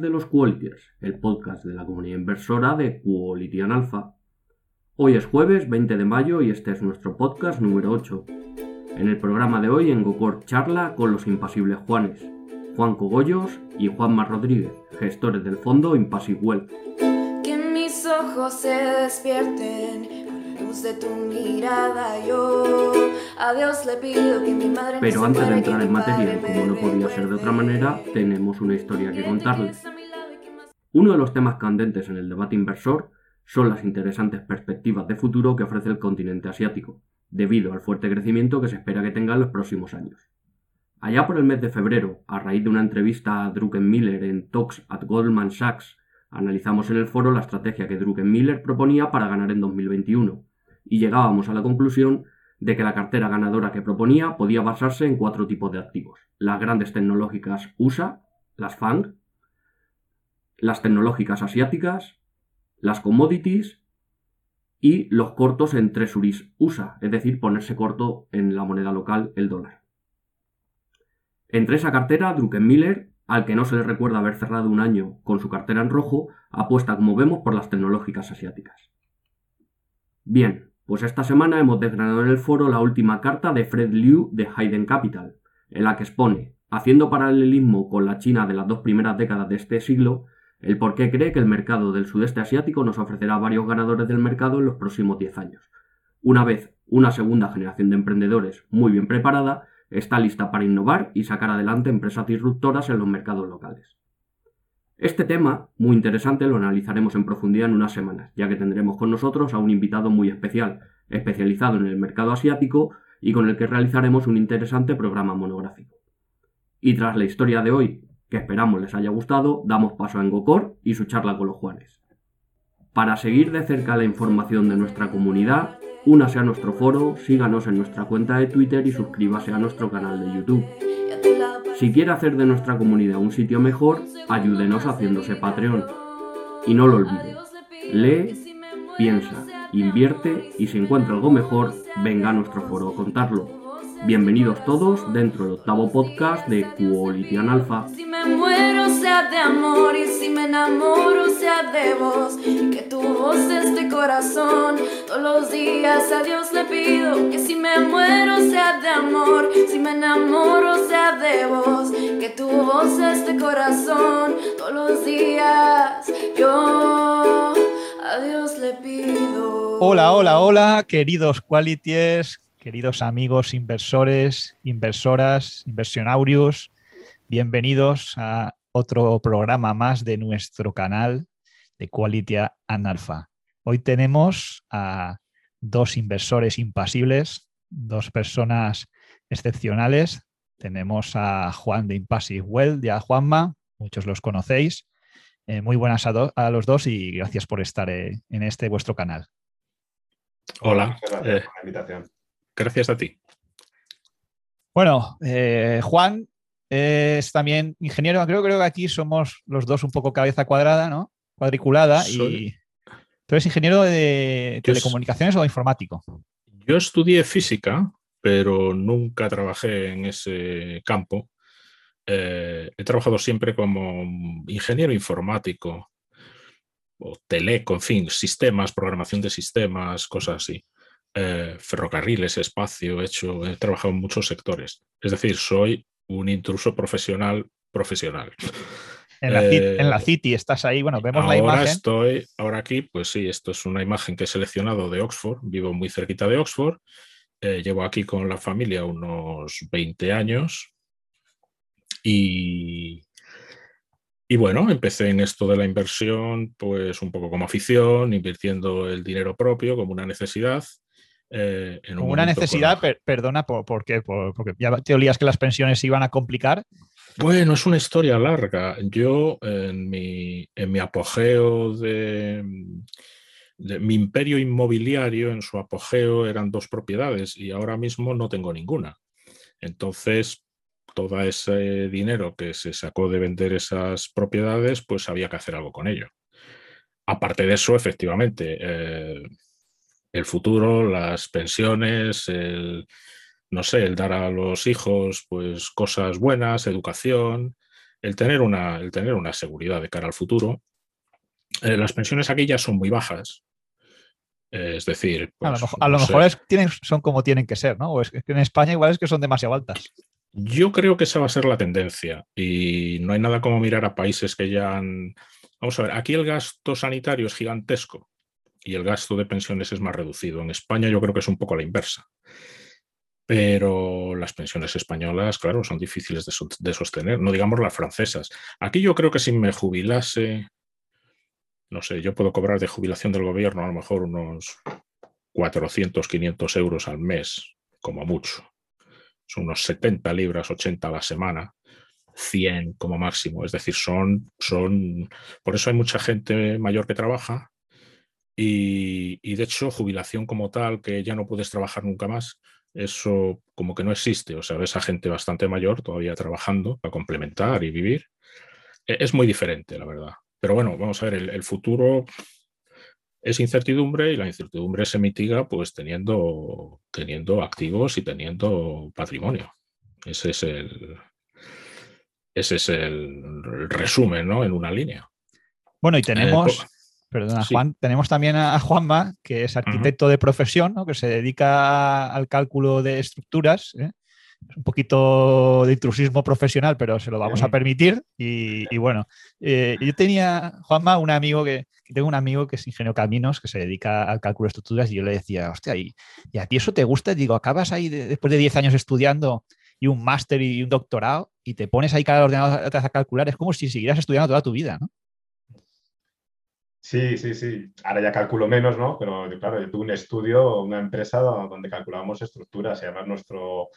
de los Qualitiers, el podcast de la comunidad inversora de Quality Alpha. Hoy es jueves 20 de mayo y este es nuestro podcast número 8. En el programa de hoy, en Gocor charla con los impasibles Juanes, Juan Cogollos y Juanma Rodríguez, gestores del fondo Impassive Wealth. Que mis ojos se despierten de tu mirada yo a Dios le pido que mi madre Pero antes de entrar en materia, y como no podía ser de otra manera, tenemos una historia que contarles. Uno de los temas candentes en el debate inversor son las interesantes perspectivas de futuro que ofrece el continente asiático, debido al fuerte crecimiento que se espera que tenga en los próximos años. Allá por el mes de febrero, a raíz de una entrevista a Druckenmiller en Talks at Goldman Sachs, analizamos en el foro la estrategia que Druckenmiller proponía para ganar en 2021, y llegábamos a la conclusión de que la cartera ganadora que proponía podía basarse en cuatro tipos de activos. Las grandes tecnológicas USA, las FANG, las tecnológicas asiáticas, las commodities y los cortos en treasuries USA, es decir, ponerse corto en la moneda local, el dólar. Entre esa cartera, Druckenmiller, al que no se le recuerda haber cerrado un año con su cartera en rojo, apuesta, como vemos, por las tecnológicas asiáticas. Bien, pues esta semana hemos desgranado en el foro la última carta de Fred Liu de Hayden Capital, en la que expone, haciendo paralelismo con la China de las dos primeras décadas de este siglo, el por qué cree que el mercado del sudeste asiático nos ofrecerá varios ganadores del mercado en los próximos 10 años. Una vez una segunda generación de emprendedores muy bien preparada está lista para innovar y sacar adelante empresas disruptoras en los mercados locales. Este tema, muy interesante, lo analizaremos en profundidad en unas semanas, ya que tendremos con nosotros a un invitado muy especial, especializado en el mercado asiático y con el que realizaremos un interesante programa monográfico. Y tras la historia de hoy, que esperamos les haya gustado, damos paso a Engocor y su charla con los Juanes. Para seguir de cerca la información de nuestra comunidad, únase a nuestro foro, síganos en nuestra cuenta de Twitter y suscríbase a nuestro canal de YouTube. Si quiere hacer de nuestra comunidad un sitio mejor, ayúdenos haciéndose Patreon. Y no lo olvide, lee, piensa, invierte y si encuentra algo mejor, venga a nuestro foro a contarlo. Bienvenidos todos dentro del octavo podcast de Quality Alpha. Si me muero sea de amor y si me enamoro sea de vos. Que tu voz es corazón. Todos los días a Dios le pido que si me muero sea de amor. Si me enamoro sea de vos. Que tu voz es corazón. Todos los días yo a Dios le pido. Hola, hola, hola, queridos Qualities queridos amigos inversores, inversoras, inversionaurios, bienvenidos a otro programa más de nuestro canal de Quality and Alpha. Hoy tenemos a dos inversores impasibles, dos personas excepcionales. Tenemos a Juan de Impassive Well y a Juanma, muchos los conocéis. Eh, muy buenas a, los dos y gracias por estar eh, en este vuestro canal. Hola. Gracias por la invitación. Gracias a ti. Bueno, eh, Juan es también ingeniero. Creo, creo que aquí somos los dos un poco cabeza cuadrada, ¿no? Cuadriculada. Y tú eres ingeniero de telecomunicaciones o informático. Yo estudié física, pero nunca trabajé en ese campo. Eh, he trabajado siempre como ingeniero informático o teleco, en fin, sistemas, programación de sistemas, cosas así. Eh, ferrocarriles, espacio, he, hecho, he trabajado en muchos sectores. Es decir, soy un intruso profesional profesional. En la, eh, City estás ahí, bueno, vemos la imagen. Estoy, ahora aquí, pues sí, esto es una imagen que he seleccionado de Oxford, vivo muy cerquita de Oxford, eh, llevo aquí con la familia unos 20 años y, y bueno, empecé en esto de la inversión, pues un poco como afición, invirtiendo el dinero propio como una necesidad eh, una necesidad, perdona, ¿por, qué? porque ya te olías que las pensiones se iban a complicar. Bueno, es una historia larga. Yo en mi, en mi apogeo de, mi imperio inmobiliario, en su apogeo eran dos propiedades y ahora mismo no tengo ninguna. Entonces, todo ese dinero que se sacó de vender esas propiedades, pues había que hacer algo con ello. Aparte de eso, efectivamente, eh, el futuro, las pensiones, el, no sé, el dar a los hijos pues cosas buenas, educación, el tener una, el tener una seguridad de cara al futuro. Eh, las pensiones aquí ya son muy bajas. Es decir, a lo pues, mejor, a lo no sé. mejor es- tienen, son como tienen que ser, ¿no? O es que en España igual es que son demasiado altas. Yo creo que esa va a ser la tendencia y no hay nada como mirar a países que ya han... Vamos a ver, aquí el gasto sanitario es gigantesco y el gasto de pensiones es más reducido. En España yo creo que es un poco la inversa. Pero las pensiones españolas, claro, son difíciles de, so- de sostener, no digamos las francesas. Aquí yo creo que si me jubilase, no sé, yo puedo cobrar de jubilación del gobierno a lo mejor unos 400, 500 euros al mes, como mucho son unos 70 libras, 80 a la semana, 100 como máximo. Es decir, son, son, por eso hay mucha gente mayor que trabaja y, y de hecho jubilación como tal, que ya no puedes trabajar nunca más, eso como que no existe. O sea, ves a gente bastante mayor todavía trabajando para complementar y vivir. E- Es muy diferente, la verdad. Pero bueno, vamos a ver, el, el futuro es incertidumbre y la incertidumbre se mitiga pues teniendo, teniendo activos y teniendo patrimonio. Ese es el, ese es el resumen, ¿no? En una línea. Bueno, y tenemos, po- perdona, sí. Juan, tenemos también a Juanma, que es arquitecto de profesión, ¿no? que se dedica al cálculo de estructuras. ¿eh? Es un poquito de intrusismo profesional, pero se lo vamos a permitir. Y, y bueno, eh, yo tenía, Juanma, un amigo que, tengo un amigo que es ingeniero caminos, que se dedica al cálculo de estructuras, y yo le decía, hostia, ¿y, y a ti eso te gusta? Digo, acabas ahí de- después de 10 años estudiando y un máster y un doctorado y te pones ahí cada ordenador a calcular, es como si siguieras estudiando toda tu vida, ¿no? Sí, sí, sí. Ahora ya calculo menos, ¿no? Pero claro, yo tuve un estudio, una empresa donde calculábamos estructuras y además nuestro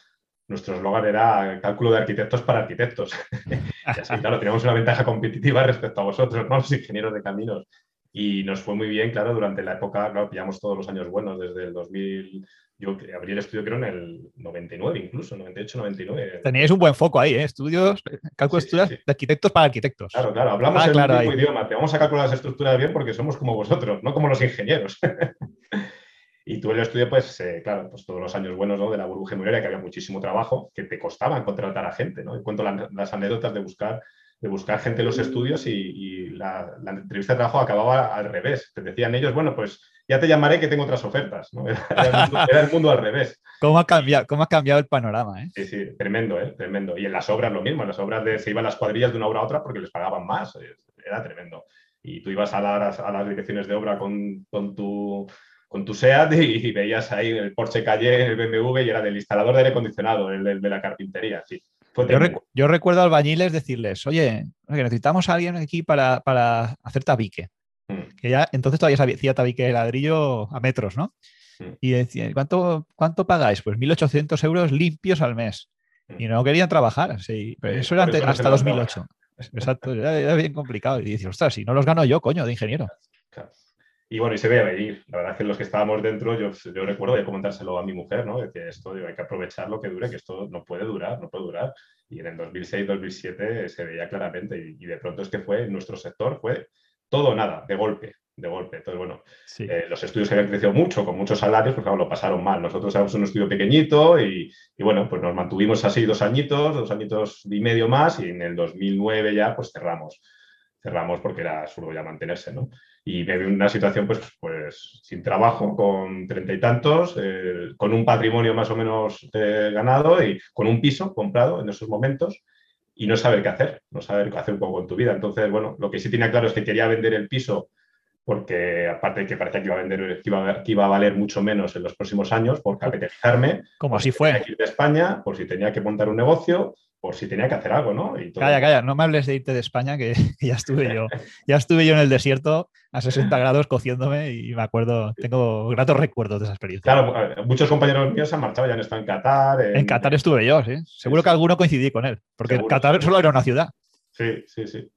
nuestro eslogan era cálculo de arquitectos para arquitectos. y así, claro, teníamos una ventaja competitiva respecto a vosotros, ¿no? Los ingenieros de caminos. Y nos fue muy bien, claro, durante la época, claro, pillamos todos los años buenos, desde el 2000, yo abrí el estudio creo en el 99 incluso, 98, 99. Teníais un buen foco ahí, ¿eh? Estudios, cálculo de Sí, estructuras sí. de arquitectos para arquitectos. Claro, claro, hablamos Ah, el claro, mismo ahí. idioma, te vamos a calcular las estructuras bien porque somos como vosotros, no como los ingenieros. y tú en el estudio, pues, eh, claro, pues todos los años buenos ¿no? de la burbuja inmobiliaria, que había muchísimo trabajo, que te costaba contratar a gente, ¿no? Y cuento la- las anécdotas de buscar, de buscar gente en los estudios y, y la, la entrevista de trabajo acababa al revés. Te decían ellos, bueno, pues ya te llamaré que tengo otras ofertas, ¿no? Era, era el, mundo, era el mundo al revés. ¿Cómo ha cambiado, cómo ha cambiado el panorama? ¿eh? Sí, sí, tremendo, ¿eh? Tremendo. Y en las obras lo mismo, en las obras de, se iban las cuadrillas de una obra a otra porque les pagaban más, eh, era tremendo. Y tú ibas a las, a las direcciones de obra con, con tu, con tu SEAT y, y veías ahí el Porsche Calle, el BMW y era del instalador de aire acondicionado, el, el de la carpintería, sí. Yo, tremendo. recu- yo recuerdo a albañiles decirles, oye, que necesitamos a alguien aquí para, para hacer tabique. Mm. Que ya entonces todavía se hacía tabique de ladrillo a metros, ¿no? Mm. Y decían, ¿cuánto, ¿cuánto pagáis? Pues 1.800 euros limpios al mes. Y Mm. no querían trabajar. sí, pero eso era por eso ante- no se hasta levantaba. 2008. Exacto, era, era bien complicado. Y dices, ostras, si no los gano yo, coño, de ingeniero. Claro. Y bueno, y se veía venir. La verdad es que los que estábamos dentro, yo, yo recuerdo de comentárselo a mi mujer, ¿no? De que esto digo, hay que aprovechar lo que dure, que esto no puede durar, no puede durar. Y en el 2006, 2007 se veía claramente. Y, y de pronto es que fue, nuestro sector, fue todo o nada, de golpe, de golpe. Entonces, bueno, Sí. eh, los estudios habían crecido mucho, con muchos salarios, pues claro, lo pasaron mal. Nosotros éramos un estudio pequeñito y, y bueno, pues nos mantuvimos así dos añitos, dos añitos y medio más y en el 2009 ya pues cerramos. Cerramos porque era absurdo ya mantenerse, ¿no? Y en una situación pues, pues sin trabajo, con treinta y tantos, eh, con un patrimonio más o menos eh, ganado y con un piso comprado en esos momentos y no saber qué hacer, no saber qué hacer un con tu vida. Entonces, bueno, lo que sí tenía claro es que quería vender el piso porque aparte de que parecía que iba a vender, que iba, a- que iba a valer mucho menos en los próximos años, por capitalizarme, Como así si tenía fue. que ir de España, por si tenía que montar un negocio, por si tenía que hacer algo, ¿no? Y todo. Calla, calla, no me hables de irte de España, que, que ya estuve yo. Ya estuve yo en el desierto a 60 grados cociéndome y me acuerdo, tengo gratos recuerdos de esa experiencia. Claro, muchos compañeros míos se han marchado, ya han estado en Qatar. En Qatar estuve yo, sí. Seguro sí. que alguno coincidí con él, porque Seguro, Qatar solo era una ciudad. Sí, sí, sí.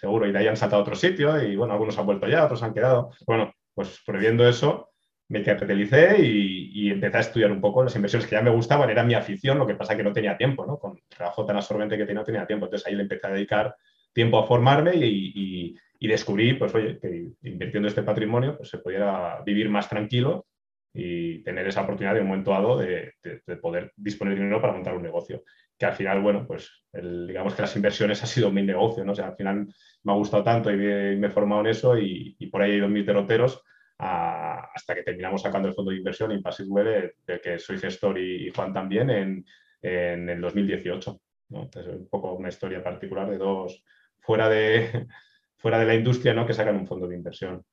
Seguro. Y de ahí han saltado a otro sitio y bueno, algunos han vuelto ya, otros han quedado. Bueno, pues previendo eso, me capitalicé y, y empecé a estudiar un poco las inversiones que ya me gustaban, era mi afición, lo que pasa que no tenía tiempo, ¿no? Con el trabajo tan absorbente que tenía, no tenía tiempo. Entonces ahí le empecé a dedicar tiempo a formarme y, y- y descubrí, pues oye, que invirtiendo este patrimonio, pues se pudiera vivir más tranquilo y tener esa oportunidad de un momento dado de, de- de poder disponer de dinero para montar un negocio. Que al final, bueno, pues digamos que las inversiones ha sido mi negocio, ¿no? O sea, al final me ha gustado tanto y me, he formado en eso y, por ahí he ido mis derroteros hasta que terminamos sacando el fondo de inversión Impassiveware, del que soy gestor y, Juan también, en, el 2018. es un poco una historia particular de dos fuera de, fuera de la industria ¿no? que sacan un fondo de inversión.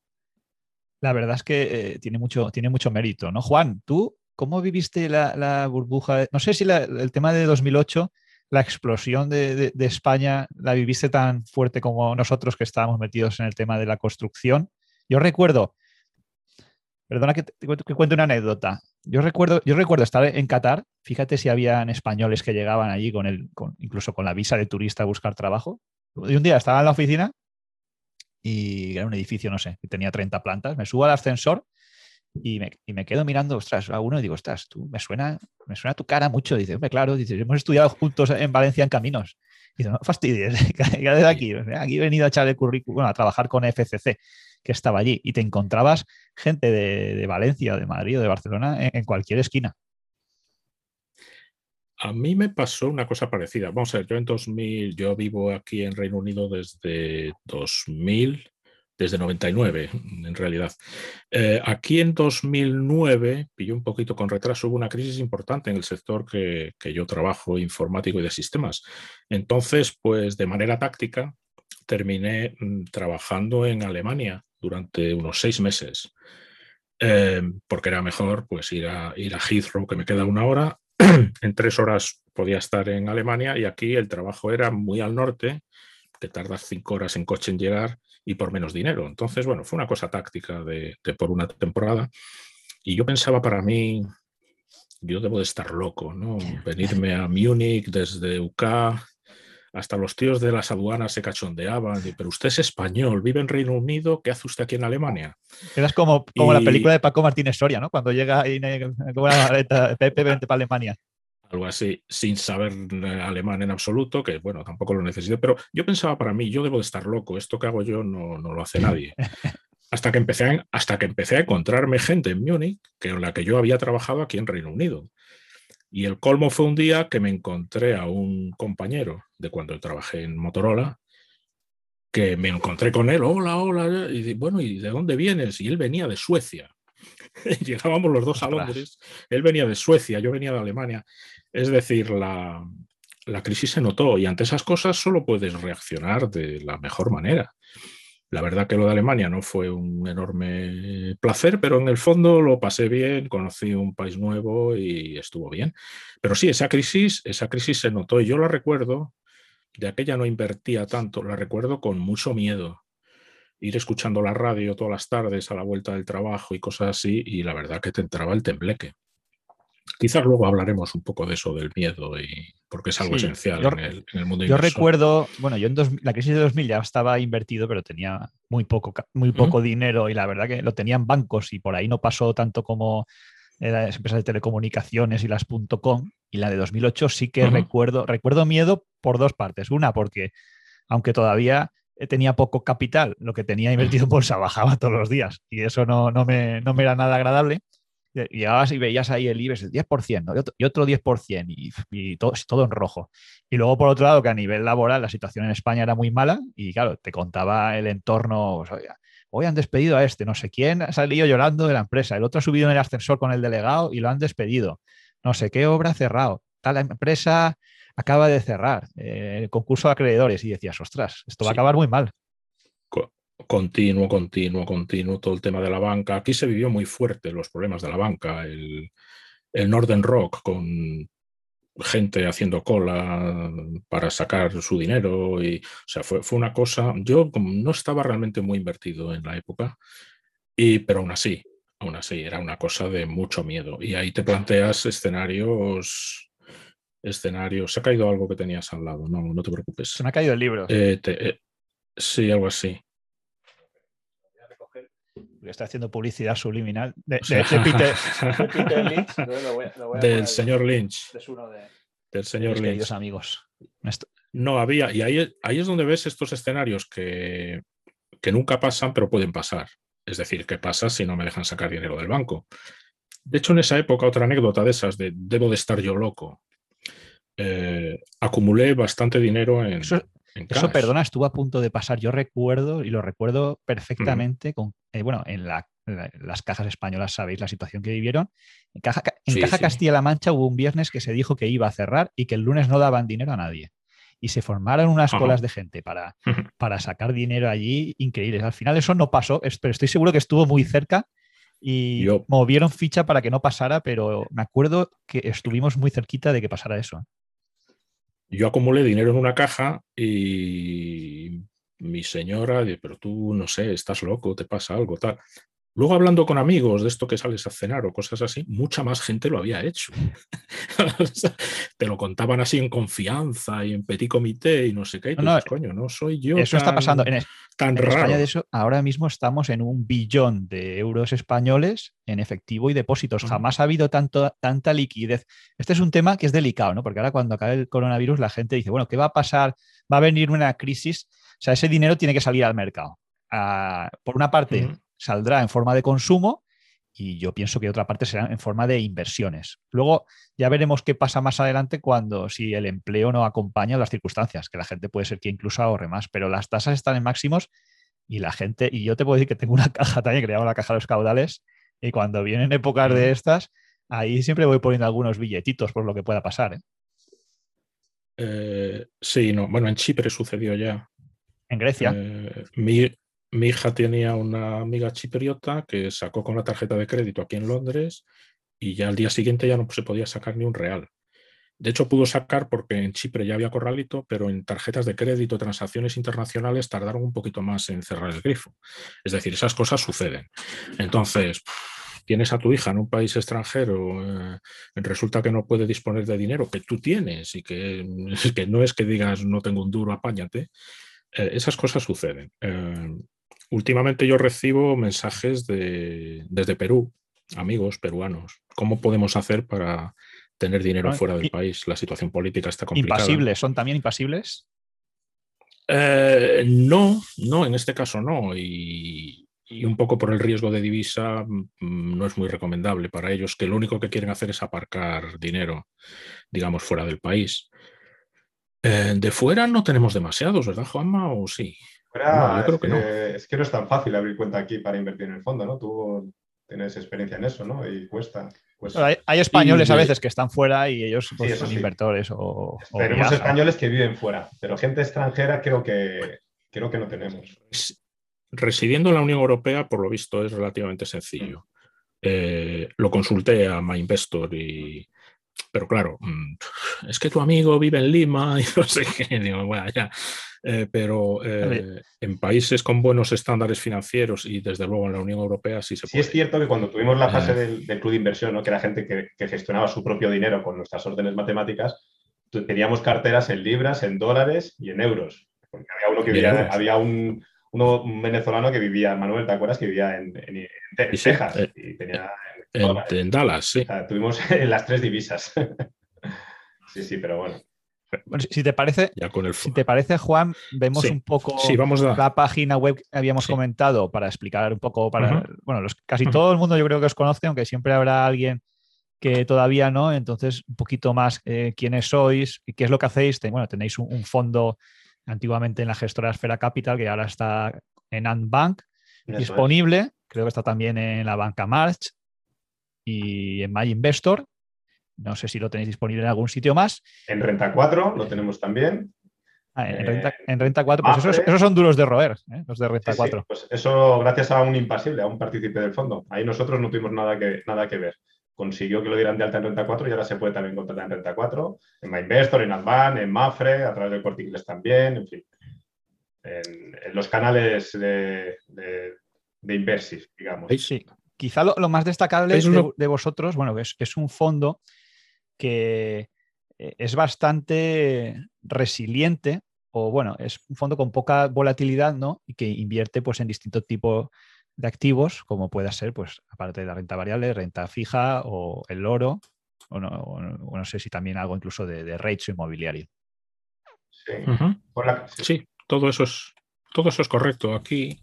La verdad es que eh, tiene, mucho, tiene mucho mérito, ¿no? Juan, ¿tú cómo viviste la, burbuja? no sé si el tema de 2008 la explosión de, España la viviste tan fuerte como nosotros que estábamos metidos en el tema de la construcción. Yo recuerdo, perdona que, te, cuente una anécdota. Yo recuerdo, yo recuerdo estar en Qatar, fíjate si habían españoles que llegaban allí con el, incluso con la visa de turista a buscar trabajo. Y un día estaba en la oficina y era un edificio, no sé, que tenía 30 plantas. Me subo al ascensor y me, quedo mirando, ostras, a uno y digo, ostras, tú, me suena, me suena tu cara mucho. Dice, hombre, claro, dice, hemos estudiado juntos en Valencia en caminos. Dice, no fastidies, de aquí. Aquí he venido a echar el currículum, a trabajar con FCC, que estaba allí. Y te encontrabas gente de, Valencia, de Madrid o de Barcelona en, cualquier esquina. A mí me pasó una cosa parecida. Vamos a ver, yo en 2000, yo vivo aquí en Reino Unido desde 2000 desde 99, en realidad. Eh, aquí en 2009, pilló un poquito con retraso, hubo una crisis importante en el sector que, yo trabajo, informático y de sistemas. Entonces, pues de manera táctica, terminé mm, trabajando en Alemania durante unos seis meses, eh, porque era mejor pues ir a, ir a Heathrow, que me queda una hora. en tres horas podía estar en Alemania y aquí el trabajo era muy al norte, te tardas cinco horas en coche en llegar y por menos dinero. Entonces, bueno, fue una cosa táctica de, por una temporada. Y yo pensaba para mí, yo debo de estar loco, ¿no? Venirme a Múnich desde UK, hasta los tíos de las aduanas se cachondeaban, pero usted es español, vive en Reino Unido, ¿qué hace usted aquí en Alemania? Eras como, como la película de Paco Martínez Soria, ¿no? Cuando llega y Pepe vente para Alemania algo así, sin saber eh, alemán en absoluto, que bueno, tampoco lo necesito, pero yo pensaba para mí, yo debo de estar loco, esto que hago yo no, lo hace nadie. Hasta que, empecé a, hasta que empecé a encontrarme gente en Múnich, en la que yo había trabajado aquí en Reino Unido. Y el colmo fue un día que me encontré a un compañero de cuando trabajé en Motorola, que me encontré con él, hola, hola, y bueno, ¿y de dónde vienes? Y él venía de Suecia. Llegábamos los dos a Londres, él venía de Suecia, yo venía de Alemania. Es decir, la, crisis se notó y ante esas cosas solo puedes reaccionar de la mejor manera. La verdad que lo de Alemania no fue un enorme placer, pero en el fondo lo pasé bien, conocí un país nuevo y estuvo bien. Pero sí, esa crisis, esa crisis se notó y yo la recuerdo, de aquella no invertía tanto, la recuerdo con mucho miedo ir escuchando la radio todas las tardes a la vuelta del trabajo y cosas así, y la verdad que te entraba el tembleque. Quizás luego hablaremos un poco de eso, del miedo, y porque es algo esencial en, el, en, el, mundo Yo recuerdo, bueno, yo en la crisis de 2000 ya estaba invertido, pero tenía muy poco, muy poco dinero y la verdad que lo tenían bancos y por ahí no pasó tanto como las empresas de telecomunicaciones y las .com. Y la de 2008 sí que recuerdo, recuerdo miedo por dos partes. Una, porque aunque todavía tenía poco capital, lo que tenía invertido en bolsa bajaba todos los días y eso no, no, me, no me era nada agradable. Llegabas y veías ahí el IBEX el 10% y, otro, 10% y, y todo, todo, en rojo. Y luego, por otro lado, que a nivel laboral la situación en España era muy mala y claro, te contaba el entorno, hoy han despedido a este, no sé quién ha salido llorando de la empresa, el otro ha subido en el ascensor con el delegado y lo han despedido, no sé qué obra ha cerrado, tal empresa acaba de cerrar eh, el concurso de acreedores y decías, ostras, esto va a acabar muy mal. Continuo, continuo, continuo, todo el tema de la banca. Aquí se vivió muy fuerte los problemas de la banca, el, el Northern Rock con gente haciendo cola para sacar su dinero y o sea fue, fue una cosa yo no estaba realmente muy invertido en la época y pero aún así aún así era una cosa de mucho miedo y ahí te planteas escenarios escenario. Se ha caído algo que tenías al lado, no, no te preocupes. Se me ha caído el libro. Eh, eh, sí, algo así. Está haciendo publicidad subliminal de, Peter, Lynch. del señor Lynch. del señor Lynch. amigos. No había, y ahí, ahí es donde ves estos escenarios que, que nunca pasan, pero pueden pasar. Es decir, ¿qué pasa si no me dejan sacar dinero del banco? De hecho, en esa época, otra anécdota de esas de debo de estar yo loco. eh, acumulé bastante dinero en. Eso, eso, perdona, estuvo a punto de pasar. Yo recuerdo, y lo recuerdo perfectamente, con, eh, bueno, en las cajas españolas sabéis la situación que vivieron. En Caja, Castilla-La Mancha hubo un viernes que se dijo que iba a cerrar y que el lunes no daban dinero a nadie. Y se formaron unas colas de gente para, para sacar dinero allí increíbles. Al final eso no pasó, pero estoy seguro que estuvo muy cerca y movieron ficha para que no pasara, pero me acuerdo que estuvimos muy cerquita de que pasara eso. Yo acumulé dinero en una caja y mi señora, pero tú no sé, estás loco, te pasa algo, tal. Luego hablando con amigos de esto que sales a cenar o cosas así, mucha más gente lo había hecho. Te lo contaban así en confianza y en petit comité y no sé qué. no, coño, no soy yo. Eso está pasando. En, tan España de eso, ahora mismo estamos en un billón de euros españoles en efectivo y depósitos. Jamás ha habido tanto, tanta liquidez. Este es un tema que es delicado, ¿no? Porque ahora cuando acabe el coronavirus la gente dice, bueno, ¿qué va a pasar? Va a venir una crisis. O sea, ese dinero tiene que salir al mercado. Ah, por una parte, saldrá en forma de consumo y yo pienso que otra parte será en forma de inversiones. Luego ya veremos qué pasa más adelante cuando si el empleo no acompaña las circunstancias, que la gente puede ser que incluso ahorre más, pero las tasas están en máximos y la gente, y yo te puedo decir que tengo una caja también que le llamo la caja de los caudales, y cuando vienen épocas de estas, ahí siempre voy poniendo algunos billetitos por lo que pueda pasar. ¿eh? Eh, sí, no, bueno, en Chipre sucedió ya. En Grecia. Eh, mi hija tenía una amiga chipriota que sacó con la tarjeta de crédito aquí en Londres y ya al día siguiente ya no se podía sacar ni un real. De hecho, pudo sacar porque en Chipre ya había corralito, pero en tarjetas de crédito, transacciones internacionales tardaron un poquito más en cerrar el grifo. Es decir, esas cosas suceden. Entonces, tienes a tu hija en un país extranjero, eh, resulta que no puede disponer de dinero que tú tienes y que, no es que digas no tengo un duro, apáñate. Eh, esas cosas suceden. Eh, Últimamente yo recibo mensajes de, desde Perú, amigos peruanos. ¿Cómo podemos hacer para tener dinero fuera del país? La situación política está complicada. ¿Impasibles? ¿Son también impasibles? Eh, no, no, en este caso no. Y, un poco por el riesgo de divisa mm, no es muy recomendable para ellos, que lo único que quieren hacer es aparcar dinero, digamos, fuera del país. Eh, de fuera no tenemos demasiados, ¿verdad, Juanma? ¿O sí? Es, que, no. es tan fácil abrir cuenta aquí para invertir en el fondo, ¿no? Tú tienes experiencia en eso, ¿no? Y cuesta. Hay, españoles a veces que están fuera y ellos pues, son inversores o. Tenemos españoles que viven fuera, pero gente extranjera creo que, creo que no tenemos. Residiendo en la Unión Europea, por lo visto, es relativamente sencillo. Eh, lo consulté a MyInvestor y, pero claro, mm, es que tu amigo vive en Lima y no sé qué, digo, bueno, ya. Eh, pero eh, en países con buenos estándares financieros y desde luego en la Unión Europea sí se puede. Sí es cierto que cuando tuvimos la fase eh. del, club de inversión, ¿no? que era gente que, gestionaba su propio dinero con nuestras órdenes matemáticas, teníamos carteras en libras, en dólares y en euros. Porque había uno que vivía, había un, uno, venezolano que vivía, Manuel, ¿te acuerdas? Que vivía en, Texas y tenía en, Dallas, sí. tuvimos las tres divisas. sí, sí, pero bueno. Si te parece, si te parece, Juan, vemos un poco vamos la página web que habíamos comentado para explicar un poco para. Bueno, los, casi todo el mundo yo creo que os conoce, aunque siempre habrá alguien que todavía no. Entonces, un poquito más eh, quiénes sois y qué es lo que hacéis. bueno, tenéis un, fondo antiguamente en la gestora Esfera Capital, que ahora está en Antbank disponible. Creo que está también en la banca March y en My Investor. No sé si lo tenéis disponible en algún sitio más. En Renta 4 lo tenemos también. Ah, en, renta, 4, pues esos, son duros de roer, ¿eh? los de Renta 4. pues eso gracias a un impasible, a un partícipe del fondo. Ahí nosotros no tuvimos nada que, nada que ver. Consiguió que lo dieran de alta en Renta 4 y ahora se puede también contratar en Renta 4, en MyInvestor, en Advan, en Mafre, a través de Corte también, en fin. En, los canales de, de, de digamos. Sí, quizá lo, más destacable de, vosotros, bueno, es, es un fondo que eh, es bastante resiliente o bueno, es un fondo con poca volatilidad, ¿no? Y que invierte pues en distintos tipos de activos, como pueda ser, pues, aparte de la renta variable, renta fija o el oro, o no, sé si también algo incluso de, de rates inmobiliario. Sí. sí, todo eso es, todo eso es correcto. Aquí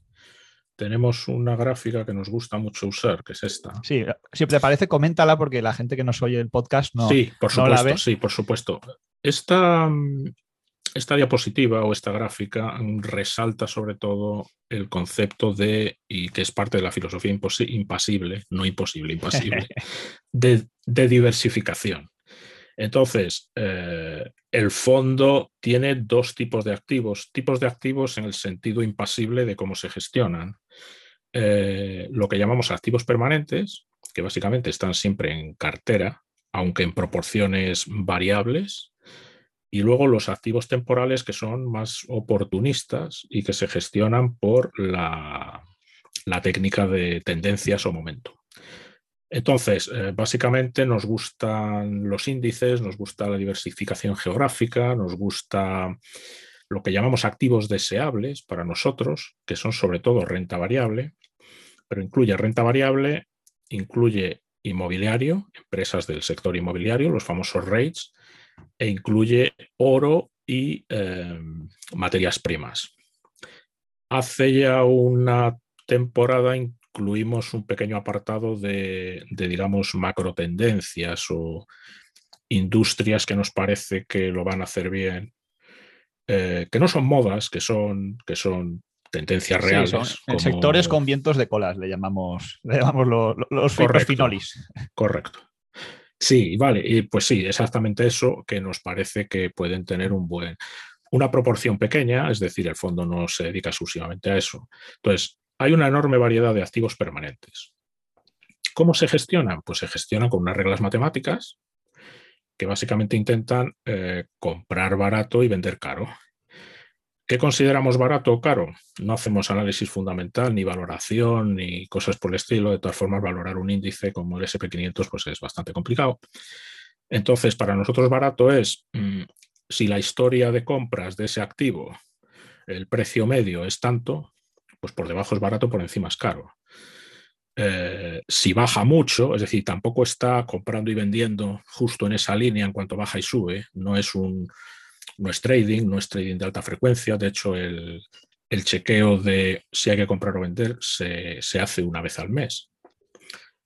tenemos una gráfica que nos gusta mucho usar, que es esta. Sí, si te parece, coméntala porque la gente que nos oye el podcast no, sí, por supuesto, la ve. Sí, por supuesto. esta, esta diapositiva o esta gráfica resalta sobre todo el concepto de, y que es parte de la filosofía impasible, no imposible, impasible, de, diversificación. Entonces, eh, el fondo tiene dos tipos de activos, tipos de activos en el sentido impasible de cómo se gestionan. Eh, lo que llamamos activos permanentes, que básicamente están siempre en cartera, aunque en proporciones variables, y luego los activos temporales que son más oportunistas y que se gestionan por la, técnica de tendencias o momento. Entonces, eh, básicamente nos gustan los índices, nos gusta la diversificación geográfica, nos gusta lo que llamamos activos deseables para nosotros, que son sobre todo renta variable, pero incluye renta variable, incluye inmobiliario, empresas del sector inmobiliario, los famosos REITs, e incluye oro y em, materias primas. Hace ya una temporada incluimos un pequeño apartado de, digamos, macro tendencias o industrias que nos parece que lo van a hacer bien, eh, que no son modas, que son, que son tendencias reales. en sectores con vientos de colas, le llamamos, le llamamos los finolis. Correcto. Sí, vale, y pues sí, exactamente eso que nos parece que pueden tener un buen, una proporción pequeña, es decir, el fondo no se dedica exclusivamente a eso. Entonces, hay una enorme variedad de activos permanentes. ¿Cómo se gestionan? Pues se gestionan con unas reglas matemáticas que básicamente intentan eh, comprar barato y vender caro. ¿Qué consideramos barato o caro? No hacemos análisis fundamental, ni valoración, ni cosas por el estilo. De todas formas, valorar un índice como el SP500 pues es bastante complicado. Entonces, para nosotros barato es mm, si la historia de compras de ese activo, el precio medio es tanto, pues por debajo es barato, por encima es caro. Eh, si baja mucho, es decir, tampoco está comprando y vendiendo justo en esa línea en cuanto baja y sube, no es un no es trading, no es trading de alta frecuencia. De hecho, el, chequeo de si hay que comprar o vender se, hace una vez al mes.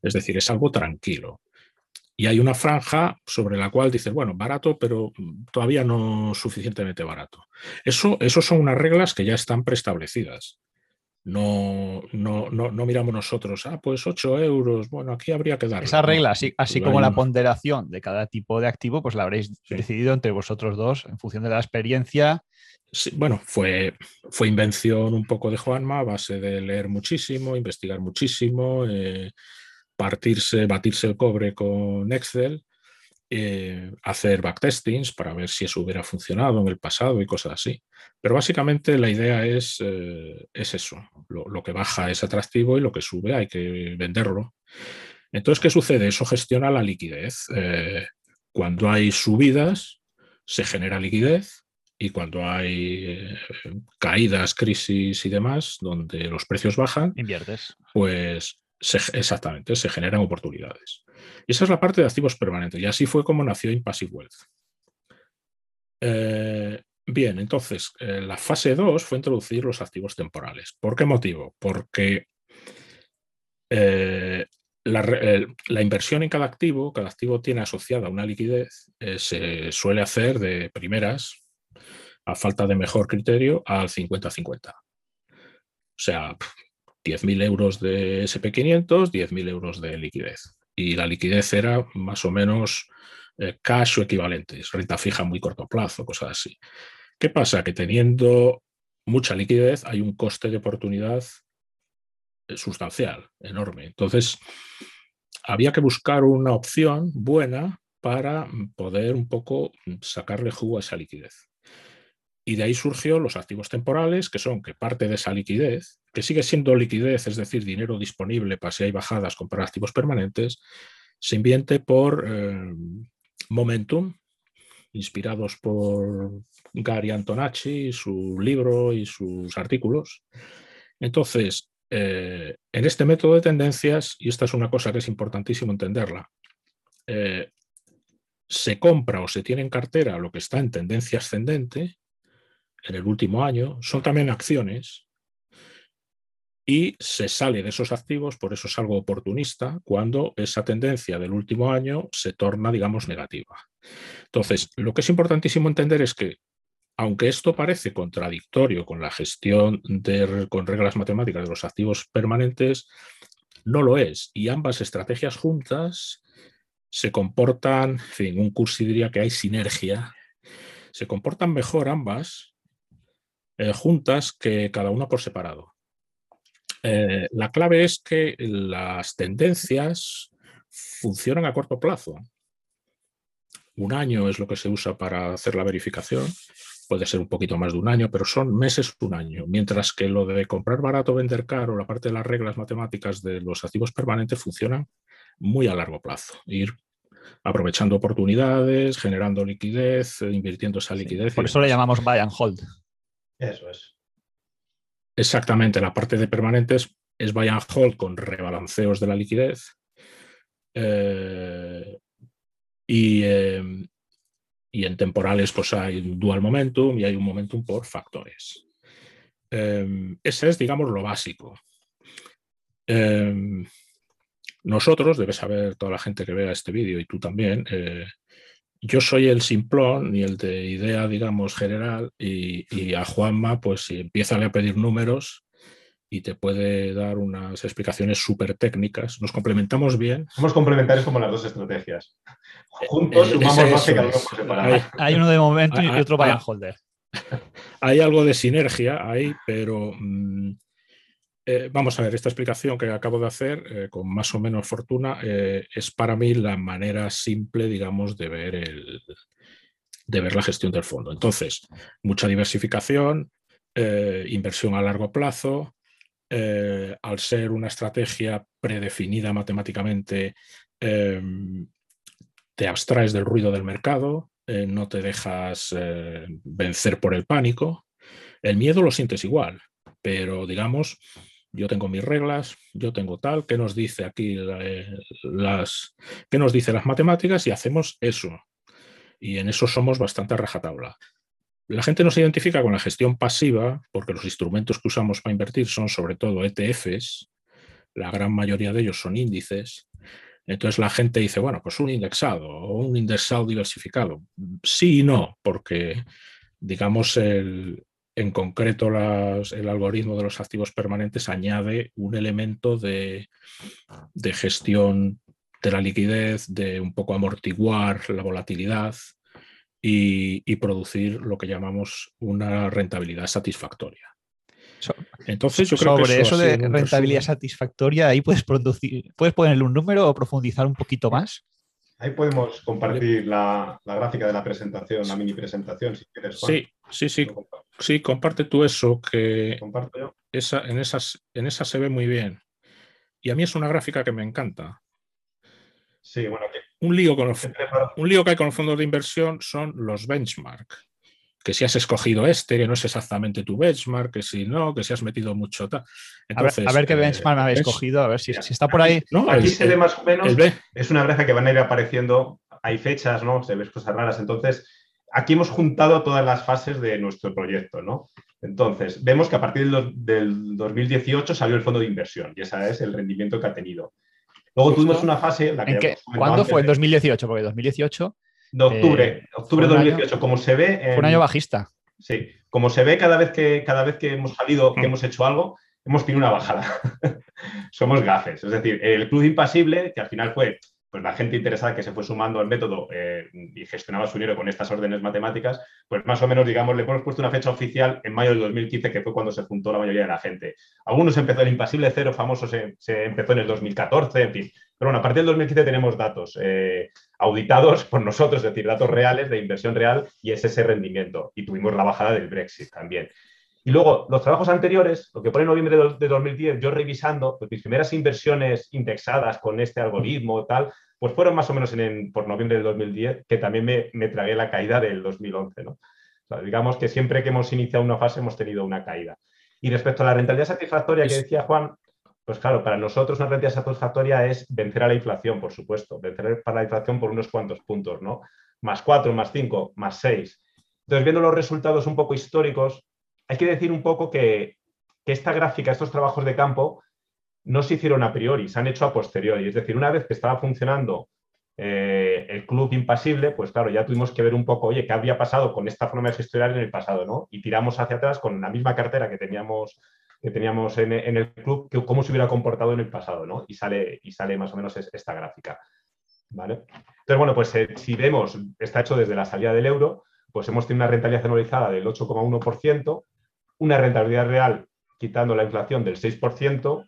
Es decir, es algo tranquilo. Y hay una franja sobre la cual dices, bueno, barato, pero todavía no suficientemente barato. Eso, eso son unas reglas que ya están preestablecidas. No, no, no, miramos nosotros, ah, pues 8 euros, bueno, aquí habría que dar. Esa regla, así, así como la ponderación de cada tipo de activo, pues la habréis decidido entre vosotros dos en función de la experiencia. bueno, fue, fue invención un poco de Juanma a base de leer muchísimo, investigar muchísimo, eh, partirse, batirse el cobre con Excel eh, hacer backtestings para ver si eso hubiera funcionado en el pasado y cosas así. Pero básicamente la idea es, eh, es eso. Lo, que baja es atractivo y lo que sube hay que venderlo. Entonces, ¿qué sucede? Eso gestiona la liquidez. Eh, cuando hay subidas, se genera liquidez y cuando hay caídas, crisis y demás, donde los precios bajan, inviertes. Pues exactamente, se generan oportunidades. Y esa es la parte de activos permanentes. Y así fue como nació Impassive Wealth. Eh, bien, entonces, eh, la fase 2 fue introducir los activos temporales. ¿Por qué motivo? Porque eh, la, inversión en cada activo, cada activo tiene asociada una liquidez, se suele hacer de primeras, a falta de mejor criterio, al 50-50. O sea, 10.000 euros de SP500, 10.000 euros de liquidez y la liquidez era más o menos eh, cash o equivalentes, renta fija muy corto plazo, cosas así. ¿Qué pasa? Que teniendo mucha liquidez hay un coste de oportunidad eh, sustancial, enorme. Entonces, había que buscar una opción buena para poder un poco sacarle jugo a esa liquidez. Y de ahí surgió los activos temporales, que son que parte de esa liquidez, que sigue siendo liquidez, es decir, dinero disponible para si hay bajadas, comprar activos permanentes, se invierte por eh, momentum, inspirados por Gary Antonacci, su libro y sus artículos. Entonces, eh, en este método de tendencias, y esta es una cosa que es importantísimo entenderla, eh, se compra o se tiene en cartera lo que está en tendencia ascendente en el último año son también acciones y se sale de esos activos, por eso es algo oportunista, cuando esa tendencia del último año se torna, digamos, negativa. Entonces, lo que es importantísimo entender es que, aunque esto parece contradictorio con la gestión de, con reglas matemáticas de los activos permanentes, no lo es. Y ambas estrategias juntas se comportan, en fin, un curso diría que hay sinergia, se comportan mejor ambas eh, juntas que cada una por separado. Eh, la clave es que las tendencias funcionan a corto plazo. Un año es lo que se usa para hacer la verificación. Puede ser un poquito más de un año, pero son meses un año. Mientras que lo de comprar barato, vender caro, la parte de las reglas matemáticas de los activos permanentes funcionan muy a largo plazo. Ir aprovechando oportunidades, generando liquidez, invirtiendo esa liquidez. por eso le llamamos buy and hold. Eso es. Exactamente, la parte de permanentes es buy and hold con rebalanceos de la liquidez. Eh, y, eh, y, en temporales pues hay dual momentum y hay un momentum por factores. Eh, ese es, digamos, lo básico. nosotros, debe saber toda la gente que vea este vídeo y tú también, yo soy el simplón y el de idea, digamos, general, y, a Juanma, pues si empieza a pedir números y te puede dar unas explicaciones súper técnicas, nos complementamos bien. Somos complementarios como las dos estrategias. Juntos sumamos más que cada uno Hay, uno de momento y otro para ah, holder. Hay algo de sinergia ahí, pero mm, eh, vamos a ver, esta explicación que acabo de hacer, eh, con más o menos fortuna, eh, es para mí la manera simple, digamos, de ver, el, de ver la gestión del fondo. Entonces, mucha diversificación, inversión a largo plazo, al ser una estrategia predefinida matemáticamente, te abstraes del ruido del mercado, no te dejas vencer por el pánico. El miedo lo sientes igual, pero digamos, yo tengo mis reglas, yo tengo tal, ¿qué nos dice aquí eh, las, qué nos dice las matemáticas? Y hacemos eso. Y en eso somos bastante rajatabla. La gente no se identifica con la gestión pasiva porque los instrumentos que usamos para invertir son sobre todo ETFs, la gran mayoría de ellos son índices. Entonces la gente dice, bueno, pues un indexado o un indexado diversificado. Sí y no, porque digamos el, en concreto, el algoritmo de los activos permanentes añade un elemento de, gestión de la liquidez, de un poco amortiguar la volatilidad y, producir lo que llamamos una rentabilidad satisfactoria. Entonces, yo creo sobre eso, de rentabilidad satisfactoria, ahí puedes producir, puedes ponerle un número o profundizar un poquito más. Ahí podemos compartir la, gráfica de la presentación, la mini presentación, si quieres. Sí, sí, sí. Sí, comparte tú eso, que Esa, en, esas, en esa se ve muy bien. Y a mí es una gráfica que me encanta. Sí, bueno, un, lío con un lío que hay con los fondos de inversión son los benchmark. Que si has escogido este, que no es exactamente tu benchmark, que si no, que si has metido mucho tal. Entonces, a, ver, qué eh, benchmark habéis escogido, a ver si, si, está por ahí. aquí se ve más o menos, es una gráfica que van a ir apareciendo, hay fechas, ¿no? Se ven cosas raras. Entonces, aquí hemos juntado todas las fases de nuestro proyecto, ¿no? Entonces, vemos que a partir del, 2018 salió el fondo de inversión y ese es el rendimiento que ha tenido. Luego tuvimos una fase... La que ¿Cuándo fue? En 2018, porque 2018... De octubre, eh, octubre de 2018, como se ve... fue un año bajista. Sí, como se ve cada vez que, cada vez que hemos salido, que mm. hemos hecho algo, hemos tenido una bajada. Somos gafes. Es decir, el club impasible, que al final fue pues la gente interesada que se fue sumando al método eh, y gestionaba su dinero con estas órdenes matemáticas, pues más o menos, digamos, le hemos puesto una fecha oficial en mayo del 2015, que fue cuando se juntó la mayoría de la gente. Algunos empezó el impasible cero famoso, se, empezó en el 2014, en fin. Pero bueno, a partir del 2015 tenemos datos eh, auditados por nosotros, es decir, datos reales de inversión real y es ese rendimiento. Y tuvimos la bajada del Brexit también. Y luego, los trabajos anteriores, lo que pone en noviembre de 2010, yo revisando, pues mis primeras inversiones indexadas con este algoritmo tal, pues fueron más o menos en, por noviembre del 2010, que también me, tragué la caída del 2011. ¿no? digamos que siempre que hemos iniciado una fase hemos tenido una caída. Y respecto a la rentabilidad satisfactoria que decía Juan, pues claro, para nosotros una rentabilidad satisfactoria es vencer a la inflación, por supuesto, vencer para la inflación por unos cuantos puntos, ¿no? Más 4, más 5, más 6. Entonces, viendo los resultados un poco históricos, hay que decir un poco que, que esta gráfica, estos trabajos de campo, no se hicieron a priori, se han hecho a posteriori. Es decir, una vez que estaba funcionando eh, el club impasible, pues claro, ya tuvimos que ver un poco, oye, qué había pasado con esta forma de gestionar en el pasado, ¿no? Y tiramos hacia atrás con la misma cartera que teníamos, que teníamos en, el club, cómo se hubiera comportado en el pasado, ¿no? Y sale, y sale más o menos esta gráfica. ¿Vale? Entonces, bueno, pues eh, si vemos, está hecho desde la salida del euro, pues hemos tenido una rentabilidad anualizada del 8,1%, una rentabilidad real quitando la inflación del 6%,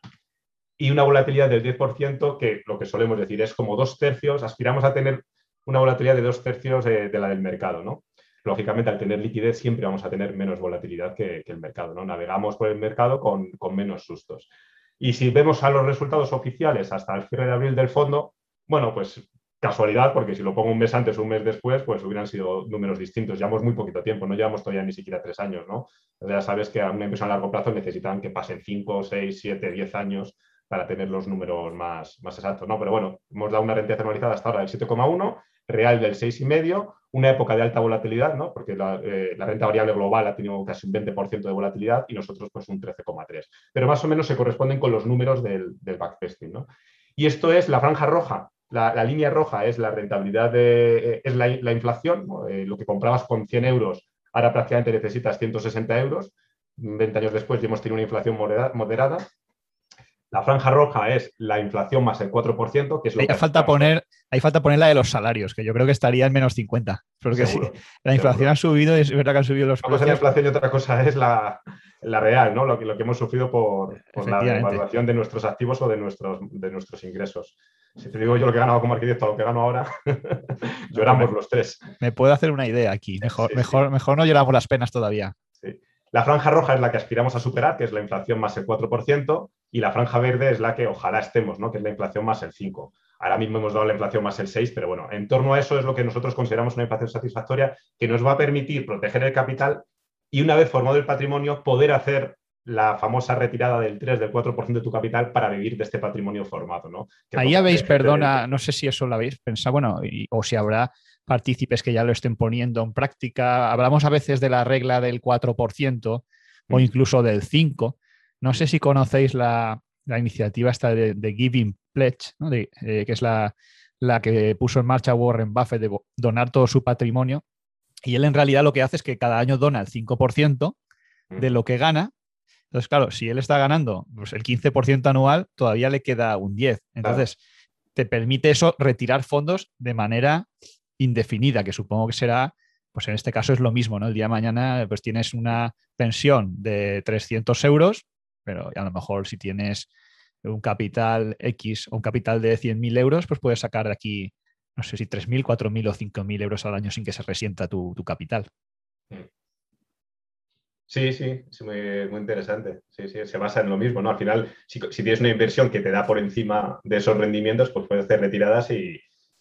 y una volatilidad del 10%, que lo que solemos decir es como dos tercios, aspiramos a tener una volatilidad de dos tercios de, la del mercado, ¿no? Lógicamente, al tener liquidez siempre vamos a tener menos volatilidad que, el mercado, ¿no? Navegamos por el mercado con, menos sustos. Y si vemos a los resultados oficiales hasta el cierre de abril del fondo, bueno, pues casualidad, porque si lo pongo un mes antes o un mes después, pues hubieran sido números distintos. Llevamos muy poquito tiempo, no llevamos todavía ni siquiera tres años, ¿no? ya sabes que a una inversión a largo plazo necesitan que pasen cinco, seis, siete, diez años para tener los números más, más exactos. ¿no? Pero bueno, hemos dado una rentabilidad anualizada hasta ahora del 7,1, real del 6,5, una época de alta volatilidad, ¿no? porque eh, la, renta variable global ha tenido casi un 20% de volatilidad y nosotros pues un 13,3. Pero más o menos se corresponden con los números del, del backtesting. ¿no? Y esto es la franja roja. La, línea roja es la rentabilidad, de, eh, es la, inflación, eh, lo que comprabas con 100 euros, ahora prácticamente necesitas 160 euros. 20 años después ya hemos tenido una inflación moderada la franja roja es la inflación más el 4%, que es lo hay que falta poner, Hay falta poner la de los salarios, que yo creo que estaría en menos 50. Porque la inflación ha subido y es verdad que han subido los Una cosa es la inflación y otra cosa es la, real, ¿no? Lo que, lo que hemos sufrido por, la devaluación de nuestros activos o de nuestros, de nuestros ingresos. Si te digo yo lo que he ganado como arquitecto, lo que gano ahora, lloramos los tres. Me puedo hacer una idea aquí. Mejor, mejor, mejor no lloramos las penas todavía. La franja roja es la que aspiramos a superar, que es la inflación más el 4%, y la franja verde es la que ojalá estemos, ¿no? que es la inflación más el 5%. Ahora mismo hemos dado la inflación más el 6%, pero bueno, en torno a eso es lo que nosotros consideramos una inflación satisfactoria que nos va a permitir proteger el capital y una vez formado el patrimonio poder hacer la famosa retirada del 3, del 4% de tu capital para vivir de este patrimonio formado. ¿no? Ahí habéis, perdona, no sé si eso lo habéis pensado, bueno, o si habrá partícipes que ya lo estén poniendo en práctica. Hablamos a veces de la regla del 4% o mm. incluso del 5%. No sé si conocéis la, iniciativa esta de, Giving Pledge, eh, que es la, que puso en marcha Warren Buffett de donar todo su patrimonio. Y él en realidad lo que hace es que cada año dona el 5% de mm. lo que gana. Entonces, claro, si él está ganando pues, el 15% anual, todavía le queda un 10%. Entonces, te permite eso retirar fondos de manera indefinida, que supongo que será, pues en este caso es lo mismo, ¿no? El día de mañana pues tienes una pensión de 300 euros, pero a lo mejor si tienes un capital X o un capital de 100.000 euros, pues puedes sacar de aquí, no sé si 3.000, 4.000 o 5.000 euros al año sin que se resienta tu, capital. Sí, sí, es muy, interesante. Sí, sí, se basa en lo mismo, ¿no? Al final, si, si, tienes una inversión que te da por encima de esos rendimientos, pues puedes hacer retiradas y,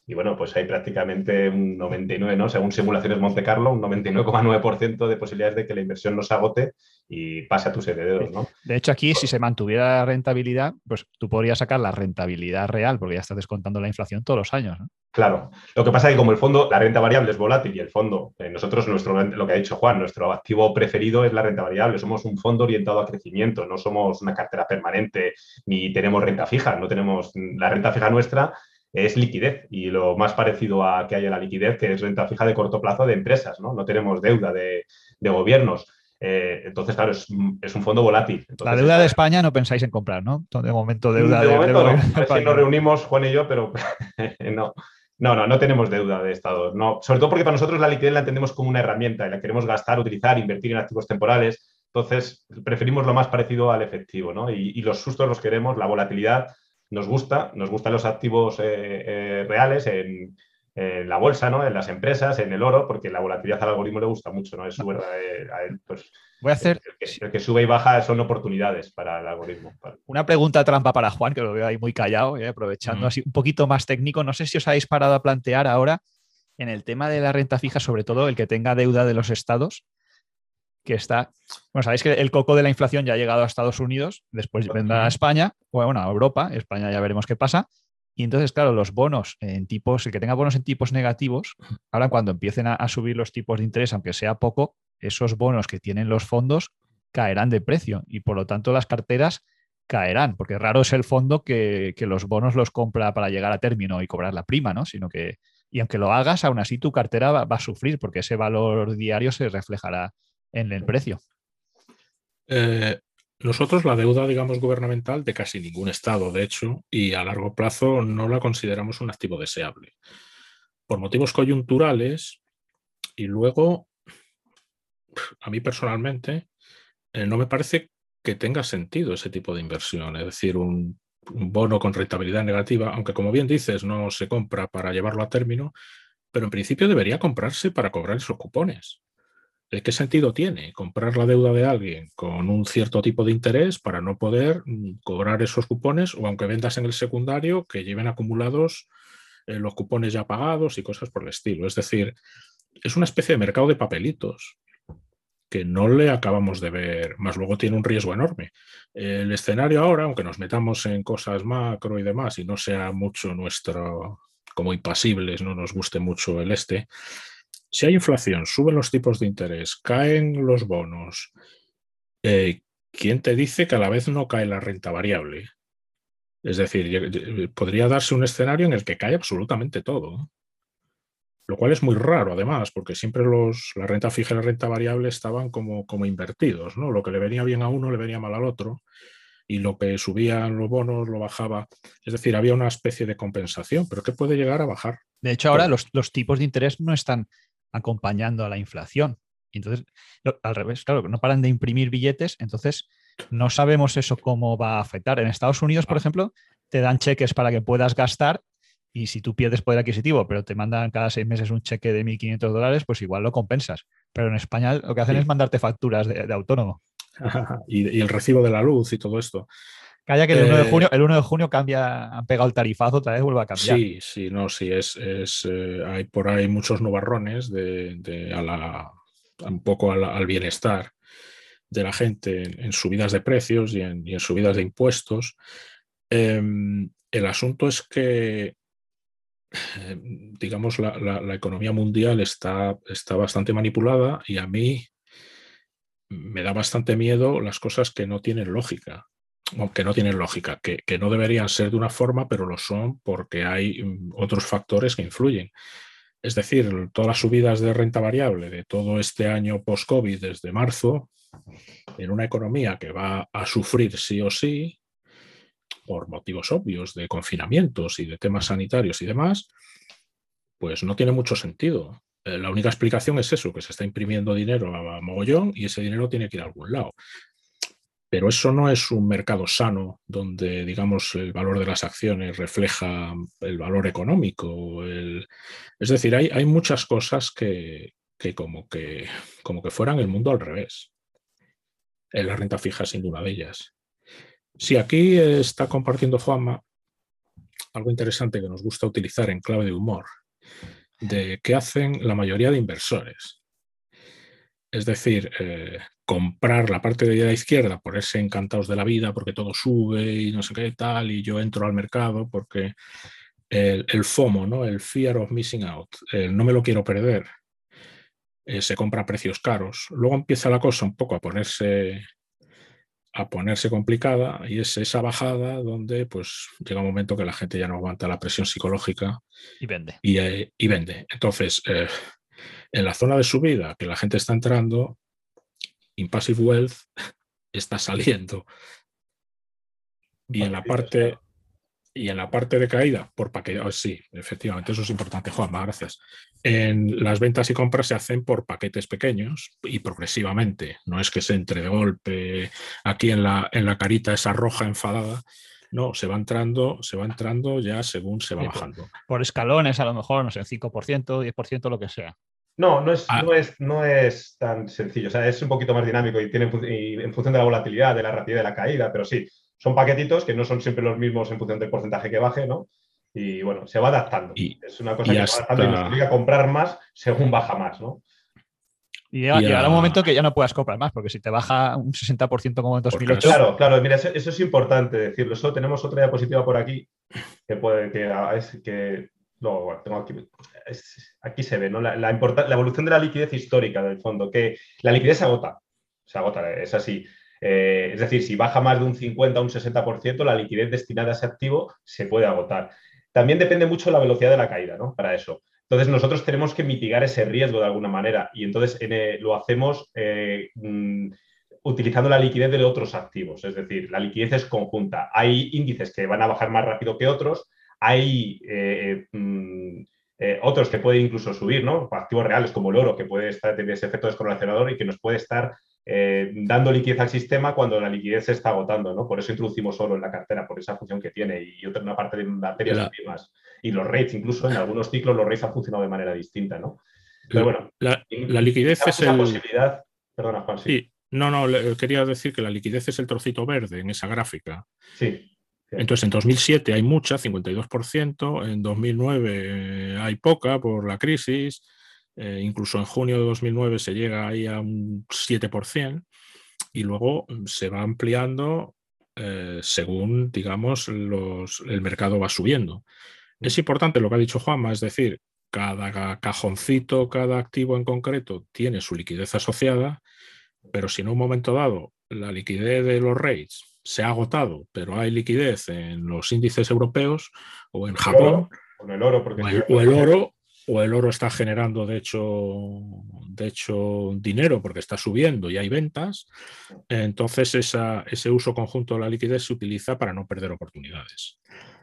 y bueno, pues hay prácticamente un 99, ¿no? Según simulaciones Monte Carlo, un 99,9% de posibilidades de que la inversión no se agote y pase a tus herederos, ¿no? De hecho, aquí si se mantuviera la rentabilidad, pues tú podrías sacar la rentabilidad real, porque ya estás descontando la inflación todos los años, ¿no? Claro. Lo que pasa es que como el fondo, la renta variable es volátil y el fondo, eh, nosotros, nuestro, lo que ha dicho Juan, nuestro activo preferido es la renta variable. Somos un fondo orientado a crecimiento, no somos una cartera permanente ni tenemos renta fija, no tenemos la renta fija nuestra es liquidez y lo más parecido a que haya la liquidez, que es renta fija de corto plazo de empresas, ¿no? No tenemos deuda de, gobiernos. Eh, entonces, claro, es, un fondo volátil. la deuda de España no pensáis en comprar, ¿no? De momento deuda de, de momento no. nos reunimos Juan y yo, pero no. No, no, no tenemos deuda de Estado. No, sobre todo porque para nosotros la liquidez la entendemos como una herramienta y la queremos gastar, utilizar, invertir en activos temporales. Entonces, preferimos lo más parecido al efectivo, ¿no? Y, y los sustos los queremos, la volatilidad nos gusta, nos gustan los activos eh, eh, reales en, la bolsa, ¿no? en las empresas, en el oro, porque la volatilidad al algoritmo le gusta mucho, ¿no? Es eh, pues, Voy a hacer. El que, sube y baja son oportunidades para el algoritmo. Una pregunta trampa para Juan, que lo veo ahí muy callado, aprovechando así un poquito más técnico. No sé si os habéis parado a plantear ahora en el tema de la renta fija, sobre todo el que tenga deuda de los estados, que está, bueno, sabéis que el coco de la inflación ya ha llegado a Estados Unidos, después vendrá a España, o bueno, a Europa, España ya veremos qué pasa. Y entonces, claro, los bonos en tipos, el que tenga bonos en tipos negativos, ahora cuando empiecen a, subir los tipos de interés, aunque sea poco, esos bonos que tienen los fondos caerán de precio y por lo tanto las carteras caerán, porque raro es el fondo que, los bonos los compra para llegar a término y cobrar la prima, ¿no? Sino que, y aunque lo hagas, aún así tu cartera va, a sufrir porque ese valor diario se reflejará en el precio. Eh, nosotros la deuda, digamos, gubernamental de casi ningún Estado, de hecho, y a largo plazo no la consideramos un activo deseable. Por motivos coyunturales y luego, a mí personalmente, eh, no me parece que tenga sentido ese tipo de inversión, es decir, un, bono con rentabilidad negativa, aunque como bien dices, no se compra para llevarlo a término, pero en principio debería comprarse para cobrar esos cupones. ¿Qué sentido tiene comprar la deuda de alguien con un cierto tipo de interés para no poder mm, cobrar esos cupones o aunque vendas en el secundario que lleven acumulados eh, los cupones ya pagados y cosas por el estilo? Es decir, es una especie de mercado de papelitos que no le acabamos de ver, más luego tiene un riesgo enorme. El escenario ahora, aunque nos metamos en cosas macro y demás y no sea mucho nuestro, como impasibles, no nos guste mucho el este, si hay inflación, suben los tipos de interés, caen los bonos, eh, ¿quién te dice que a la vez no cae la renta variable? Es decir, podría darse un escenario en el que cae absolutamente todo lo cual es muy raro además, porque siempre los, la renta fija y la renta variable estaban como, como invertidos, ¿no? Lo que le venía bien a uno le venía mal al otro y lo que subían los bonos lo bajaba. Es decir, había una especie de compensación, pero que puede llegar a bajar. De hecho, ahora los, tipos de interés no están acompañando a la inflación. Entonces, al revés, claro, no paran de imprimir billetes, entonces no sabemos eso cómo va a afectar. En Estados Unidos, por ah. ejemplo, te dan cheques para que puedas gastar y si tú pierdes poder adquisitivo, pero te mandan cada seis meses un cheque de 1.500 dólares, pues igual lo compensas. Pero en España lo que hacen es mandarte facturas de, autónomo. y, el recibo de la luz y todo esto. Calla que el 1 de eh, junio, el 1 de junio cambia, han pegado el tarifazo, otra vez vuelve a cambiar. Sí, sí, no, sí, es, es eh, hay por ahí muchos nubarrones de, a la, un poco al, bienestar de la gente en, subidas de precios y en, subidas de impuestos. Em, el asunto es que Em, digamos, la, economía mundial está, está bastante manipulada y a mí me da bastante miedo las cosas que no tienen lógica, que no tienen lógica, que, que, no deberían ser de una forma, pero lo son porque hay mm, otros factores que influyen. Es decir, todas las subidas de renta variable de todo este año post-COVID desde marzo, en una economía que va a sufrir sí o sí, por motivos obvios de confinamientos y de temas sanitarios y demás, pues no tiene mucho sentido. Eh, la única explicación es eso, que se está imprimiendo dinero a mogollón y ese dinero tiene que ir a algún lado. Pero eso no es un mercado sano donde, digamos, el valor de las acciones refleja el valor económico. Es decir, hay, hay muchas cosas que, como que como que fueran el mundo al revés. En la renta fija, sin duda de ellas. Sí, aquí está compartiendo Juanma algo interesante que nos gusta utilizar en clave de humor, de qué hacen la mayoría de inversores. Es decir, eh, comprar la parte de la izquierda, por ese encantados de la vida, porque todo sube y no sé qué tal, y yo entro al mercado porque el, FOMO, ¿no? el fear of missing out, no me lo quiero perder, eh, se compra a precios caros. Luego empieza la cosa un poco a ponerse a ponerse complicada y es esa bajada donde pues llega un momento que la gente ya no aguanta la presión psicológica y vende. Y, eh, vende. Entonces, eh, en la zona de subida que la gente está entrando, Impassive Wealth está saliendo. Y en la parte y en la parte de caída, por paquete, oh, sí, efectivamente, eso es importante, Juanma, gracias. En las ventas y compras se hacen por paquetes pequeños y progresivamente. No es que se entre de golpe aquí en la, en la carita esa roja enfadada. No, se va entrando, se va entrando ya según se va bajando. Por, escalones, a lo mejor, no sé, 5%, 10%, lo que sea. No, no es, ah. no, es, no es tan sencillo. O sea, es un poquito más dinámico y tiene en función de la volatilidad, de la rapidez de la caída, pero sí, son paquetitos que no son siempre los mismos en función del porcentaje que baje, ¿no? Y bueno, se va adaptando. es una cosa que se va adaptando y nos obliga comprar más según baja más, ¿no? Y llegará un momento que ya no puedas comprar más, porque si te baja un 60% como en 2008. Claro, claro, mira, eso, es importante decirlo. Eso tenemos otra diapositiva por aquí que puede que es que tengo aquí, se ve, ¿no? La, la, evolución de la liquidez histórica del fondo, que la liquidez se agota. Se agota, es así. Eh, es decir, si baja más de un 50 o un 60%, la liquidez destinada a ese activo se puede agotar. También depende mucho de la velocidad de la caída, ¿no? Para eso. Entonces, nosotros tenemos que mitigar ese riesgo de alguna manera y entonces lo hacemos eh, mm, utilizando la liquidez de otros activos. Es decir, la liquidez es conjunta. Hay índices que van a bajar más rápido que otros, hay eh, mm, otros que pueden incluso subir, ¿no? Activos reales como el oro, que puede estar, tener ese efecto descorrelacionador y que nos puede estar eh, dando liquidez al sistema cuando la liquidez se está agotando, ¿no? Por eso introducimos oro en la cartera, por esa función que tiene y otra una parte de materias primas. Y los rates, incluso en algunos ciclos, los rates han funcionado de manera distinta, ¿no? Pero bueno, la, liquidez es el... posibilidad... Perdona, Juan, sí. No, no, quería decir que la liquidez es el trocito verde en esa gráfica. Sí. Entonces, en 2007 hay mucha, 52%, en 2009 hay poca por la crisis, eh, incluso en junio de 2009 se llega ahí a un 7% y luego mm, se va ampliando eh, según, digamos, el mercado va subiendo. Es mm. importante lo que ha dicho Juanma, es decir, cada cajoncito, cada activo en concreto tiene su liquidez asociada, pero si en un momento dado la liquidez de los rates se ha agotado, pero hay liquidez en los índices europeos o en Japón, o, el oro, porque o el oro, o el oro está generando, de hecho, de hecho, dinero porque está subiendo y hay ventas, entonces ese uso conjunto de la liquidez se utiliza para no perder oportunidades.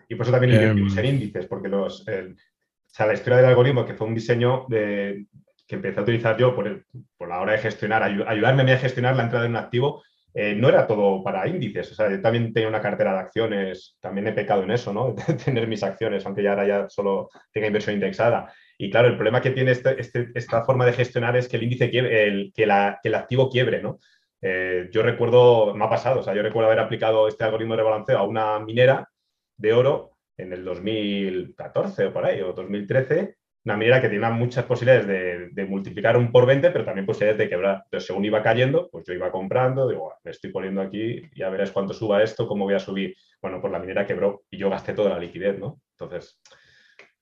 Y por eso también invertimos em, en índices, porque los, la historia del algoritmo, que fue un diseño de, que empecé a utilizar yo por, por la hora de gestionar, ayudarme a gestionar la entrada de un activo, eh, no era todo para índices. O sea, yo también tenía una cartera de acciones, también he pecado en eso, ¿no? tener mis acciones, aunque ya ahora ya solo tenga inversión indexada. Y claro, el problema que tiene este, este, esta forma de gestionar es que el índice quiebre, el, que, el activo quiebre, ¿no? Eh, yo recuerdo, no ha pasado, o sea, yo recuerdo haber aplicado este algoritmo de rebalanceo a una minera de oro en el 2014 o por ahí, o 2013, una minera que tenía muchas posibilidades de, multiplicar un por 20, pero también posibilidades de quebrar. Entonces, según iba cayendo, pues yo iba comprando, digo, me estoy poniendo aquí, ya verás cuánto suba esto, cómo voy a subir. Bueno, pues la minera quebró y yo gasté toda la liquidez, ¿no? Entonces,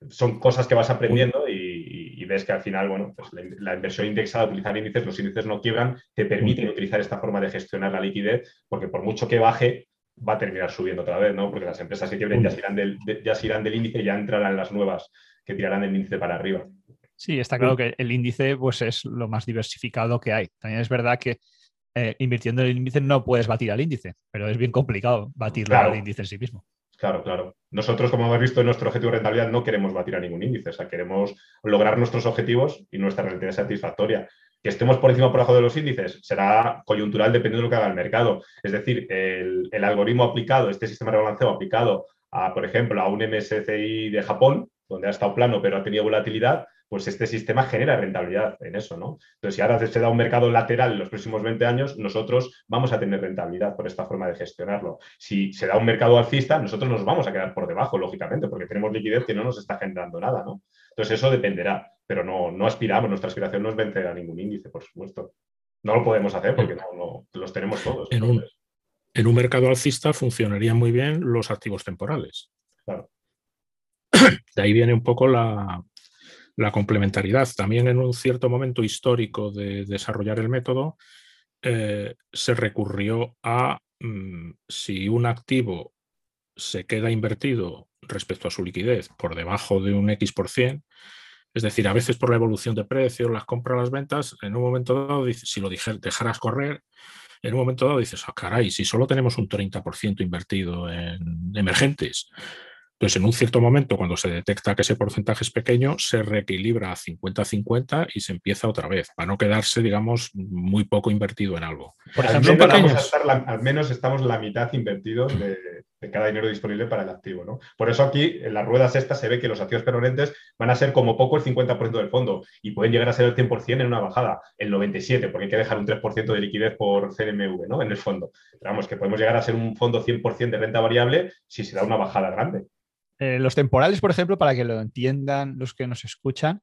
son cosas que vas aprendiendo y, ves que al final, bueno, pues la, inversión indexada, utilizar índices, los índices no quiebran, te permiten utilizar esta forma de gestionar la liquidez, porque por mucho que baje, va a terminar subiendo otra vez, ¿no? Porque las empresas que quiebren ya se irán del, ya se irán del índice y ya entrarán las nuevas que tirarán el índice para arriba. Sí, está claro que el índice pues, es lo más diversificado que hay. También es verdad que eh, invirtiendo en el índice no puedes batir al índice, pero es bien complicado batirlo al índice en sí mismo. Claro, claro. Nosotros, como hemos visto en nuestro objetivo de rentabilidad, no queremos batir a ningún índice, o sea, queremos lograr nuestros objetivos y nuestra rentabilidad satisfactoria. Que estemos por encima o por abajo de los índices será coyuntural dependiendo de lo que haga el mercado. Es decir, el, algoritmo aplicado, este sistema de balanceo aplicado a, por ejemplo, a un MSCI de Japón, donde ha estado plano pero ha tenido volatilidad, pues este sistema genera rentabilidad en eso, ¿no? Entonces, si ahora se da un mercado lateral en los próximos 20 años, nosotros vamos a tener rentabilidad por esta forma de gestionarlo. Si se da un mercado alcista, nosotros nos vamos a quedar por debajo, lógicamente, porque tenemos liquidez que no nos está generando nada, ¿no? Entonces, eso dependerá, pero no, no aspiramos, nuestra aspiración no es vencer a ningún índice, por supuesto. No lo podemos hacer porque no, los tenemos todos. En un, en un mercado alcista funcionarían muy bien los activos temporales. Claro. De ahí viene un poco la, la complementariedad. También en un cierto momento histórico de desarrollar el método, eh, se recurrió a mm, si un activo se queda invertido respecto a su liquidez por debajo de un X por cien, es decir, a veces por la evolución de precios, las compras, las ventas, en un momento dado, si lo dejaras correr, en un momento dado dices, ah, caray, si solo tenemos un 30% invertido en emergentes, entonces, en un cierto momento, cuando se detecta que ese porcentaje es pequeño, se reequilibra a 50-50 y se empieza otra vez, para no quedarse, digamos, muy poco invertido en algo. Por ejemplo, al menos, estamos la mitad invertidos de, cada dinero disponible para el activo. ¿no? Por eso aquí, en las ruedas estas, se ve que los activos permanentes van a ser como poco el 50% del fondo y pueden llegar a ser el 100% en una bajada, el 97%, porque hay que dejar un 3% de liquidez por CNMV ¿no? en el fondo. Pero vamos, que podemos llegar a ser un fondo 100% de renta variable si se da una bajada grande. Eh, los temporales, por ejemplo, para que lo entiendan los que nos escuchan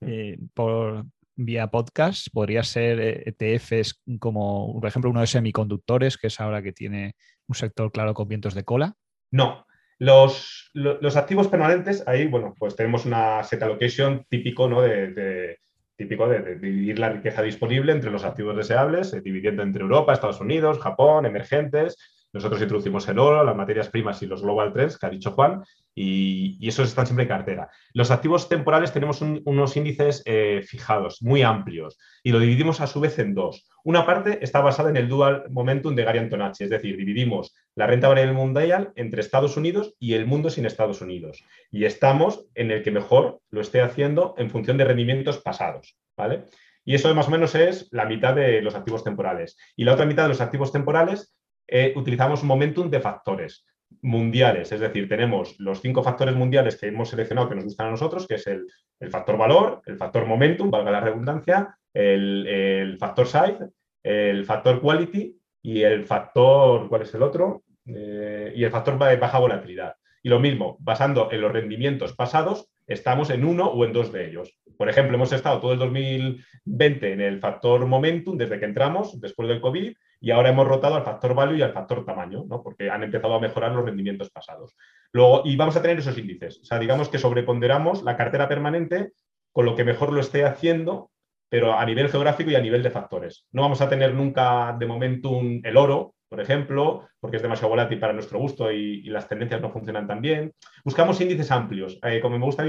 eh, por vía podcast, podría ser ETFs eh, e como, por ejemplo, uno de semiconductores, que es ahora que tiene un sector claro con vientos de cola. No, los, activos permanentes, ahí, bueno, pues tenemos una set allocation típico, ¿no? De, típico de, dividir la riqueza disponible entre los activos deseables, eh, dividiendo entre Europa, Estados Unidos, Japón, emergentes. Nosotros introducimos el oro, las materias primas y los global trends, que ha dicho Juan, y, esos están siempre en cartera. Los activos temporales tenemos unos índices eh, fijados, muy amplios, y lo dividimos a su vez en dos. Una parte está basada en el dual momentum de Gary Antonacci, es decir, dividimos la renta variable mundial entre Estados Unidos y el mundo sin Estados Unidos. Y estamos en el que mejor lo esté haciendo en función de rendimientos pasados. ¿vale? Y eso más o menos es la mitad de los activos temporales. Y la otra mitad de los activos temporales eh, utilizamos momentum de factores mundiales, es decir, tenemos los cinco factores mundiales que hemos seleccionado que nos gustan a nosotros, que es el, factor valor, el factor momentum, valga la redundancia, el, factor size, el factor quality y el factor, ¿cuál es el otro? Eh, y el factor de baja volatilidad. Y lo mismo, basando en los rendimientos pasados, estamos en uno o en dos de ellos. Por ejemplo, hemos estado todo el 2020 en el factor momentum desde que entramos, después del COVID, y ahora hemos rotado al factor value y al factor tamaño, ¿no? porque han empezado a mejorar los rendimientos pasados. Luego, y vamos a tener esos índices. O sea, digamos que sobreponderamos la cartera permanente con lo que mejor lo esté haciendo, pero a nivel geográfico y a nivel de factores. No vamos a tener nunca de momentum el oro, por ejemplo, porque es demasiado volátil para nuestro gusto y, las tendencias no funcionan tan bien. Buscamos índices amplios, eh, como me gusta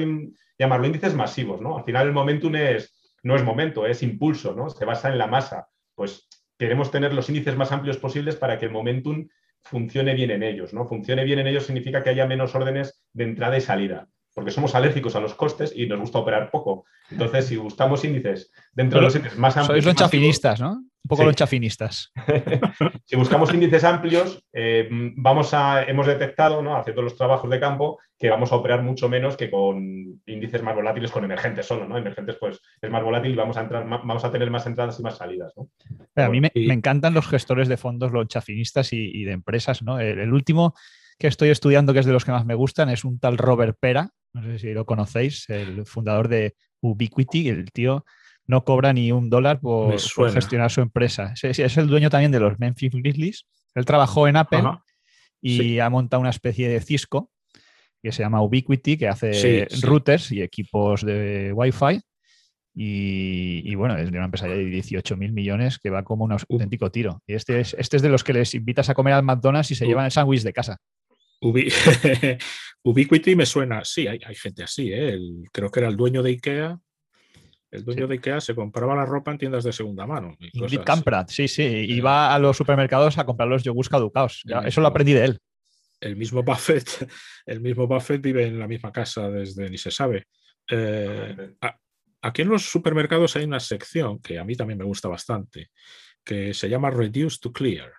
llamarlo, índices masivos. ¿no? Al final el momentum es, no es momento, es impulso, ¿no? se basa en la masa. Pues queremos tener los índices más amplios posibles para que el momentum funcione bien en ellos. ¿no? Funcione bien en ellos significa que haya menos órdenes de entrada y salida porque somos alérgicos a los costes y nos gusta operar poco. Entonces, si buscamos índices dentro de los índices más amplios. Sois lonchafinistas, ¿no? Un poco lonchafinistas. si buscamos índices amplios, eh, vamos a, hemos detectado, ¿no? haciendo los trabajos de campo, que vamos a operar mucho menos que con índices más volátiles, con emergentes solo, ¿no? Emergentes, pues es más volátil y vamos a entrar, vamos a tener más entradas y más salidas. ¿no? a mí me, encantan los gestores de fondos lonchafinistas y, y de empresas, ¿no? el último que estoy estudiando, que es de los que más me gustan, es un tal Robert Pera, no sé si lo conocéis, el fundador de Ubiquity, el tío no cobra ni un dólar por, gestionar su empresa. Es, el dueño también de los Memphis Grizzlies. Él trabajó en Apple y ha montado una especie de Cisco que se llama Ubiquity, que hace routers y equipos de Wi-Fi. Y, bueno, es de una empresa de 18 mil millones que va como un auténtico tiro. Y este es, este es de los que les invitas a comer al McDonald's y se llevan el sándwich de casa. Ubiquity me suena, sí, hay, gente así, ¿eh? creo que era el dueño de Ikea. El dueño de Ikea se compraba la ropa en tiendas de segunda mano. Ingrid Kamprad, sí, sí, iba a los supermercados a comprar los yogures caducados. Eso lo aprendí de él. El mismo Buffett, el mismo Buffett vive en la misma casa desde ni se sabe. Eh, aquí en los supermercados hay una sección que a mí también me gusta bastante, que se llama Reduce to Clear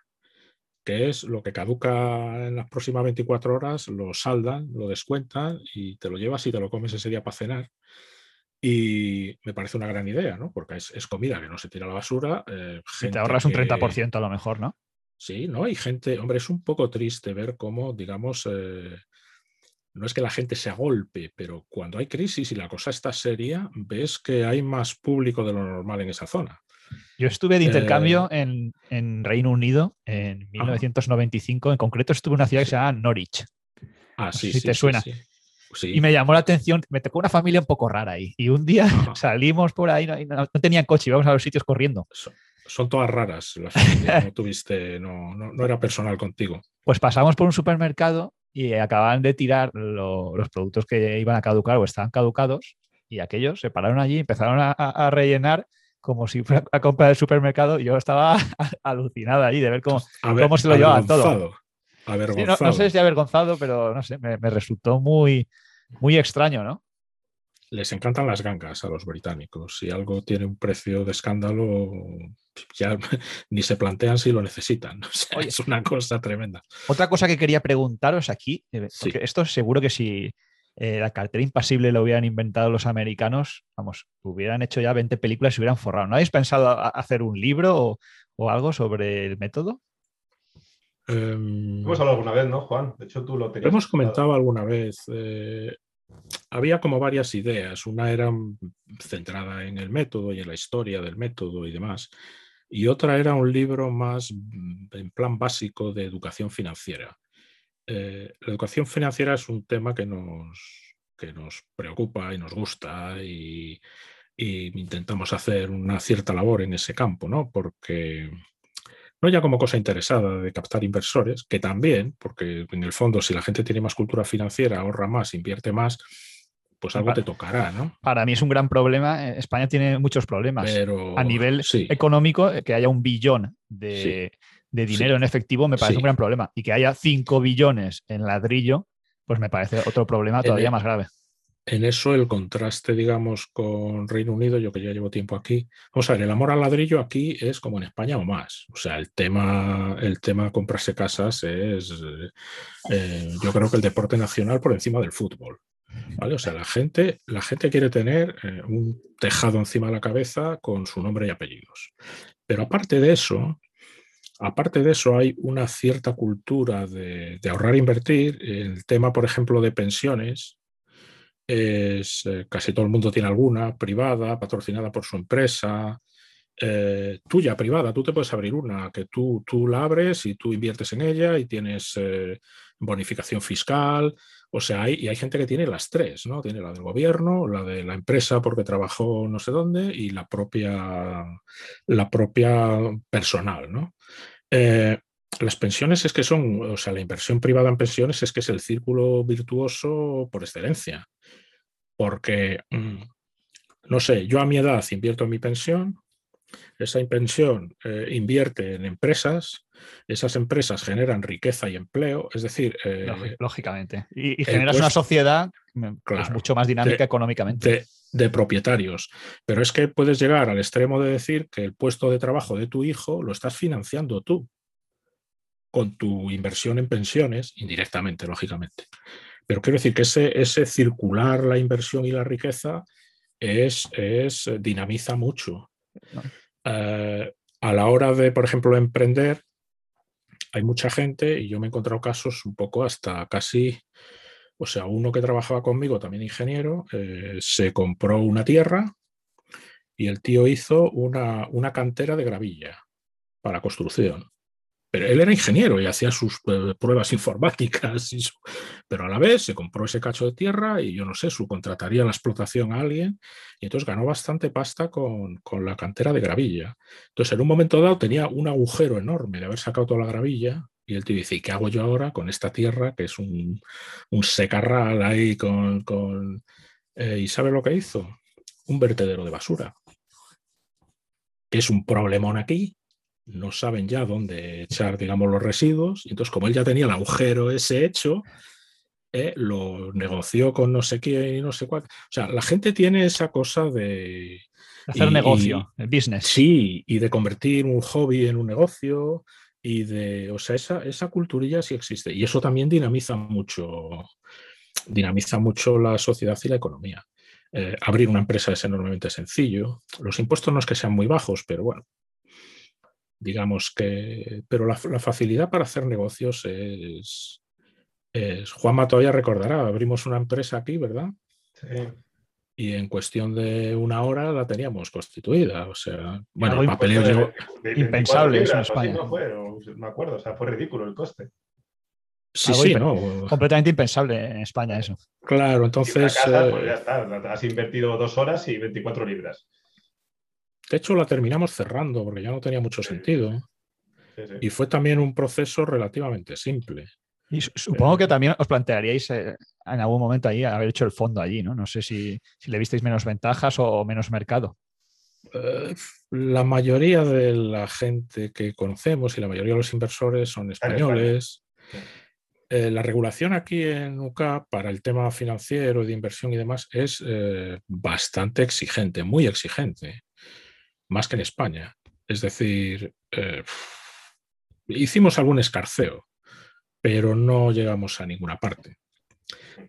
que es lo que caduca en las próximas 24 horas, lo saldan, lo descuentan y te lo llevas y te lo comes ese día para cenar. Y me parece una gran idea, ¿no? Porque es, comida que no se tira a la basura. Eh, y te ahorras un 30% a lo mejor, ¿no? Sí, ¿no? Hay gente, hombre, es un poco triste ver cómo, digamos, eh, no es que la gente se agolpe, pero cuando hay crisis y la cosa está seria, ves que hay más público de lo normal en esa zona. Yo estuve de intercambio en, Reino Unido en 1995. En concreto estuve en una ciudad que se llama Norwich. Ah, sí, si te suena. Y me llamó la atención, me tocó una familia un poco rara ahí. Y un día salimos por ahí, no, tenían coche, íbamos a los sitios corriendo. Son, todas raras las familias, no tuviste, no, no, era personal contigo. Pues pasamos por un supermercado y acababan de tirar los productos que iban a caducar o estaban caducados y aquellos se pararon allí, empezaron a rellenar como si fuera a comprar el supermercado. Y yo estaba alucinada ahí de ver cómo, cómo se lo llevaban todo. No, sé si avergonzado, pero no sé, me, resultó muy, muy extraño, ¿no? Les encantan las gangas a los británicos. Si algo tiene un precio de escándalo, ya ni se plantean si lo necesitan. es una cosa tremenda. Otra cosa que quería preguntaros aquí, eh, porque esto seguro que si eh, la cartera impasible lo hubieran inventado los americanos, vamos, hubieran hecho ya 20 películas y hubieran forrado. ¿No habéis pensado hacer un libro o, algo sobre el método? Em, hemos hablado alguna vez, ¿no, Juan? De hecho, tú lo tenías. Hemos comentado alguna vez. Eh, había como varias ideas. Una era centrada en el método y en la historia del método y demás. Y otra era un libro más mm, en plan básico de educación financiera. Eh, la educación financiera es un tema que nos, que nos preocupa y nos gusta y y intentamos hacer una cierta labor en ese campo, ¿no? Porque no ya como cosa interesada de captar inversores, que también, porque en el fondo si la gente tiene más cultura financiera, ahorra más, invierte más, pues algo te tocará, ¿no? Para mí es un gran problema. Eh, España tiene muchos problemas. Pero, a nivel sí. económico, eh, que haya un billón de, de dinero en efectivo me parece un gran problema. Y que haya 5 billones en ladrillo, pues me parece otro problema todavía el- más grave. En eso el contraste, digamos, con Reino Unido, yo que ya llevo tiempo aquí, vamos a ver, el amor al ladrillo aquí es como en España o más. O sea, el tema, el tema comprarse casas es, eh, yo creo que el deporte nacional por encima del fútbol. ¿Vale? O sea, la gente, la gente quiere tener eh, un tejado encima de la cabeza con su nombre y apellidos. Pero aparte de eso, aparte de eso, hay una cierta cultura de, de ahorrar e invertir. El tema, por ejemplo, de pensiones eh, casi todo el mundo tiene alguna privada, patrocinada por su empresa, eh, tuya privada. Tú te puedes abrir una que tú, tú la abres y tú inviertes en ella y tienes eh, bonificación fiscal. O sea, hay, y hay gente que tiene las tres, ¿no? Tiene la del gobierno, la de la empresa porque trabajó no sé dónde y la propia, la propia personal, ¿no? Las pensiones es que son, o sea, la inversión privada en pensiones es que es el círculo virtuoso por excelencia. Porque, mm, no sé, yo a mi edad invierto en mi pensión, esa pensión eh, invierte en empresas, esas empresas generan riqueza y empleo, es decir, eh, Lógi- Lógicamente. Y, y el generas una puesto- sociedad mm, pues, mucho más dinámica De- económicamente. de, de propietarios. Pero es que puedes llegar al extremo de decir que el puesto de trabajo de tu hijo lo estás financiando tú con tu inversión en pensiones, indirectamente, lógicamente. Pero quiero decir que ese, ese circular la inversión y la riqueza es, es eh, dinamiza mucho. No. Eh, a la hora de, por ejemplo, emprender, hay mucha gente, y yo me he encontrado casos un poco hasta casi, o sea, uno que trabajaba conmigo, también ingeniero, eh, se compró una tierra y el tío hizo una, una cantera de gravilla para construcción. Pero él era ingeniero y hacía sus eh, pruebas informáticas, pero a la vez se compró ese cacho de tierra y yo no sé, subcontrataría la explotación a alguien y entonces ganó bastante pasta con, con la cantera de gravilla. Entonces en un momento dado tenía un agujero enorme de haber sacado toda la gravilla y el tío dice, ¿y qué hago yo ahora con esta tierra que es un, un secarral ahí con... con eh, ¿Y sabe lo que hizo? Un vertedero de basura. Que es un problemón aquí, no saben ya dónde echar, digamos, los residuos. Y entonces, como él ya tenía el agujero ese hecho, eh, lo negoció con no sé quién y no sé cuál. O sea, la gente tiene esa cosa de. Hacer y- negocio, el business. Sí, y de convertir un hobby en un negocio. Y de. O sea, esa, esa culturilla sí existe. Y eso también dinamiza mucho. Dinamiza mucho la sociedad y la economía. Eh, abrir una empresa es enormemente sencillo. Los impuestos no es que sean muy bajos, pero bueno, digamos que, pero la, la facilidad para hacer negocios es, es, Juanma todavía recordará, abrimos una empresa aquí, ¿verdad? Sí. Y en cuestión de una hora la teníamos constituida. O sea, bueno, papeleo Pues, llegó. de- de 24 Impensable eso en así, España. no fue, o- me acuerdo, o sea, fue ridículo el coste. Sí, sí, no. Completamente impensable en España eso. Claro, entonces. casa, eh, pues ya está, has invertido dos horas y 24 libras. De hecho, la terminamos cerrando porque ya no tenía mucho sentido. Sí, sí. Y fue también un proceso relativamente simple. Y su- supongo que también os plantearíais eh, en algún momento ahí haber hecho el fondo allí, ¿no? No sé si, si le visteis menos ventajas o, o menos mercado. Eh, la mayoría de la gente que conocemos y la mayoría de los inversores son españoles. Eh, la regulación aquí en UK para el tema financiero, de inversión y demás es eh, bastante exigente, muy exigente, más que en España. Es decir, eh, hicimos algún escarceo, pero no llegamos a ninguna parte.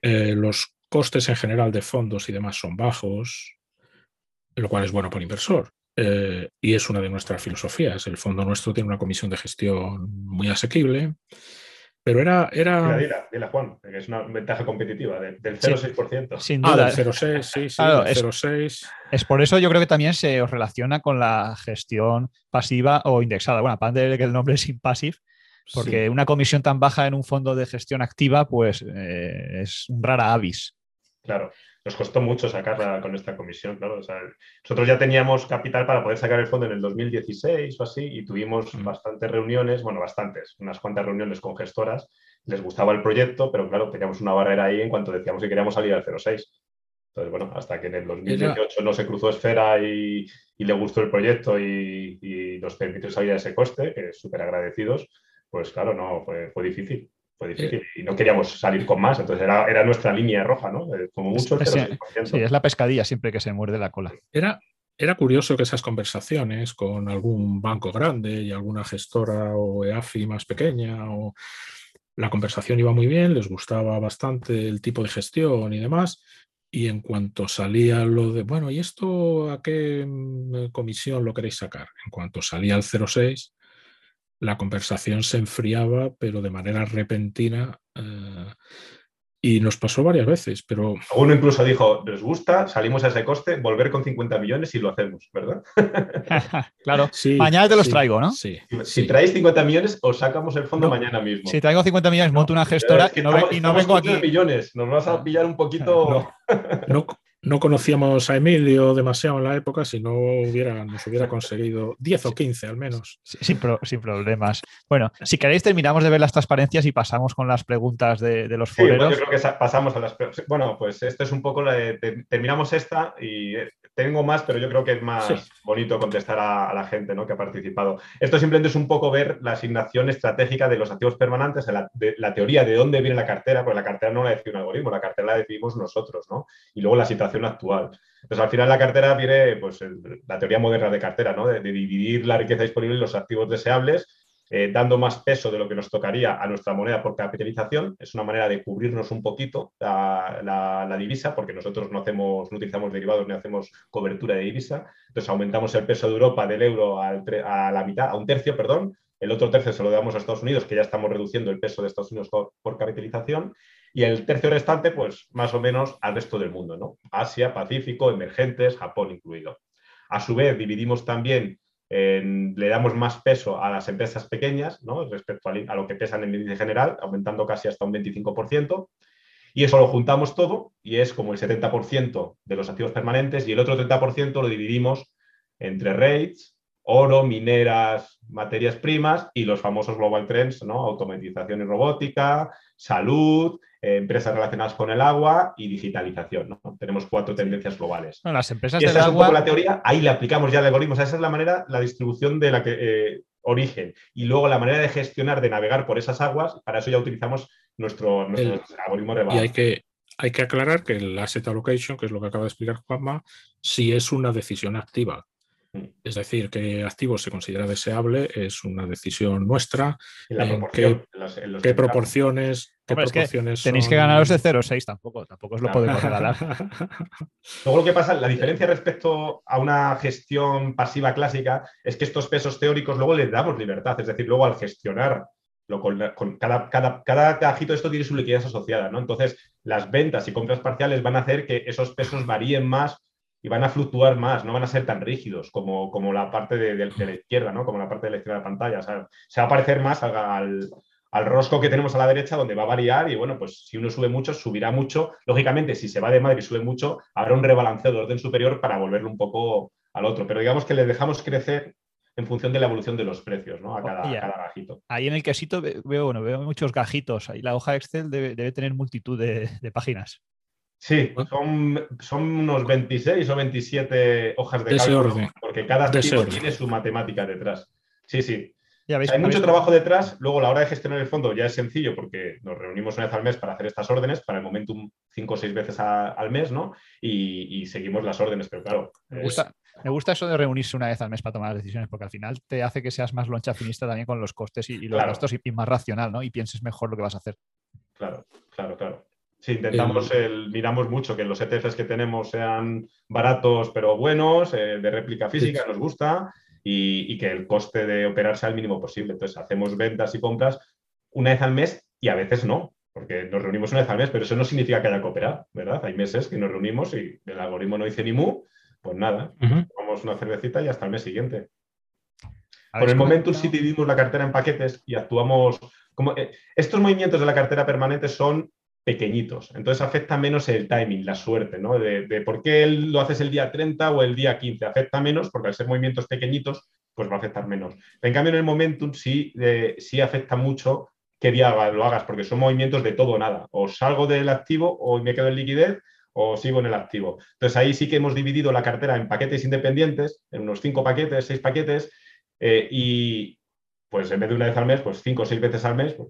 Eh, los costes en general de fondos y demás son bajos, lo cual es bueno para inversor. Eh, y es una de nuestras filosofías. El fondo nuestro tiene una comisión de gestión muy asequible, pero era... Era... dila, dila, Juan, que es una ventaja competitiva de- del Sí. 0,6%. Sin Ah, duda. del 0,6, sí, sí, Claro, del es- 0,6. Es por eso yo creo que también se os relaciona con la gestión pasiva o indexada. Bueno, aparte de que el nombre es impassive, porque sí. una comisión tan baja en un fondo de gestión activa, pues eh, es un rara avis. Claro. Nos costó mucho sacarla con esta comisión, claro. nosotros ya teníamos capital para poder sacar el fondo en el 2016 o así y tuvimos Mm. bastantes reuniones, bueno, bastantes, unas cuantas reuniones con gestoras. Les gustaba el proyecto, pero claro, teníamos una barrera ahí en cuanto decíamos que queríamos salir al 06. Entonces, bueno, hasta que en el 2018 no se cruzó esfera y, y le gustó el proyecto y, y nos permitió salir a ese coste, que súper agradecidos, pues claro, no, fue, fue difícil. Fue difícil y no queríamos salir con más, entonces era, era nuestra línea roja, ¿no? Eh, Como mucho 0,6%. Sí, es la pescadilla siempre que se muerde la cola. Era, era curioso que esas conversaciones con algún banco grande y alguna gestora o EAFI más pequeña, o la conversación iba muy bien, les gustaba bastante el tipo de gestión y demás. Y en cuanto salía lo de, bueno, ¿y esto a qué mm, comisión lo queréis sacar? En cuanto salía el 06, la conversación se enfriaba, pero de manera repentina. eh, y nos pasó varias veces, pero Uno incluso dijo, les gusta, salimos a ese coste, volver con 50 millones y lo hacemos, ¿verdad? claro. sí. Mañana te los sí, traigo, ¿no? Sí. Si sí. traéis 50 millones, os sacamos el fondo No. mañana mismo. Si traigo 50 millones, monto una gestora Es que y no, estamos- y no vengo aquí. millones, nos vas a pillar un poquito... No, no conocíamos a Emilio demasiado en la época, si no hubiera, nos hubiera conseguido 10 o 15 al menos. Sí, Sin, pro- sin problemas. Bueno, si queréis, terminamos de ver las transparencias y pasamos con las preguntas de, de los Sí, bueno, foreros. yo creo que sa- pasamos a las... Bueno, pues esto es un poco la de... te- Terminamos esta y eh, tengo más, pero yo creo que es más Sí. bonito contestar a, a la gente ¿no? que ha participado. Esto simplemente es un poco ver la asignación estratégica de los activos permanentes, la, de- la teoría de dónde viene la cartera, porque la cartera no la decide un algoritmo, la cartera la decidimos nosotros, ¿no? Y luego la situación actual. Entonces, al final la cartera viene, pues, la teoría moderna de cartera, ¿no? De, dividir la riqueza disponible en los activos deseables, eh, dando más peso de lo que nos tocaría a nuestra moneda por capitalización. Es una manera de cubrirnos un poquito la, divisa, porque nosotros no, hacemos, no utilizamos derivados ni hacemos cobertura de divisa. Entonces, aumentamos el peso de Europa del euro a la mitad, a un tercio, perdón. El otro tercio se lo damos a Estados Unidos, que ya estamos reduciendo el peso de Estados Unidos por capitalización. Y el tercio restante, pues más o menos al resto del mundo, ¿no? Asia, Pacífico, emergentes, Japón incluido. A su vez, dividimos también, le damos más peso a las empresas pequeñas, ¿no? Respecto a, lo que pesan en el índice general, aumentando casi hasta un 25%. Y eso lo juntamos todo y es como el 70% de los activos permanentes y el otro 30% lo dividimos entre rates, oro, mineras, materias primas y los famosos global trends, ¿no? Automatización y robótica, salud, eh, empresas relacionadas con el agua y digitalización. ¿no? Tenemos cuatro tendencias globales. Bueno, las empresas Y del esa es un agua. poco la teoría, ahí le aplicamos ya el algoritmo. O sea, esa es la manera, la distribución de la que eh, origen. Y luego la manera de gestionar, de navegar por esas aguas, para eso ya utilizamos nuestro, nuestro El- algoritmo Y Reval. hay que, hay que aclarar que el asset allocation, que es lo que acaba de explicar Juanma, sí es una decisión activa. Es decir, que activo se considera deseable, es una decisión nuestra. La en proporción, qué- en los- en los ¿Qué que- proporciones, qué Hombre, es que proporciones Tenéis que ganaros de 0,6 tampoco, tampoco os lo podemos regalar. Luego lo que pasa, la diferencia respecto a una gestión pasiva clásica es que estos pesos teóricos luego les damos libertad, es decir, luego al gestionar lo con, con cada, cada, cada cajito de esto tiene su liquidez asociada, ¿no? Entonces, las ventas y compras parciales van a hacer que esos pesos varíen más y van a fluctuar más, no van a ser tan rígidos como, como la parte de, de- de la izquierda, ¿no? Como la parte de la izquierda de la pantalla. O sea, se va a parecer más al, al- al rosco que tenemos a la derecha, donde va a variar y bueno, pues si uno sube mucho, subirá mucho. Lógicamente, si se va de madre y sube mucho, habrá un rebalanceo de orden superior para volverlo un poco al otro. Pero digamos que le dejamos crecer en función de la evolución de los precios, ¿no? A cada, a cada gajito. Ahí en el quesito ve- veo, bueno, veo muchos gajitos. Ahí la hoja Excel debe, debe tener multitud de, de páginas. Sí, son, son unos 26 o 27 hojas de, De cálculo, orden. porque cada orden. tiene su matemática detrás. Sí, sí. Ya veis, Hay mucho trabajo detrás. Luego, a la hora de gestionar el fondo ya es sencillo porque nos reunimos una vez al mes para hacer estas órdenes, para el momentum cinco o seis veces a- al mes, ¿no? Y, y seguimos las órdenes, pero claro. Me es- gusta, me gusta eso de reunirse una vez al mes para tomar las decisiones, porque al final te hace que seas más loncha finista también con los costes y, y los Claro. gastos y, y más racional, ¿no? Y pienses mejor lo que vas a hacer. Claro, claro, claro. Sí, intentamos, el, miramos mucho que los ETFs que tenemos sean baratos pero buenos, eh, de réplica física, nos gusta, y, y que el coste de operar sea el mínimo posible. Entonces, hacemos ventas y compras una vez al mes y a veces no, porque nos reunimos una vez al mes, pero eso no significa que haya que operar, ¿verdad? Hay meses que nos reunimos y el algoritmo no dice ni mu, pues nada, tomamos una cervecita y hasta el mes siguiente. Por ¿Habéis el momento sí dividimos la cartera en paquetes y actuamos como... eh, estos movimientos de la cartera permanente son pequeñitos. Entonces afecta menos el timing, la suerte, ¿no? De, por qué lo haces el día 30 o el día 15. Afecta menos porque al ser movimientos pequeñitos, pues va a afectar menos. En cambio, en el momentum sí, sí afecta mucho qué día lo hagas, porque son movimientos de todo o nada. O salgo del activo o me quedo en liquidez o sigo en el activo. Entonces ahí sí que hemos dividido la cartera en paquetes independientes, en unos cinco paquetes, seis paquetes, eh, y pues en vez de una vez al mes, pues cinco o seis veces al mes, pues,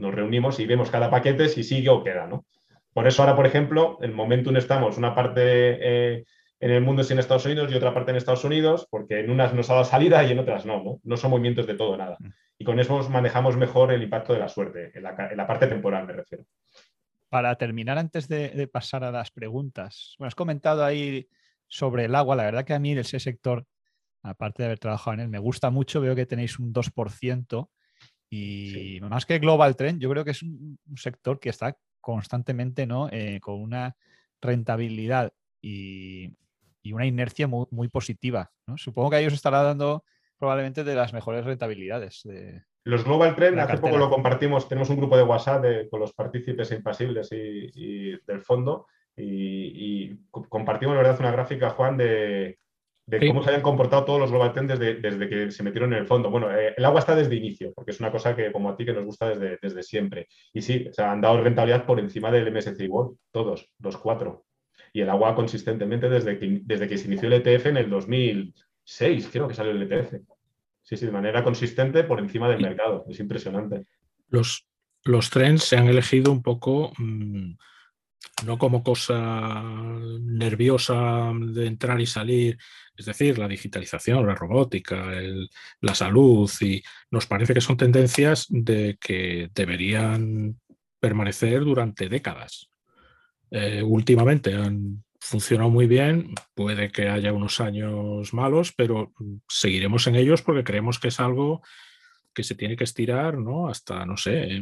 nos reunimos y vemos cada paquete si sigue o queda, ¿no? Por eso ahora, por ejemplo, en Momentum estamos una parte eh, en el mundo es en Estados Unidos y otra parte en Estados Unidos, porque en unas nos ha dado salida y en otras no, ¿no? No son movimientos de todo nada. Mm. Y con eso manejamos mejor el impacto de la suerte, en la, parte temporal me refiero. Para terminar, antes de, pasar a las preguntas, bueno, has comentado ahí sobre el agua, la verdad que a mí ese sector, aparte de haber trabajado en él, me gusta mucho, veo que tenéis un 2% y más que Global Trend, yo creo que es un, sector que está constantemente ¿no? Eh, con una rentabilidad y, una inercia muy, positiva. Supongo que a ellos estará dando probablemente de las mejores rentabilidades. De, los Global Trend, hace poco lo compartimos, tenemos un grupo de WhatsApp con los partícipes impasibles y, del fondo y, compartimos, la verdad, una gráfica, Juan, de, de cómo se habían comportado todos los Global Trend desde, que se metieron en el fondo. Bueno, eh, el agua está desde inicio, porque es una cosa que, como a ti, que nos gusta desde, desde siempre. Y sí, se han dado rentabilidad por encima del MSCI World, todos, los cuatro. Y el agua consistentemente desde que, desde que se inició el ETF en el 2006, creo que salió el ETF. Sí, sí, de manera consistente por encima del mercado. Es impresionante. Los, los trends se han elegido un poco... Mm, no como cosa nerviosa de entrar y salir, es decir, la digitalización, la robótica, la salud, y nos parece que son tendencias de que deberían permanecer durante décadas. Eh, últimamente han funcionado muy bien, puede que haya unos años malos, pero seguiremos en ellos porque creemos que es algo que se tiene que estirar ¿no? hasta, no sé,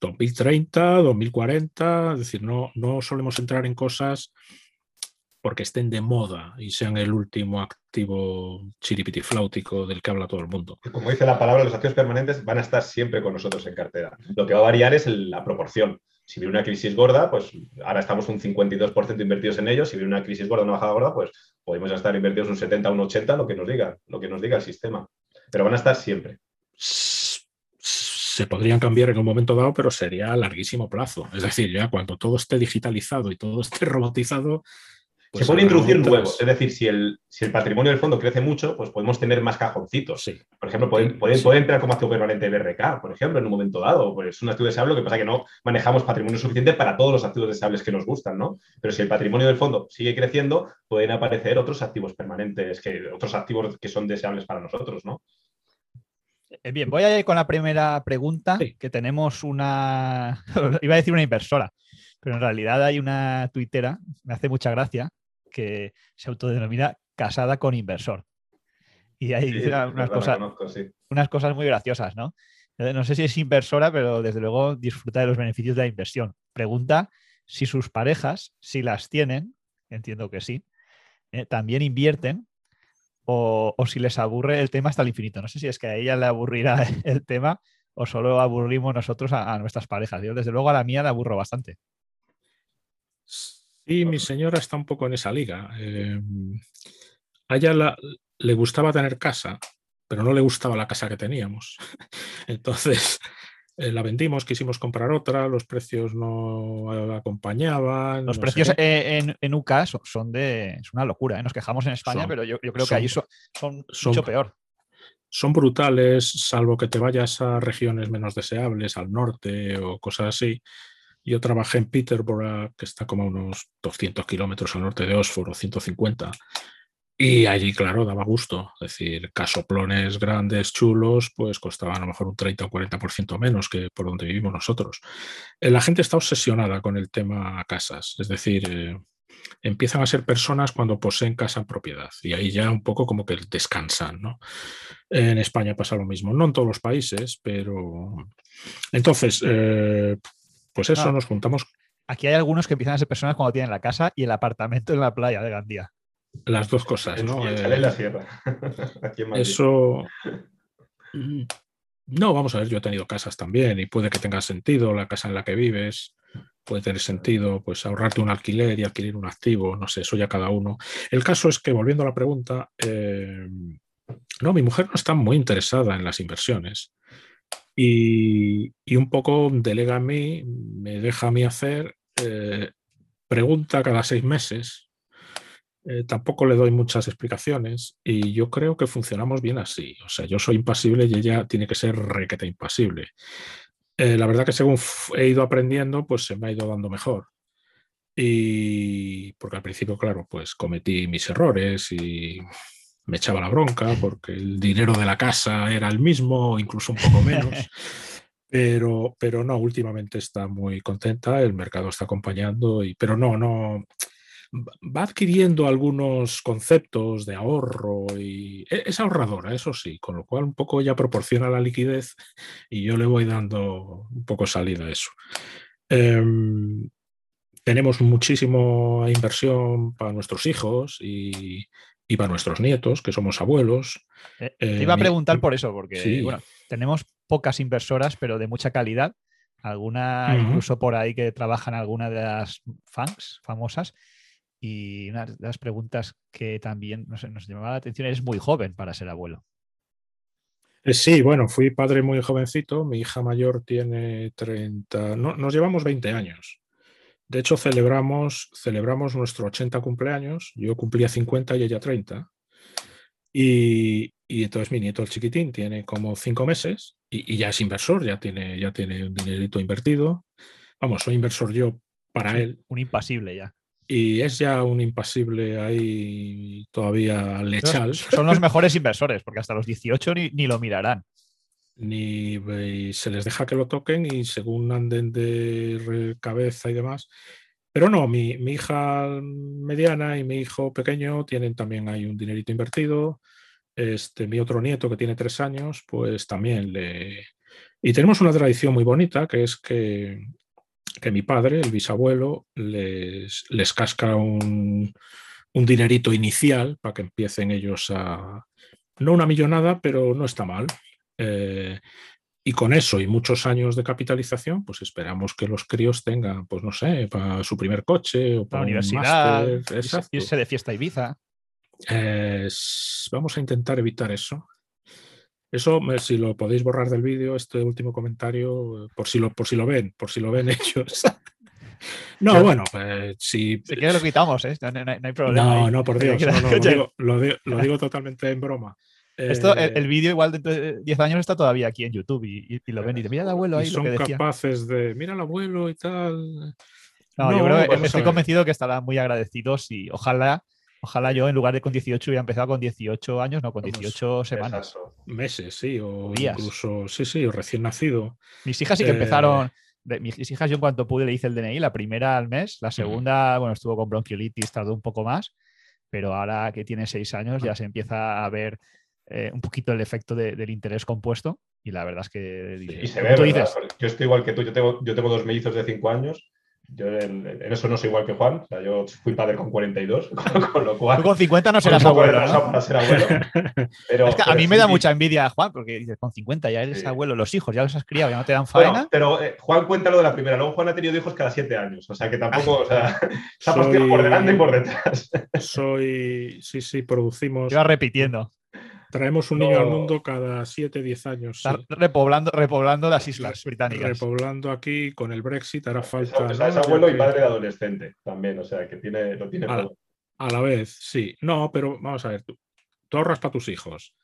2030, 2040, es decir, no, no solemos entrar en cosas porque estén de moda y sean el último activo chiripitifláutico del que habla todo el mundo. Como dice la palabra, los activos permanentes van a estar siempre con nosotros en cartera. Lo que va a variar es la proporción. Si viene una crisis gorda, pues ahora estamos un 52% invertidos en ellos. Si viene una crisis gorda, una bajada gorda, pues podemos estar invertidos un 70, un 80, lo que nos diga, lo que nos diga el sistema. Pero van a estar siempre se podrían cambiar en un momento dado, pero sería a larguísimo plazo. Es decir, ya cuando todo esté digitalizado y todo esté robotizado. Pues se pueden introducir nuevos. Es decir, si el, si el, patrimonio del fondo crece mucho, pues podemos tener más cajoncitos. Sí. Por ejemplo, pueden, pueden, entrar como activo permanente BRK, por ejemplo, en un momento dado. Pues es un activo deseable, lo que pasa es que no manejamos patrimonio suficiente para todos los activos deseables que nos gustan, ¿no? Pero si el patrimonio del fondo sigue creciendo, pueden aparecer otros activos permanentes, que, otros activos que son deseables para nosotros, ¿no? Eh, bien, voy a ir con la primera pregunta, que tenemos una, iba a decir una inversora, pero en realidad hay una tuitera, me hace mucha gracia, que se autodenomina casada con inversor. Y hay unas, cosas, unas cosas muy graciosas, ¿no? Eh, no sé si es inversora, pero desde luego disfruta de los beneficios de la inversión. Pregunta si sus parejas, si las tienen, entiendo que sí, eh, también invierten o, si les aburre el tema hasta el infinito. No sé si es que a ella le aburrirá el tema o solo aburrimos nosotros a, nuestras parejas. Yo, desde luego, a la mía le aburro bastante. Sí, mi señora está un poco en esa liga. Eh, a ella le gustaba tener casa, pero no le gustaba la casa que teníamos. Entonces, eh, la vendimos, quisimos comprar otra, los precios no acompañaban. Los precios en, en, UK son, de. Es una locura, ¿eh? nos quejamos en España, pero yo, creo que ahí son, son, mucho peor. Son brutales, salvo que te vayas a regiones menos deseables, al norte o cosas así. Yo trabajé en Peterborough, que está como a unos 200 kilómetros al norte de Oxford, o 150, y allí, claro, daba gusto. Es decir, casoplones grandes, chulos, pues costaban a lo mejor un 30 o 40% menos que por donde vivimos nosotros. Eh, la gente está obsesionada con el tema casas. Es decir, eh, empiezan a ser personas cuando poseen casa en propiedad. Y ahí ya un poco como que descansan, ¿no? En España pasa lo mismo. No en todos los países, pero... Entonces, eh, pues eso, nos juntamos... Aquí hay algunos que empiezan a ser personas cuando tienen la casa y el apartamento en la playa de Gandía. Las dos cosas, ¿no? en la sierra. Eso. No, vamos a ver, yo he tenido casas también y puede que tenga sentido la casa en la que vives, puede tener sentido pues ahorrarte un alquiler y adquirir un activo, no sé, eso ya cada uno. El caso es que, volviendo a la pregunta, eh, no, mi mujer no está muy interesada en las inversiones y, un poco delega a mí, me deja a mí hacer, eh, pregunta cada seis meses, eh, tampoco le doy muchas explicaciones y yo creo que funcionamos bien así. O sea, yo soy impasible y ella tiene que ser requeta impasible. Eh, la verdad que según he ido aprendiendo, pues se me ha ido dando mejor. Y porque al principio, claro, pues cometí mis errores y me echaba la bronca porque el dinero de la casa era el mismo, incluso un poco menos. Pero, pero no, últimamente está muy contenta, el mercado está acompañando, y, pero no, no, va adquiriendo algunos conceptos de ahorro y e-, es ahorradora, eso sí, con lo cual un poco ella proporciona la liquidez y yo le voy dando un poco salida a eso. Em, tenemos muchísima inversión para nuestros hijos y, para nuestros nietos, que somos abuelos. Eh, te iba a eh, preguntar por eso, porque bueno, tenemos pocas inversoras, pero de mucha calidad. Alguna, incluso por ahí que trabajan alguna de las fans famosas. Y una de las preguntas que también nos, nos llamaba la atención es muy joven para ser abuelo. Eh, sí, bueno, fui padre muy jovencito, mi hija mayor tiene 30, no, nos llevamos 20 años. De hecho, celebramos, celebramos nuestro 80 cumpleaños, yo cumplía 50 y ella 30. Y, y entonces mi nieto, el chiquitín, tiene como 5 meses y, ya es inversor, ya tiene, ya tiene un dinerito invertido. Vamos, soy inversor yo para él. Un impasible ya y es ya un impasible ahí todavía lechal. Son los mejores inversores, porque hasta los 18 ni, lo mirarán. Ni se les deja que lo toquen y según anden de cabeza y demás. Pero no, mi, hija mediana y mi hijo pequeño tienen también ahí un dinerito invertido. Este, mi otro nieto que tiene tres años, pues también le... Y tenemos una tradición muy bonita, que es que que mi padre, el bisabuelo, les, les casca un, dinerito inicial para que empiecen ellos a... No una millonada, pero no está mal. Eh, y con eso y muchos años de capitalización, pues esperamos que los críos tengan, pues no sé, para su primer coche o para la universidad, irse de fiesta a Ibiza. vamos a intentar evitar eso. Eso, si lo podéis borrar del vídeo, este último comentario, por si lo, por si lo ven, por si lo ven ellos. No, bueno, pues si. Si quieres lo quitamos, ¿eh? no, hay problema. No, no, por Dios. lo, digo, totalmente en broma. Esto, el, eh, vídeo, igual dentro de 10 años, está todavía aquí en YouTube y, lo ven y dicen, mira el abuelo ahí. Y son capaces de, mira el abuelo y tal. No, yo creo que estoy convencido que estarán muy agradecidos y ojalá Ojalá yo en lugar de con 18 hubiera empezado con 18 años, no, con 18 semanas. Meses, sí, o incluso, sí, sí, o recién nacido. Mis hijas sí que empezaron, eh, mis hijas yo en cuanto pude le hice el DNI, la primera al mes, la segunda, bueno, estuvo con bronquiolitis, tardó un poco más, pero ahora que tiene 6 años ya se empieza a ver eh, un poquito el efecto del interés compuesto y la verdad es que... y se ve, dices, yo estoy igual que tú, yo tengo, yo tengo dos mellizos de 5 años yo en, eso no soy igual que Juan. O sea, yo fui padre con 42, con, lo cual. Tú con 50 no serás abuelo. ¿no? Ser abuelo pero, es que a mí me da mucha envidia, Juan, porque dices, con 50 ya eres abuelo, los hijos ya los has criado, ya no te dan faena. pero eh, Juan cuenta lo de la primera. Luego Juan ha tenido hijos cada 7 años. O sea, que tampoco. o sea, está soy... por delante y por detrás. soy. Sí, sí, producimos. Iba repitiendo. Traemos un niño al mundo cada 7, 10 años. repoblando, repoblando las islas británicas. Repoblando aquí con el Brexit hará falta. Es, abuelo y padre de adolescente también, o sea que tiene, lo tiene a, todo. A la vez, sí. No, pero vamos a ver, tú, ahorras para tus hijos.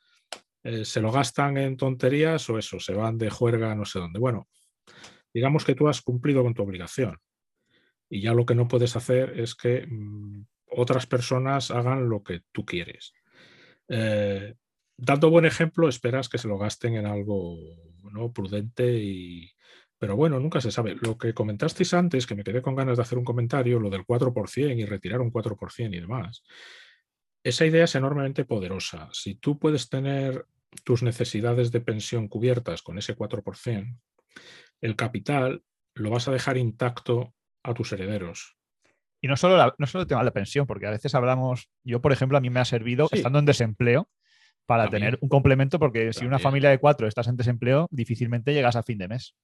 Eh, ¿Se lo gastan en tonterías o eso? ¿Se van de juerga no sé dónde? Bueno, digamos que tú has cumplido con tu obligación. Y ya lo que no puedes hacer es que mm, otras personas hagan lo que tú quieres. Eh, dando buen ejemplo, esperas que se lo gasten en algo ¿no? prudente y... Pero bueno, nunca se sabe. Lo que comentasteis antes, que me quedé con ganas de hacer un comentario, lo del 4% y retirar un 4% y demás, esa idea es enormemente poderosa. Si tú puedes tener tus necesidades de pensión cubiertas con ese 4%, el capital lo vas a dejar intacto a tus herederos. Y no solo, no solo el tema de la pensión, porque a veces hablamos, yo por ejemplo, a mí me ha servido, estando en desempleo, para tener un complemento, porque si una familia de cuatro estás en desempleo, difícilmente llegas a fin de mes.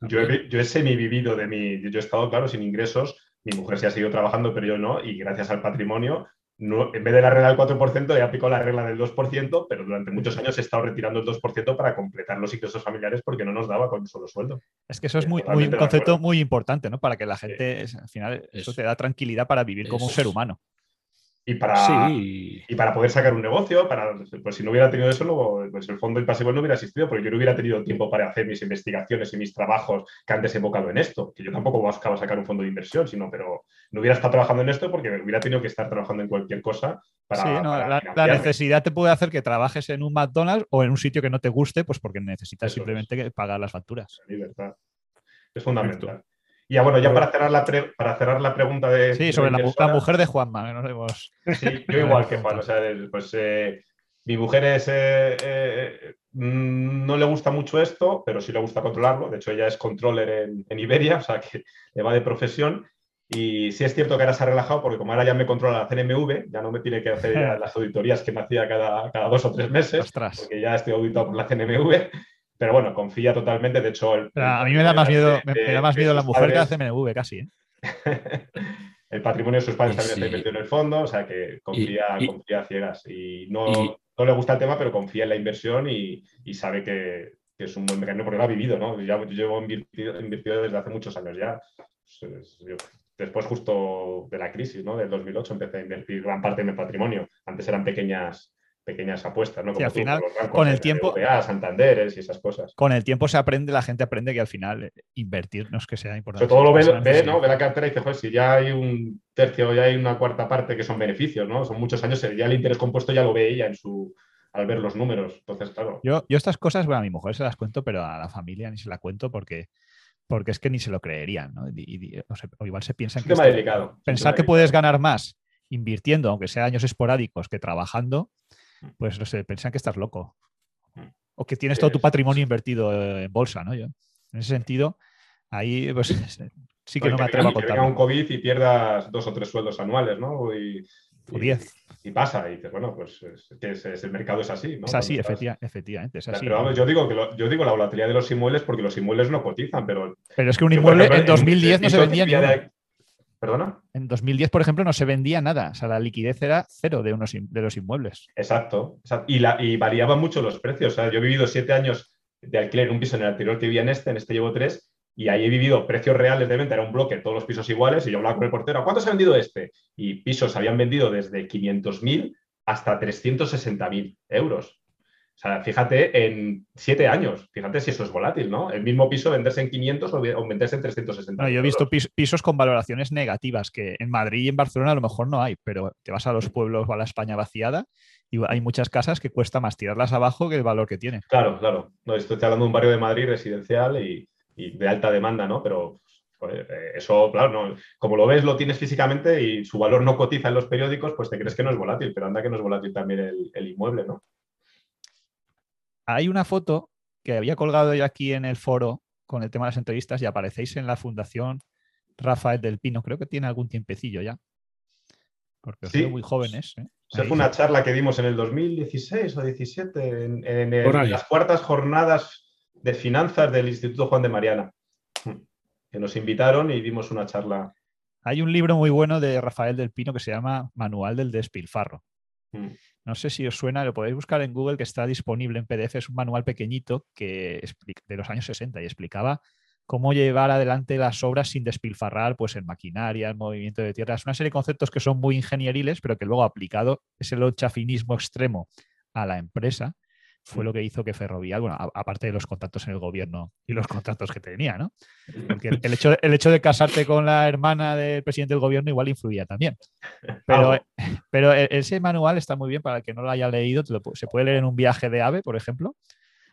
Yo he, yo he semi-vivido de mi. Yo he estado, claro, sin ingresos. Mi mujer sí ha seguido trabajando, pero yo no. Y gracias al patrimonio, no, en vez de la regla del 4%, he aplicado la regla del 2%, pero durante muchos años he estado retirando el 2% para completar los ingresos familiares porque no nos daba con un solo sueldo. Es que eso es muy, muy un concepto muy importante, ¿no? Para que la gente, al final, eso te da tranquilidad para vivir como un ser humano. Y para, y para poder sacar un negocio, para, pues si no hubiera tenido eso, luego pues el fondo pasivo no hubiera existido, porque yo no hubiera tenido tiempo para hacer mis investigaciones y mis trabajos que han desembocado en esto, que yo tampoco buscaba sacar un fondo de inversión, sino, pero no hubiera estado trabajando en esto porque hubiera tenido que estar trabajando en cualquier cosa. Para, sí, no, la, necesidad te puede hacer que trabajes en un McDonald's o en un sitio que no te guste, pues porque necesitas simplemente pagar las facturas. La libertad. Es fundamental. Y ya bueno, ya para cerrar la, para cerrar la pregunta de... Sí, sobre la, mujer de Juanma, no Sí, yo igual que Juan, o sea, pues eh, mi mujer es, eh, eh, mm, no le gusta mucho esto, pero sí le gusta controlarlo. De hecho, ella es controller en, Iberia, o sea, que le va de profesión. Y sí es cierto que ahora se ha relajado porque como ahora ya me controla la CNMV, ya no me tiene que hacer las auditorías que me hacía cada, cada dos o tres meses, porque ya estoy auditado por la CNMV. Pero bueno, confía totalmente. De hecho, a mí me da más miedo, me, da más miedo la mujer que la CMV casi. ¿eh? el patrimonio de sus padres también está invertido en el fondo, o sea que confía, confía ciegas. Y no, no, le gusta el tema, pero confía en la inversión y, y sabe que, que, es un buen mecanismo porque lo ha vivido, ¿no? Ya, yo llevo invertido, invertido, desde hace muchos años ya. Pues, después justo de la crisis, ¿no? Del 2008 empecé a invertir gran parte de mi patrimonio. Antes eran pequeñas pequeñas apuestas, ¿no? Como al final, con el tiempo, Santanderes y esas cosas. Con el tiempo se aprende, la gente aprende que al final eh, invertir no es que sea importante. todo lo ve, ¿no? ve la cartera y dice, joder, si ya hay un tercio, ya hay una cuarta parte que son beneficios, ¿no? Son muchos años, ya el interés compuesto ya lo ve ella en su, al ver los números. Entonces, claro. Yo, yo estas cosas, bueno, a mi mujer se las cuento, pero a la familia ni se la cuento porque porque es que ni se lo creerían, ¿no? o, igual se piensan que... delicado. Pensar que puedes ganar más invirtiendo, aunque sea años esporádicos, que trabajando, pues no sé, pensan que estás loco. Mm. O que tienes todo tu patrimonio invertido en bolsa, ¿no? Yo, en ese sentido, ahí pues sí que no me atrevo a contar. Que venga un COVID y pierdas dos o tres sueldos anuales, ¿no? Y, o diez. Y, pasa, y dices, bueno, pues es, el mercado es así, ¿no? Es así, efectivamente, es así. Pero vamos, yo digo, que yo digo la volatilidad de los inmuebles porque los inmuebles no cotizan, pero... Pero es que un inmueble en 2010 no se vendía ni ¿Perdona? En 2010, por ejemplo, no se vendía nada. O sea, la liquidez era cero de, unos, de los inmuebles. Exacto. Y, la, y variaban mucho los precios. O sea, yo he vivido siete años de alquiler en un piso en el anterior que vivía en este, en este llevo tres, y ahí he vivido precios reales de venta, era un bloque, todos los pisos iguales, y yo hablaba con el portero, ¿cuánto se ha vendido este? Y pisos habían vendido desde 500.000 hasta 360.000 euros. O sea, fíjate en siete años, fíjate si eso es volátil, ¿no? El mismo piso venderse en 500 o venderse en 360. yo he visto pisos con valoraciones negativas, que en Madrid y en Barcelona a lo mejor no hay, pero te vas a los pueblos o a la España vaciada y hay muchas casas que cuesta más tirarlas abajo que el valor que tiene. Claro, claro. No, estoy hablando de un barrio de Madrid residencial y, de alta demanda, ¿no? Pero eh, eso, claro, no, como lo ves, lo tienes físicamente y su valor no cotiza en los periódicos, pues te crees que no es volátil, pero anda que no es volátil también el, el inmueble, ¿no? Hay una foto que había colgado yo aquí en el foro con el tema de las entrevistas y aparecéis en la Fundación Rafael del Pino. Creo que tiene algún tiempecillo ya. Porque os muy jóvenes. ¿eh? fue una charla que dimos en el 2016 o 17, en, las cuartas jornadas de finanzas del Instituto Juan de Mariana, que nos invitaron y dimos una charla. Hay un libro muy bueno de Rafael del Pino que se llama Manual del Despilfarro. Mm. No sé si os suena, lo podéis buscar en Google, que está disponible en PDF. Es un manual pequeñito que de los años 60 y explicaba cómo llevar adelante las obras sin despilfarrar pues, en maquinaria, en movimiento de tierra. Es una serie de conceptos que son muy ingenieriles, pero que luego aplicado es el chafinismo extremo a la empresa fue lo que hizo que Ferrovial, bueno, aparte de los contactos en el gobierno y los contratos que tenía, ¿no? Porque el, hecho, el hecho de casarte con la hermana del presidente del gobierno igual influía también. Pero, pero e, ese manual está muy bien para el que no lo haya leído, se puede leer en un viaje de AVE, por ejemplo,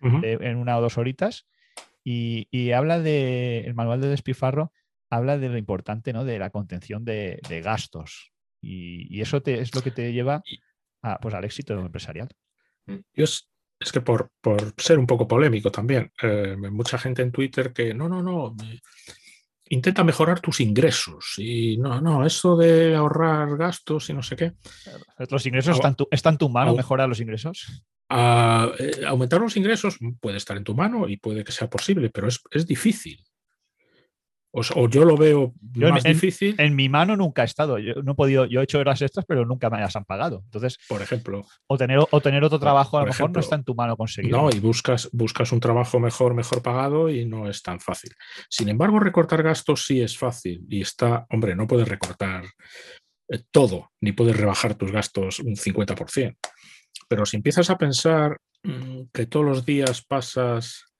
en una o dos horitas, y, habla de, el manual de despifarro habla de lo importante, ¿no? De la contención de, gastos. Y, eso es lo que te lleva a, pues, al éxito empresarial. Yo es que por, ser un poco polémico también, eh, mucha gente en Twitter que no, no, no, intenta mejorar tus ingresos y no, no, eso de ahorrar gastos y no sé qué. ¿Los ingresos están, tu, en tu mano mejorar los ingresos? Ah, eh, aumentar los ingresos puede estar en tu mano y puede que sea posible, pero es, es difícil. O, yo lo veo Yo en- más difícil, En mi mano nunca ha estado. Yo no he podido, yo he hecho horas extras, pero nunca me las han pagado. Entonces, por ejemplo. o tener, o tener otro trabajo a lo mejor no está en tu mano conseguirlo. No, y buscas, buscas un trabajo mejor, mejor pagado y no es tan fácil. Sin embargo, recortar gastos sí es fácil y está, hombre, no puedes recortar eh, todo, ni puedes rebajar tus gastos un 50%. Pero si empiezas a pensar mm, que todos los días pasas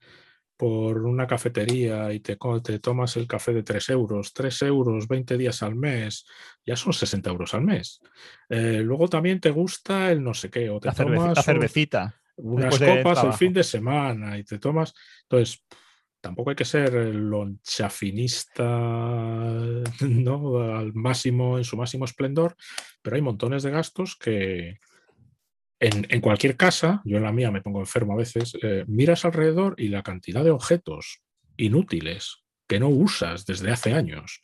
por una cafetería y te, tomas el café de 3 euros, 3 euros, 20 días al mes, ya son 60 euros al mes. Eh, luego también te gusta el no sé qué, o te la, tomas un- cervecita. unas copas el fin de semana y te tomas. Entonces, tampoco hay que ser lonchafinista ¿no? al máximo, en su máximo esplendor, pero hay montones de gastos que en, cualquier casa, yo en la mía me pongo enfermo a veces, eh, miras alrededor y la cantidad de objetos inútiles que no usas desde hace años,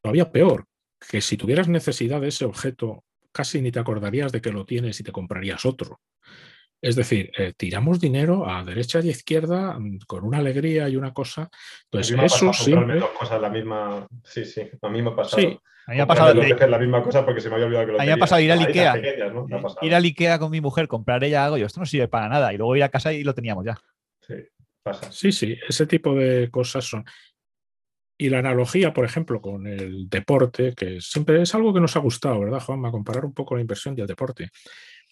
todavía peor, que si tuvieras necesidad de ese objeto, casi ni te acordarías de que lo tienes y te comprarías otro. Es decir, eh, tiramos dinero a derecha y a izquierda mm, con una alegría y una cosa. Entonces, ha eso pasado comprarme siempre. dos cosas la misma. Sí, sí, a mí me ha pasado. Sí, A mí me ha pasado dos de veces la misma cosa porque se me había olvidado que lo A mí me ha tenía. pasado ir al Ikea. pequeñas, ¿no? Me ha pasado. ir al Ikea con mi mujer, comprar ella algo, yo esto no sirve para nada. Y luego ir a casa y lo teníamos ya. Sí, pasa. Sí, sí, ese tipo de cosas son. Y la analogía, por ejemplo, con el deporte, que siempre es algo que nos ha gustado, ¿verdad, Juanma? Comparar un poco la inversión y el deporte.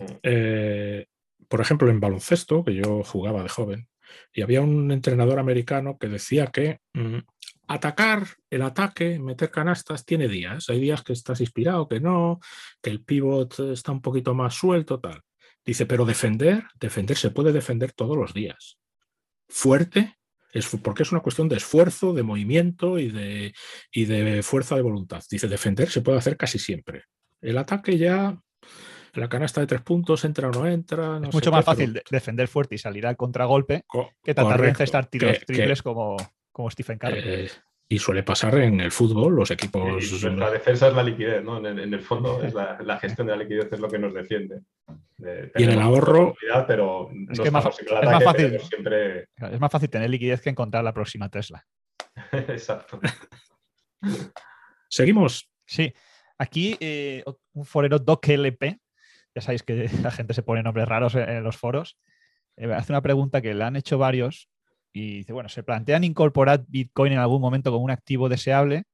Mm. Eh, por ejemplo, en baloncesto, que yo jugaba de joven, y había un entrenador americano que decía que mm, atacar, el ataque, meter canastas, tiene días. Hay días que estás inspirado, que no, que el pivot está un poquito más suelto, tal. Dice, pero defender, defender se puede defender todos los días. Fuerte, es porque es una cuestión de esfuerzo, de movimiento y de, y de fuerza de voluntad. Dice, defender se puede hacer casi siempre. El ataque ya, la canasta de tres puntos, entra o no entra. no es mucho más fácil de- defender fuerte y salir al contragolpe co- que tratar de encestar tiros que- que, triples como, como Stephen Curry. eh, y suele pasar en el fútbol, los equipos. Y nuestra defensa es la liquidez, ¿no? En el, en el fondo, es la, la gestión de la liquidez es lo que nos defiende. De- Y en el ahorro- Pero Es no que es más fácil. siempre. Es más fácil tener liquidez que encontrar la próxima Tesla. Exacto. Seguimos. Sí, aquí eh, un forero DocLP, ya sabéis que la gente se pone nombres raros en, los foros, eh, hace una pregunta que le han hecho varios y dice, bueno, ¿se plantean incorporar Bitcoin en algún momento como un activo deseable?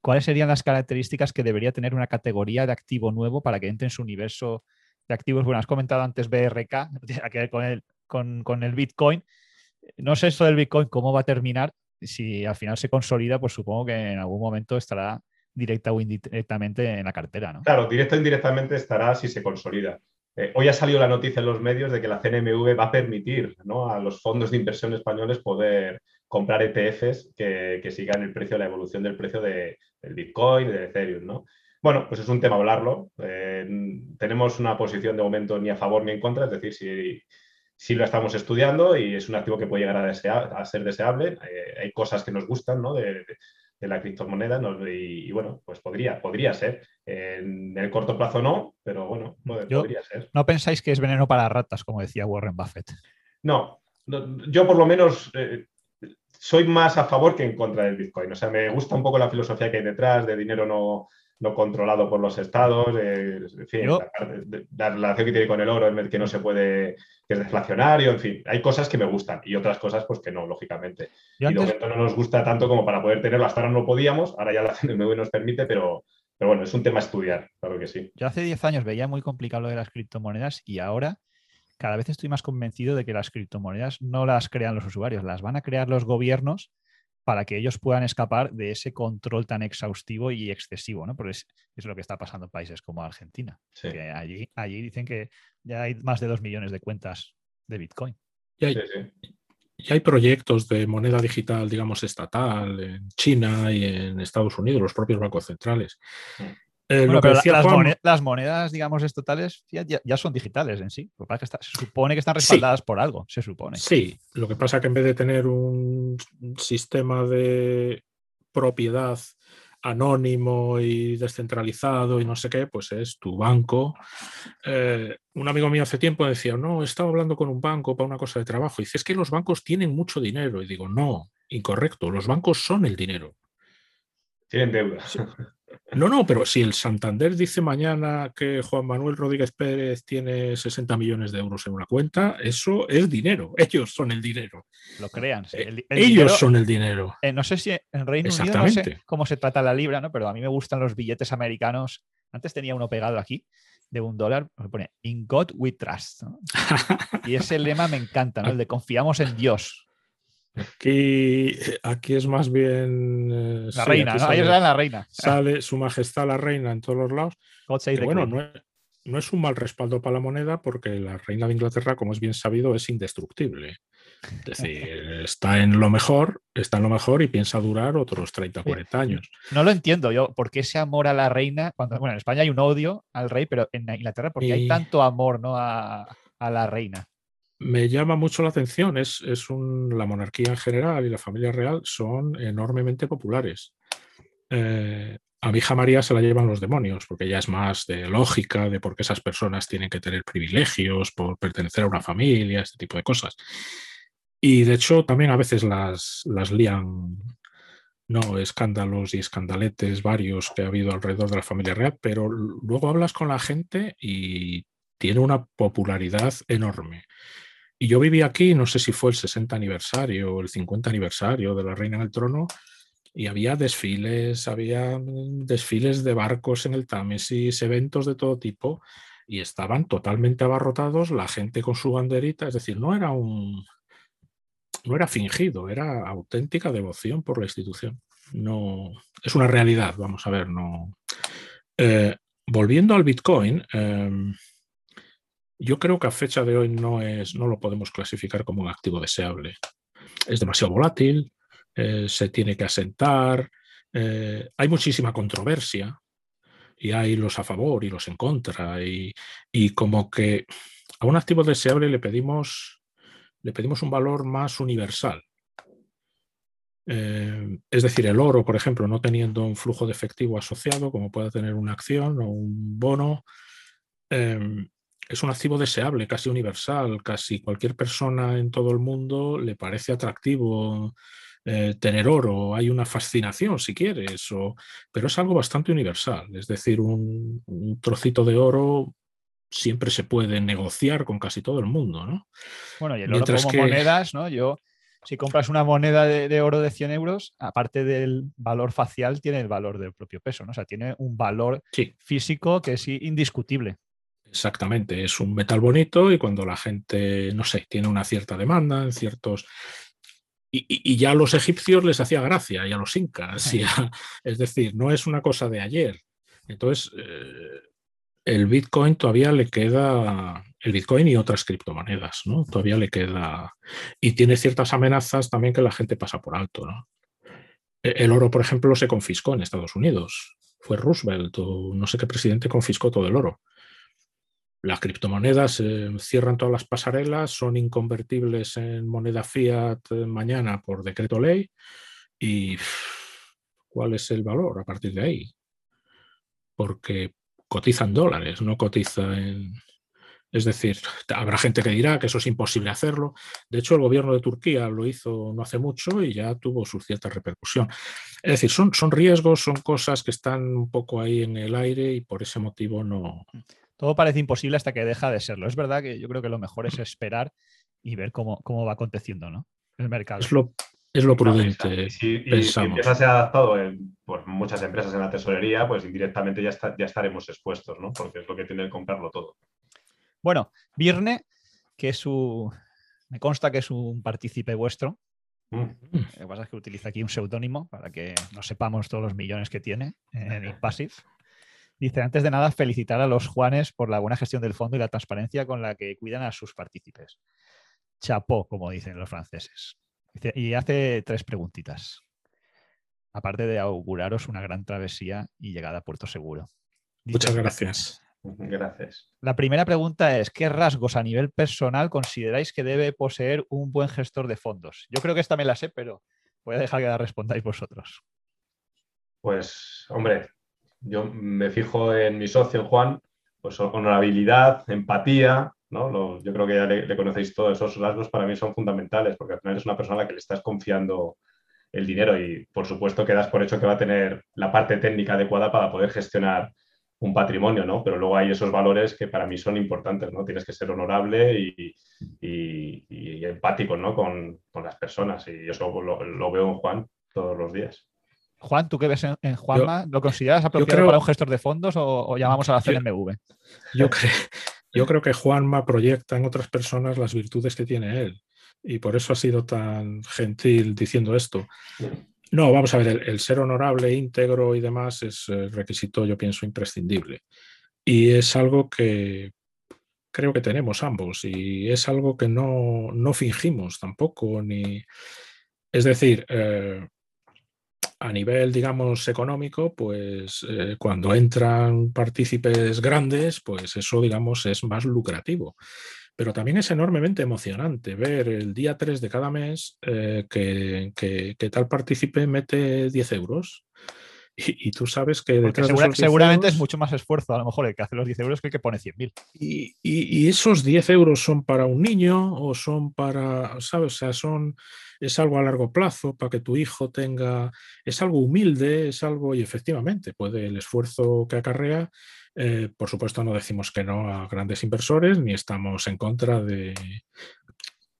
¿Cuáles serían las características que debería tener una categoría de activo nuevo para que entre en su universo de activos? Bueno, has comentado antes BRK, no tiene que ver con el, con, con el Bitcoin. No sé esto del Bitcoin cómo va a terminar. Si al final se consolida, pues supongo que en algún momento estará directa o indirectamente en la cartera, ¿no? Claro, directo o indirectamente estará si se consolida. Eh, hoy ha salido la noticia en los medios de que la CNMV va a permitir ¿no? a los fondos de inversión españoles poder comprar ETFs que, sigan el precio, la evolución del precio de, del Bitcoin, de Ethereum. ¿no? Bueno, pues es un tema hablarlo. Eh, tenemos una posición de momento ni a favor ni en contra, es decir, si, lo estamos estudiando y es un activo que puede llegar a, ser deseable. Eh, hay cosas que nos gustan ¿no? de, de la criptomoneda ¿no? y, y, bueno, pues podría, podría ser. En el corto plazo no, pero bueno, Yo, podría ser. ¿No pensáis que es veneno para ratas, como decía Warren Buffett? No, no yo por lo menos eh, soy más a favor que en contra del Bitcoin. O sea, me gusta un poco la filosofía que hay detrás de dinero no, no controlado por los estados, eh, en fin, la, la, relación que tiene con el oro, que no se puede, que es deflacionario, en fin, hay cosas que me gustan y otras cosas pues que no, lógicamente. Yo y antes... de momento no nos gusta tanto como para poder tenerlo, hasta ahora no podíamos, ahora ya la CNMV nos permite, pero, pero bueno, es un tema a estudiar, claro que sí. Yo hace 10 años veía muy complicado lo de las criptomonedas y ahora cada vez estoy más convencido de que las criptomonedas no las crean los usuarios, las van a crear los gobiernos para que ellos puedan escapar de ese control tan exhaustivo y excesivo, ¿no? Porque es, es lo que está pasando en países como Argentina. Sí. Que allí, allí dicen que ya hay más de dos millones de cuentas de Bitcoin. Y hay, sí, sí. y hay proyectos de moneda digital, digamos, estatal en China y en Estados Unidos, los propios bancos centrales. Eh, bueno, pero la, las, monedas, las, monedas, digamos, estatales ya, ya, son digitales en sí. Lo que pasa es que está, se supone que están respaldadas sí. por algo, se supone. Sí, lo que pasa es que en vez de tener un sistema de propiedad anónimo y descentralizado y no sé qué, pues es tu banco. Eh, un amigo mío hace tiempo decía, no, estaba hablando con un banco para una cosa de trabajo. Y dice, es que los bancos tienen mucho dinero. Y digo, no, incorrecto, los bancos son el dinero. Tienen deuda. No, no, pero si el Santander dice mañana que Juan Manuel Rodríguez Pérez tiene 60 millones de euros en una cuenta, eso es dinero. Ellos son el dinero. Lo crean. Eh, ellos son el dinero. Eh, no sé si en Reino Unido no sé cómo se trata la libra, ¿no? Pero a mí me gustan los billetes americanos. Antes tenía uno pegado aquí de un dólar, me pone In God we trust. y ese lema me encanta, ¿no? El de confiamos en Dios. Aquí, aquí es más bien. Eh, la reina, ¿no? Ahí la reina. Sale su majestad la reina en todos los lados. bueno, no es, un mal respaldo para la moneda porque la reina de Inglaterra, como es bien sabido, es indestructible. Es decir, está en lo mejor, está en lo mejor y piensa durar otros 30 o 40 años. No lo entiendo yo, ¿por qué ese amor a la reina? Cuando, bueno, en España hay un odio al rey, pero en Inglaterra, ¿por qué hay tanto amor ¿no? a, a la reina? Me llama mucho la atención. Es, la monarquía en general y la familia real son enormemente populares. Eh, a mi hija María se la llevan los demonios, porque ella es más de lógica, de por qué esas personas tienen que tener privilegios por pertenecer a una familia, este tipo de cosas. Y de hecho también a veces las, las lían, no, escándalos y escandaletes varios que ha habido alrededor de la familia real, pero luego hablas con la gente y tiene una popularidad enorme. Y yo viví aquí, no sé si fue el 60 aniversario o el 50 aniversario de la Reina en el Trono, y había desfiles, había mm, desfiles de barcos en el Támesis, eventos de todo tipo, y estaban totalmente abarrotados, la gente con su banderita, es decir, no era un no era fingido, era auténtica devoción por la institución. No, es una realidad, vamos a ver, no. Eh, volviendo al Bitcoin, em, yo creo que a fecha de hoy no, es, no lo podemos clasificar como un activo deseable. Es demasiado volátil, eh, se tiene que asentar, eh, hay muchísima controversia y hay los a favor y los en contra y, como que a un activo deseable le pedimos, le pedimos un valor más universal. Eh, es decir, el oro, por ejemplo, no teniendo un flujo de efectivo asociado, como pueda tener una acción o un bono, es un activo deseable, casi universal, casi cualquier persona en todo el mundo le parece atractivo eh, tener oro, hay una fascinación si quieres, o, pero es algo bastante universal, es decir, un, trocito de oro siempre se puede negociar con casi todo el mundo, ¿no? Bueno, y el oro como monedas, ¿no? Yo, si compras una moneda de, oro de 100 euros, aparte del valor facial, tiene el valor del propio peso, ¿no? O sea, tiene un valor físico que es indiscutible. Exactamente, es un metal bonito y cuando la gente, no sé, tiene una cierta demanda en ciertos... Y, ya a los egipcios les hacía gracia, y a los incas, es decir, no es una cosa de ayer. Entonces, eh, el Bitcoin todavía le queda, el Bitcoin y otras criptomonedas, ¿no? Todavía le queda, y tiene ciertas amenazas también que la gente pasa por alto, ¿no? E, el oro, por ejemplo, se confiscó en Estados Unidos. Fue Roosevelt o no sé qué presidente confiscó todo el oro. Las criptomonedas eh, cierran todas las pasarelas, son inconvertibles en moneda fiat eh, mañana por decreto ley. ¿Y cuál es el valor a partir de ahí? Porque cotizan dólares, no cotiza en... Es decir, habrá gente que dirá que eso es imposible hacerlo. De hecho, el gobierno de Turquía lo hizo no hace mucho y ya tuvo su cierta repercusión. Es decir, son, son riesgos, son cosas que están un poco ahí en el aire y por ese motivo no, todo parece imposible hasta que deja de serlo. Es verdad que yo creo que lo mejor es esperar y ver cómo, cómo va aconteciendo ¿no? el mercado. Es lo, es lo prudente. Y si, empieza a ser adaptado por muchas empresas en la tesorería, pues indirectamente ya, ya estaremos expuestos, ¿no? porque es lo que tiene que comprarlo todo. Bueno, Virne, que es su. Me consta que es un partícipe vuestro. Mm. Lo que pasa es que utiliza aquí un seudónimo para que no sepamos todos los millones que tiene en Impassive. Dice, antes de nada, felicitar a los Juanes por la buena gestión del fondo y la transparencia con la que cuidan a sus partícipes. Chapó, como dicen los franceses. y hace tres preguntitas. Aparte de auguraros una gran travesía y llegada a puerto seguro. Muchas gracias. Gracias. La primera pregunta es, ¿qué rasgos a nivel personal consideráis que debe poseer un buen gestor de fondos? Yo creo que esta me la sé, pero voy a dejar que la respondáis vosotros. Pues, hombre, yo me fijo en mi socio, Juan, pues honorabilidad, empatía, ¿no? yo creo que ya le, conocéis todos esos rasgos, para mí son fundamentales, porque al final es una persona a la que le estás confiando el dinero y por supuesto quedas por hecho que va a tener la parte técnica adecuada para poder gestionar un patrimonio, ¿no? Pero luego hay esos valores que para mí son importantes, ¿no? Tienes que ser honorable y, empático, ¿no? Con, las personas y eso lo, veo en Juan todos los días. Juan, ¿tú qué ves en, Juanma? ¿Lo consideras apropiado para un gestor de fondos o, llamamos a la CNMV? Yo, creo, yo creo que Juanma proyecta en otras personas las virtudes que tiene él y por eso ha sido tan gentil diciendo esto. No, vamos a ver, el, ser honorable, íntegro y demás es eh, requisito, yo pienso, imprescindible. Y es algo que creo que tenemos ambos y es algo que no, fingimos tampoco, ni... Es decir, eh, a nivel, digamos, económico, pues eh, cuando entran partícipes grandes, pues eso, digamos, es más lucrativo. Pero también es enormemente emocionante ver el día 3 de cada mes eh, que, tal partícipe mete 10 euros. Y, tú sabes que seguramente es mucho más esfuerzo, a lo mejor, el que hace los 10 euros que el que pone 100.000. Y, y, esos 10 euros son para un niño o son para, ¿sabes? O sea, son, es algo a largo plazo para que tu hijo tenga, es algo humilde, es algo, y efectivamente, puede el esfuerzo que acarrea eh, por supuesto, no decimos que no a grandes inversores, ni estamos en contra de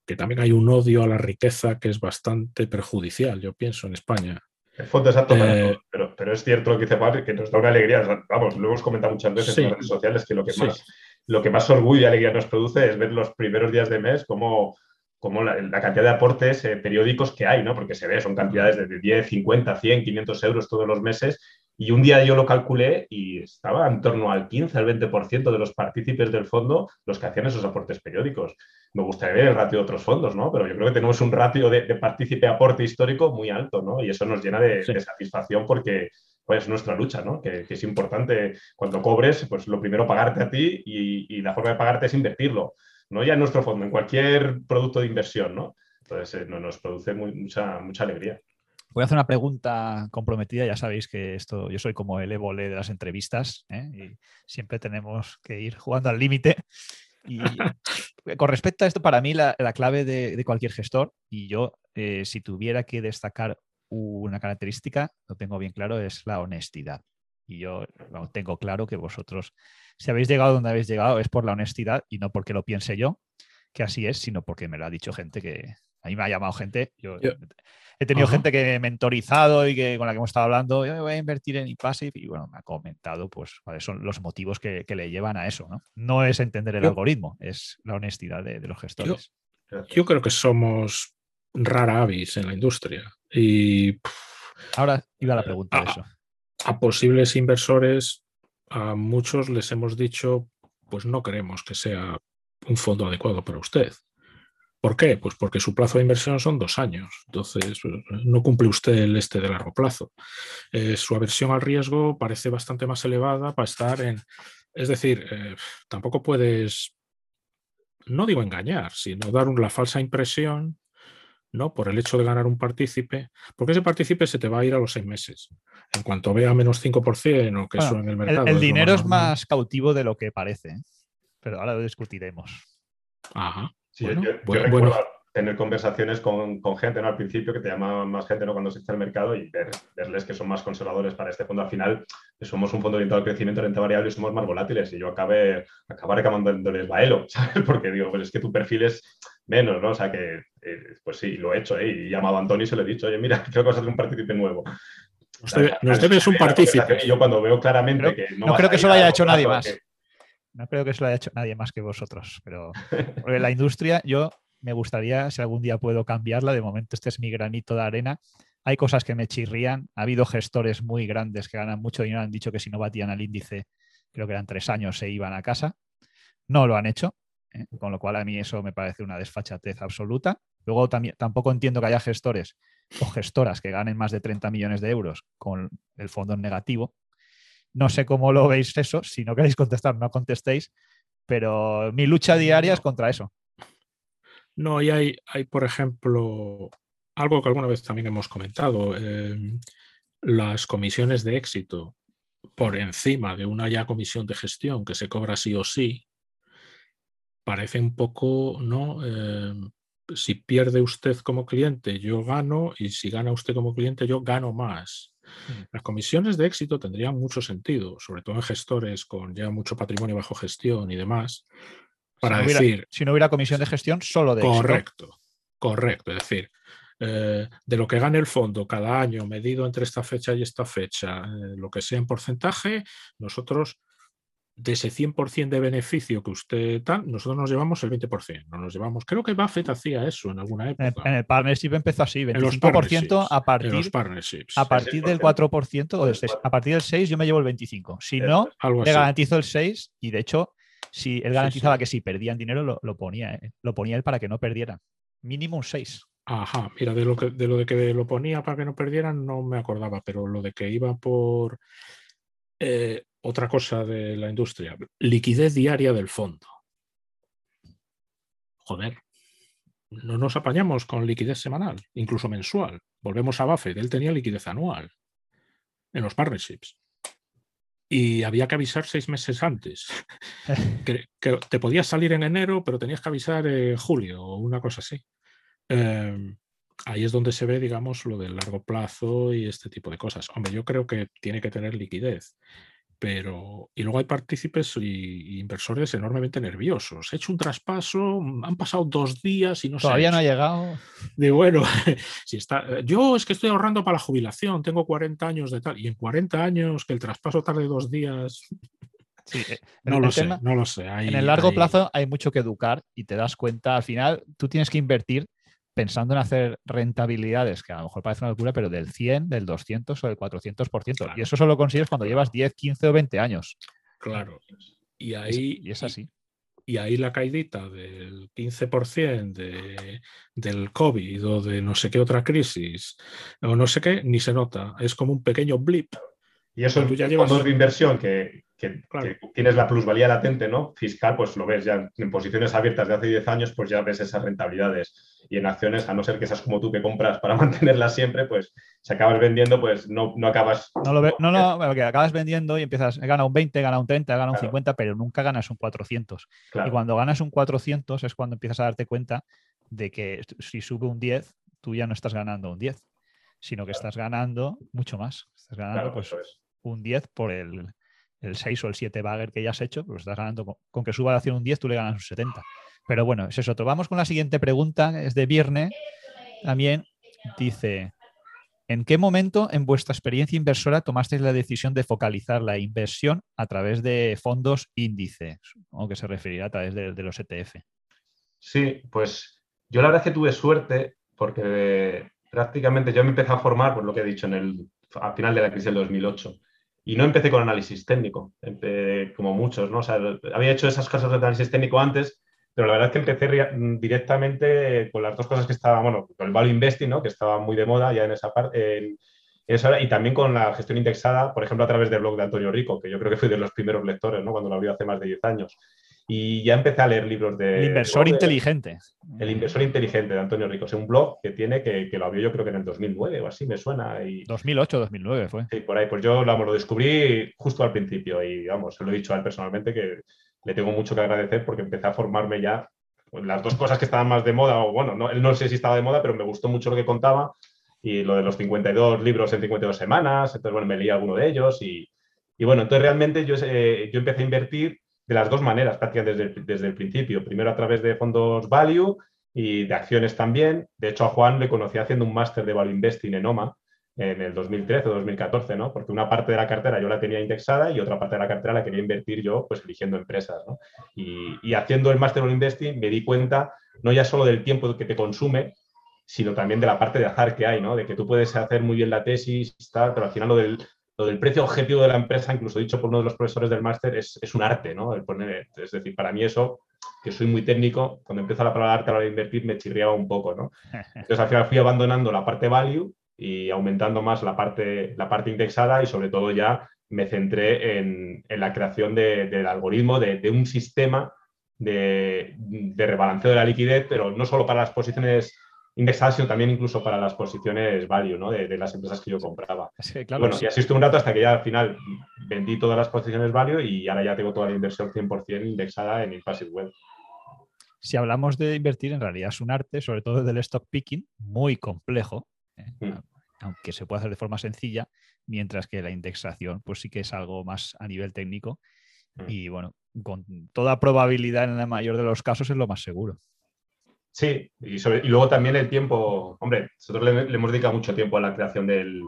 que también hay un odio a la riqueza que es bastante perjudicial, yo pienso, en España. El fondo exacto, eh, pero, pero, es cierto lo que dice Juan, que nos da una alegría. Vamos, lo hemos comentado muchas veces en las redes sociales, que lo que, más, lo que más orgullo y alegría nos produce es ver los primeros días de mes cómo, cómo la, cantidad de aportes eh, periódicos que hay, ¿no? Porque se ve, son cantidades de 10, 50, 100, 500 euros todos los meses y un día yo lo calculé y estaba en torno al 15 al 20% de los partícipes del fondo los que hacían esos aportes periódicos. Me gustaría ver el ratio de otros fondos, ¿no? Pero yo creo que tenemos un ratio de, partícipe-aporte histórico muy alto, ¿no? Y eso nos llena de, satisfacción porque pues, es nuestra lucha, ¿no? Que, es importante cuando cobres, pues lo primero pagarte a ti y, la forma de pagarte es invertirlo, no ya en nuestro fondo, en cualquier producto de inversión, ¿no? Entonces eh, nos produce mucha, mucha alegría. Voy a hacer una pregunta comprometida. Ya sabéis que esto, yo soy como el évole de las entrevistas ¿eh? y siempre tenemos que ir jugando al límite. Y con respecto a esto, para mí la, clave de, cualquier gestor, y yo eh, si tuviera que destacar una característica, lo tengo bien claro, es la honestidad. Y yo tengo claro que vosotros, si habéis llegado donde habéis llegado, es por la honestidad y no porque lo piense yo, que así es, sino porque me lo ha dicho gente que, a mí me ha llamado gente. Yo, he tenido gente que he mentorizado y que con la que hemos estado hablando, yo me voy a invertir en ePassive y bueno, me ha comentado pues cuáles son los motivos que, le llevan a eso. No, no es entender el algoritmo, es la honestidad de, los gestores. Yo, creo que somos rara avis en la industria y... Ahora iba la pregunta de eso. A posibles inversores, a muchos les hemos dicho, pues no queremos que sea un fondo adecuado para usted. ¿Por qué? Pues porque su plazo de inversión son dos años. Entonces, pues, no cumple usted el este de largo plazo. Eh, su aversión al riesgo parece bastante más elevada para estar en... Es decir, eh, tampoco puedes, no digo engañar, sino dar la falsa impresión ¿no? Por el hecho de ganar un partícipe, porque ese partícipe se te va a ir a los seis meses. En cuanto vea menos 5% o que eso en el mercado. El, dinero es más cautivo de lo que parece, ¿eh? pero ahora lo discutiremos. Ajá yo, recuerdo tener conversaciones con, gente ¿no? al principio que te llama más gente ¿no? cuando se está el mercado y verles que son más conservadores para este fondo. Al final, somos un fondo orientado al crecimiento, renta variable y somos más volátiles. Y yo acabé, acabé recomendándoles Baelo, ¿sabes? Porque digo, pues es que tu perfil es menos, ¿no? O sea que, eh, pues sí, lo he hecho, ¿eh? Y he llamado a Antonio y se lo he dicho, oye, mira, creo que vas a hacer un partícipe nuevo. Nos, debes un partícipe. Yo cuando veo claramente que no, no creo que eso lo haya hecho nadie más. No creo que eso lo haya hecho nadie más que vosotros, pero porque la industria, yo me gustaría, si algún día puedo cambiarla, de momento este es mi granito de arena. Hay cosas que me chirrían. Ha habido gestores muy grandes que ganan mucho dinero, han dicho que si no batían al índice, creo que eran tres años, se iban a casa. No lo han hecho, ¿eh? con lo cual a mí eso me parece una desfachatez absoluta. Luego también, tampoco entiendo que haya gestores o gestoras que ganen más de 30 millones de euros con el fondo negativo, no sé cómo lo veis eso. Si no queréis contestar, no contestéis. Pero mi lucha diaria es contra eso. No, y hay, hay por ejemplo, algo que alguna vez también hemos comentado. Eh, las comisiones de éxito por encima de una ya comisión de gestión que se cobra sí o sí, parece un poco, ¿no? Eh, si pierde usted como cliente, yo gano, y si gana usted como cliente, yo gano más. Las comisiones de éxito tendrían mucho sentido, sobre todo en gestores con ya mucho patrimonio bajo gestión y demás, para decir... si no hubiera comisión de gestión, solo de Correcto, correcto. Es decir, eh, de lo que gane el fondo cada año medido entre esta fecha y esta fecha, eh, lo que sea en porcentaje, nosotros de ese 100% de beneficio que usted tal, nosotros nos llevamos el 20%. No nos llevamos, creo que Buffett hacía eso en alguna época. En el, partnership empezó así, 25% a partir, a partir del 4% o del 6. A partir del 6 yo me llevo el 25. Si no, le garantizo el 6 y de hecho, si él garantizaba que si perdían dinero, lo, ponía, eh, lo ponía él para que no perdieran. Mínimo un 6. Ajá, mira, de lo, que, de lo de que lo ponía para que no perdieran no me acordaba, pero lo de que iba por eh, otra cosa de la industria, liquidez diaria del fondo. Joder, no nos apañamos con liquidez semanal, incluso mensual. Volvemos a Buffett, él tenía liquidez anual en los partnerships. Y había que avisar seis meses antes. que, te podías salir en enero, pero tenías que avisar en julio o una cosa así. Em, ahí es donde se ve, digamos, lo del largo plazo y este tipo de cosas. Hombre, yo creo que tiene que tener liquidez pero y luego hay partícipes y, inversores enormemente nerviosos. He hecho un traspaso, mm, han pasado dos días y no todavía no ha llegado. De bueno, si está, eh, yo es que estoy ahorrando para la jubilación, tengo 40 años de tal y en 40 años que el traspaso tarde dos días. Eh, no, lo sé, no lo sé, en el largo plazo hay mucho que educar y te das cuenta, al final tú tienes que invertir pensando en hacer rentabilidades, que a lo mejor parece una locura, pero del 100, del 200 o del 400%. Y eso solo consigues cuando llevas 10, 15 o 20 años. Claro. Y ahí. Y es así. Y, ahí la caidita del 15% de, del COVID o de no sé qué otra crisis o no sé qué, ni se nota. Es como un pequeño blip. Y eso ya llevas... fondos de inversión que, que, tienes la plusvalía latente, ¿no? Fiscal, pues lo ves ya en posiciones abiertas de hace 10 años, pues ya ves esas rentabilidades. Y en acciones, a no ser que seas como tú que compras para mantenerlas siempre, pues si acabas vendiendo, pues no, no acabas. No, lo no, no, que acabas vendiendo y empiezas, gana un 20, gana un 30, gana un 50, pero nunca ganas un 400. Y cuando ganas un 400 es cuando empiezas a darte cuenta de que si sube un 10, tú ya no estás ganando un 10, sino que estás ganando mucho más. Estás ganando pues, un 10 por el, el 6 o el 7 bagger que ya has hecho, pues estás ganando con, que suba la acción un 10, tú le ganas un 70. Pero bueno, es eso. Vamos con la siguiente pregunta, es de Viernes. También dice, ¿en qué momento en vuestra experiencia inversora tomasteis la decisión de focalizar la inversión a través de fondos índices? O que se referirá a través de, los ETF. Sí, pues yo la verdad es que tuve suerte porque prácticamente yo me empecé a formar, por lo que he dicho, en el, al final de la crisis del 2008 y no empecé con análisis técnico, como muchos, ¿no? O sea, había hecho esas cosas de análisis técnico antes, pero la verdad es que empecé directamente con las dos cosas que estaban, bueno, con el value investing, ¿no? Que estaba muy de moda ya en esa parte, y también con la gestión indexada, por ejemplo, a través del blog de Antonio Rico, que yo creo que fui de los primeros lectores, ¿no? Cuando lo abrió hace más de 10 años. Y ya empecé a leer libros de... El inversor inteligente. El inversor inteligente de Antonio Rico. Es un blog que tiene, que, que, lo abrió yo creo que en el 2009 o así, me suena. Y... 2008, 2009 fue. Sí, por ahí. Pues yo lo descubrí justo al principio y vamos, se lo he dicho a él personalmente que le tengo mucho que agradecer porque empecé a formarme ya en las dos cosas que estaban más de moda, o bueno, no, no sé si estaba de moda, pero me gustó mucho lo que contaba y lo de los 52 libros en 52 semanas, entonces bueno, me leí alguno de ellos y, y bueno, entonces realmente yo, eh, yo empecé a invertir de las dos maneras, prácticamente desde, desde el principio. Primero a través de fondos value y de acciones también. De hecho, a Juan le conocí haciendo un máster de value investing en OMA en el 2013 o 2014, ¿no? Porque una parte de la cartera yo la tenía indexada y otra parte de la cartera la quería invertir yo, pues eligiendo empresas, ¿no? Y, y haciendo el máster value investing me di cuenta no ya solo del tiempo que te consume, sino también de la parte de azar que hay, ¿no? De que tú puedes hacer muy bien la tesis, tal, pero al final lo del, lo del precio objetivo de la empresa, incluso dicho por uno de los profesores del máster, es, un arte, ¿no? poner, es decir, para mí eso, que soy muy técnico, cuando empiezo la palabra arte a la hora de invertir me chirriaba un poco, ¿no? Entonces al final fui abandonando la parte value y aumentando más la parte, la parte indexada y sobre todo ya me centré en, la creación del algoritmo, de, un sistema de, de, rebalanceo de la liquidez, pero no solo para las posiciones indexadas, sino también incluso para las posiciones value ¿no? de, las empresas que yo compraba. bueno, y así estuve un rato hasta que ya al final vendí todas las posiciones value y ahora ya tengo toda la inversión 100% indexada en Impassive Web. Si hablamos de invertir, en realidad es un arte, sobre todo del stock picking, muy complejo, ¿eh? mm. aunque se puede hacer de forma sencilla, mientras que la indexación pues sí que es algo más a nivel técnico mm. y bueno, con toda probabilidad en la mayor de los casos es lo más seguro. Sí, y, luego también el tiempo, hombre, nosotros le, hemos dedicado mucho tiempo a la creación del,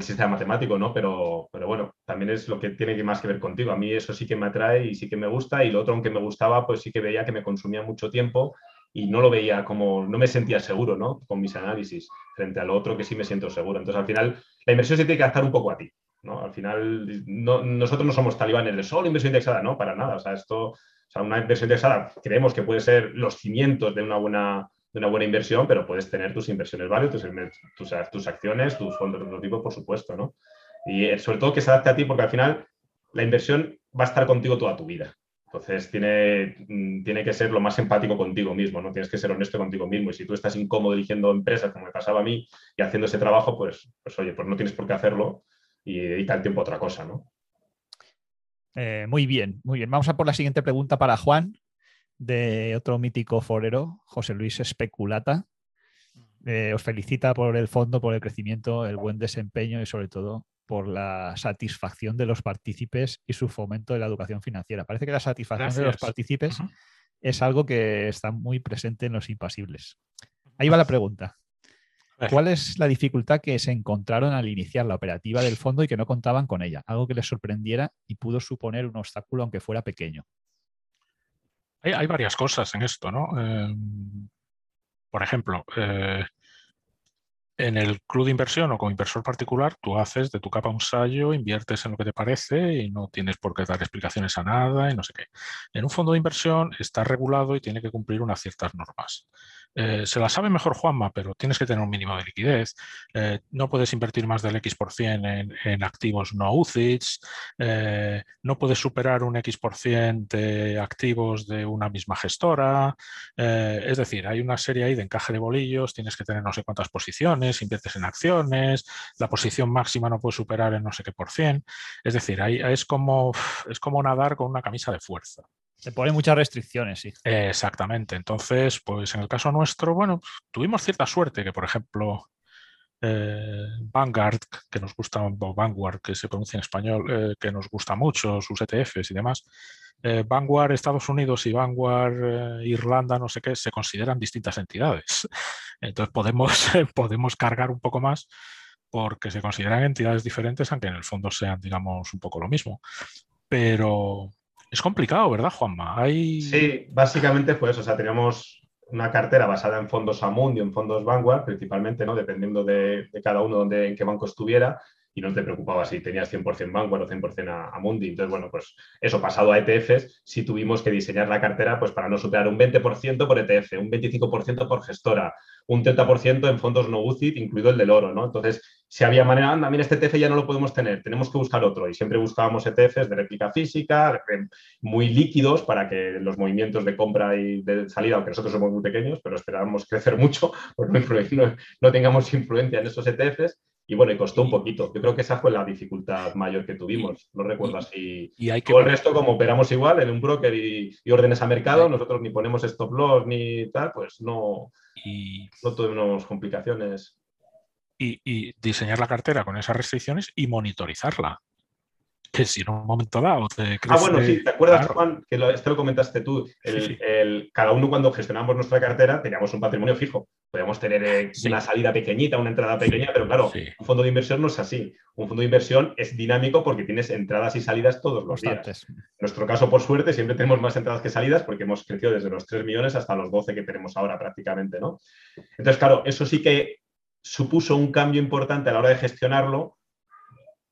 sistema matemático, ¿no? Pero, pero bueno, también es lo que tiene más que ver contigo. A mí eso sí que me atrae y sí que me gusta y lo otro, aunque me gustaba, pues sí que veía que me consumía mucho tiempo y no lo veía como, no me sentía seguro, ¿no? Con mis análisis frente al otro que sí me siento seguro. Entonces, al final, la inversión se tiene que adaptar un poco a ti, ¿no? Al final, nosotros no somos talibanes de solo inversión indexada, ¿no? Para nada. O sea, esto una inversión indexada creemos que puede ser los cimientos de una buena, de una buena inversión, pero puedes tener tus inversiones varias, tus, tus, tus, acciones, tus fondos de otro tipo, por supuesto, ¿no? Y eh, sobre todo que se adapte a ti, porque al final la inversión va a estar contigo toda tu vida. Entonces, tiene, mm, tiene que ser lo más empático contigo mismo, ¿no? Tienes que ser honesto contigo mismo. Y si tú estás incómodo eligiendo empresas, como me pasaba a mí, y haciendo ese trabajo, pues, pues oye, pues no tienes por qué hacerlo y dedica el tiempo a otra cosa, ¿no? Eh, muy bien, muy bien. Vamos a por la siguiente pregunta para Juan, de otro mítico forero, José Luis Especulata. Eh, os felicita por el fondo, por el crecimiento, el buen desempeño y sobre todo por la satisfacción de los partícipes y su fomento de la educación financiera. Parece que la satisfacción de los partícipes es algo que está muy presente en los impasibles. Ahí va la pregunta. ¿Cuál es la dificultad que se encontraron al iniciar la operativa del fondo y que no contaban con ella? Algo que les sorprendiera y pudo suponer un obstáculo aunque fuera pequeño. Hay, varias cosas en esto, ¿no? Em, por ejemplo, eh, en el club de inversión o como inversor particular, tú haces de tu capa un sallo, inviertes en lo que te parece y no tienes por qué dar explicaciones a nada y no sé qué. En un fondo de inversión está regulado y tiene que cumplir unas ciertas normas. Eh, se la sabe mejor Juanma, pero tienes que tener un mínimo de liquidez. Eh, no puedes invertir más del X% en, en activos no UCITS. Eh, no puedes superar un X% de activos de una misma gestora. es decir, hay una serie ahí de encaje de bolillos. Tienes que tener no sé cuántas posiciones, inviertes en acciones. La posición máxima no puede superar en no sé qué por cien. Es decir, ahí es como, es como nadar con una camisa de fuerza. Se ponen muchas restricciones, sí. exactamente. Entonces, pues en el caso nuestro, bueno, tuvimos cierta suerte que, por ejemplo, eh, Vanguard, que nos gusta, o Vanguard, que se pronuncia en español, eh, que nos gusta mucho, sus ETFs y demás. Eh, Vanguard Estados Unidos y Vanguard Irlanda, no sé qué, se consideran distintas entidades. Entonces podemos, podemos cargar un poco más porque se consideran entidades diferentes, aunque en el fondo sean, digamos, un poco lo mismo. Pero, es complicado, ¿verdad, Juanma? Sí, básicamente fue eso. O sea, teníamos una cartera basada en fondos Amundi, en fondos Vanguard, principalmente, ¿no? Dependiendo de, cada uno donde, en qué banco estuviera. Y no te preocupaba si tenías 100% Vanguard o 100% Amundi. Entonces, bueno, pues eso pasado a ETFs, sí tuvimos que diseñar la cartera pues para no superar un 20% por ETF, un 25% por gestora, un 30% en fondos no UCIT, incluido el del oro, ¿no? Entonces, si había manera, anda, mira, este ETF ya no lo podemos tener, tenemos que buscar otro. Y siempre buscábamos ETFs de réplica física, muy líquidos para que los movimientos de compra y de salida, aunque nosotros somos muy pequeños, pero esperábamos crecer mucho, pues no, no, tengamos influencia en esos ETFs. Y bueno, y costó un poquito. Yo creo que esa fue la dificultad mayor que tuvimos. No recuerdo así. Y hay que... el resto, como operamos igual en un broker y, órdenes a mercado, nosotros ni ponemos stop loss ni tal, pues no, y... no tuvimos complicaciones y, diseñar la cartera con esas restricciones y monitorizarla. Que si en un momento dado te Ah, bueno, sí, ¿te acuerdas, Juan? Que lo, esto lo comentaste tú. El, cada uno cuando gestionamos nuestra cartera teníamos un patrimonio fijo. Podíamos tener eh, una salida pequeñita, una entrada pequeña, pero claro, un fondo de inversión no es así. Un fondo de inversión es dinámico porque tienes entradas y salidas todos los días. En nuestro caso, por suerte, siempre tenemos más entradas que salidas porque hemos crecido desde los 3 millones hasta los 12 que tenemos ahora prácticamente, ¿no? Entonces, claro, eso sí que supuso un cambio importante a la hora de gestionarlo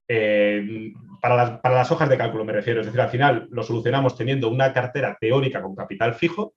eh, para, las, hojas de cálculo, me refiero. Es decir, al final lo solucionamos teniendo una cartera teórica con capital fijo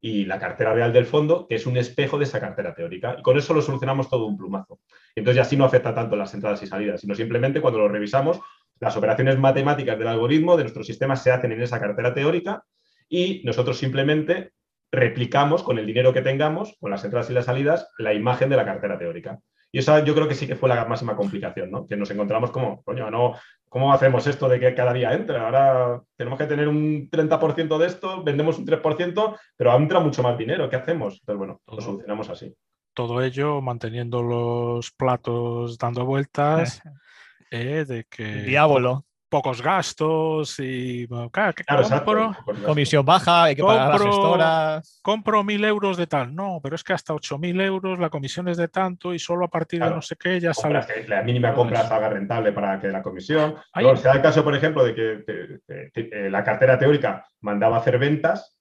y la cartera real del fondo, que es un espejo de esa cartera teórica. Y con eso lo solucionamos todo un plumazo. Entonces, así no afecta tanto las entradas y salidas, sino simplemente cuando lo revisamos, las operaciones matemáticas del algoritmo de nuestro sistema se hacen en esa cartera teórica y nosotros simplemente replicamos con el dinero que tengamos, con las entradas y las salidas, la imagen de la cartera teórica. Y esa yo creo que sí que fue la máxima complicación, ¿no? Que nos encontramos como, coño, no, ¿cómo hacemos esto de que cada día entra? Ahora tenemos que tener un 30% de esto, vendemos un 3%, pero entra mucho más dinero, ¿qué hacemos? Entonces, bueno, lo solucionamos así. Todo ello manteniendo los platos dando vueltas, eh, de que... diablo pocos gastos y claro, exacto, comisión baja, hay que pagar las gestoras. Compro mil euros de tal, no, pero es que hasta ocho mil euros la comisión es de tanto y solo a partir de no sé qué ya sale. la mínima compra salga rentable para que la comisión. No, se da el caso, por ejemplo, de que, eh, la cartera teórica mandaba hacer ventas,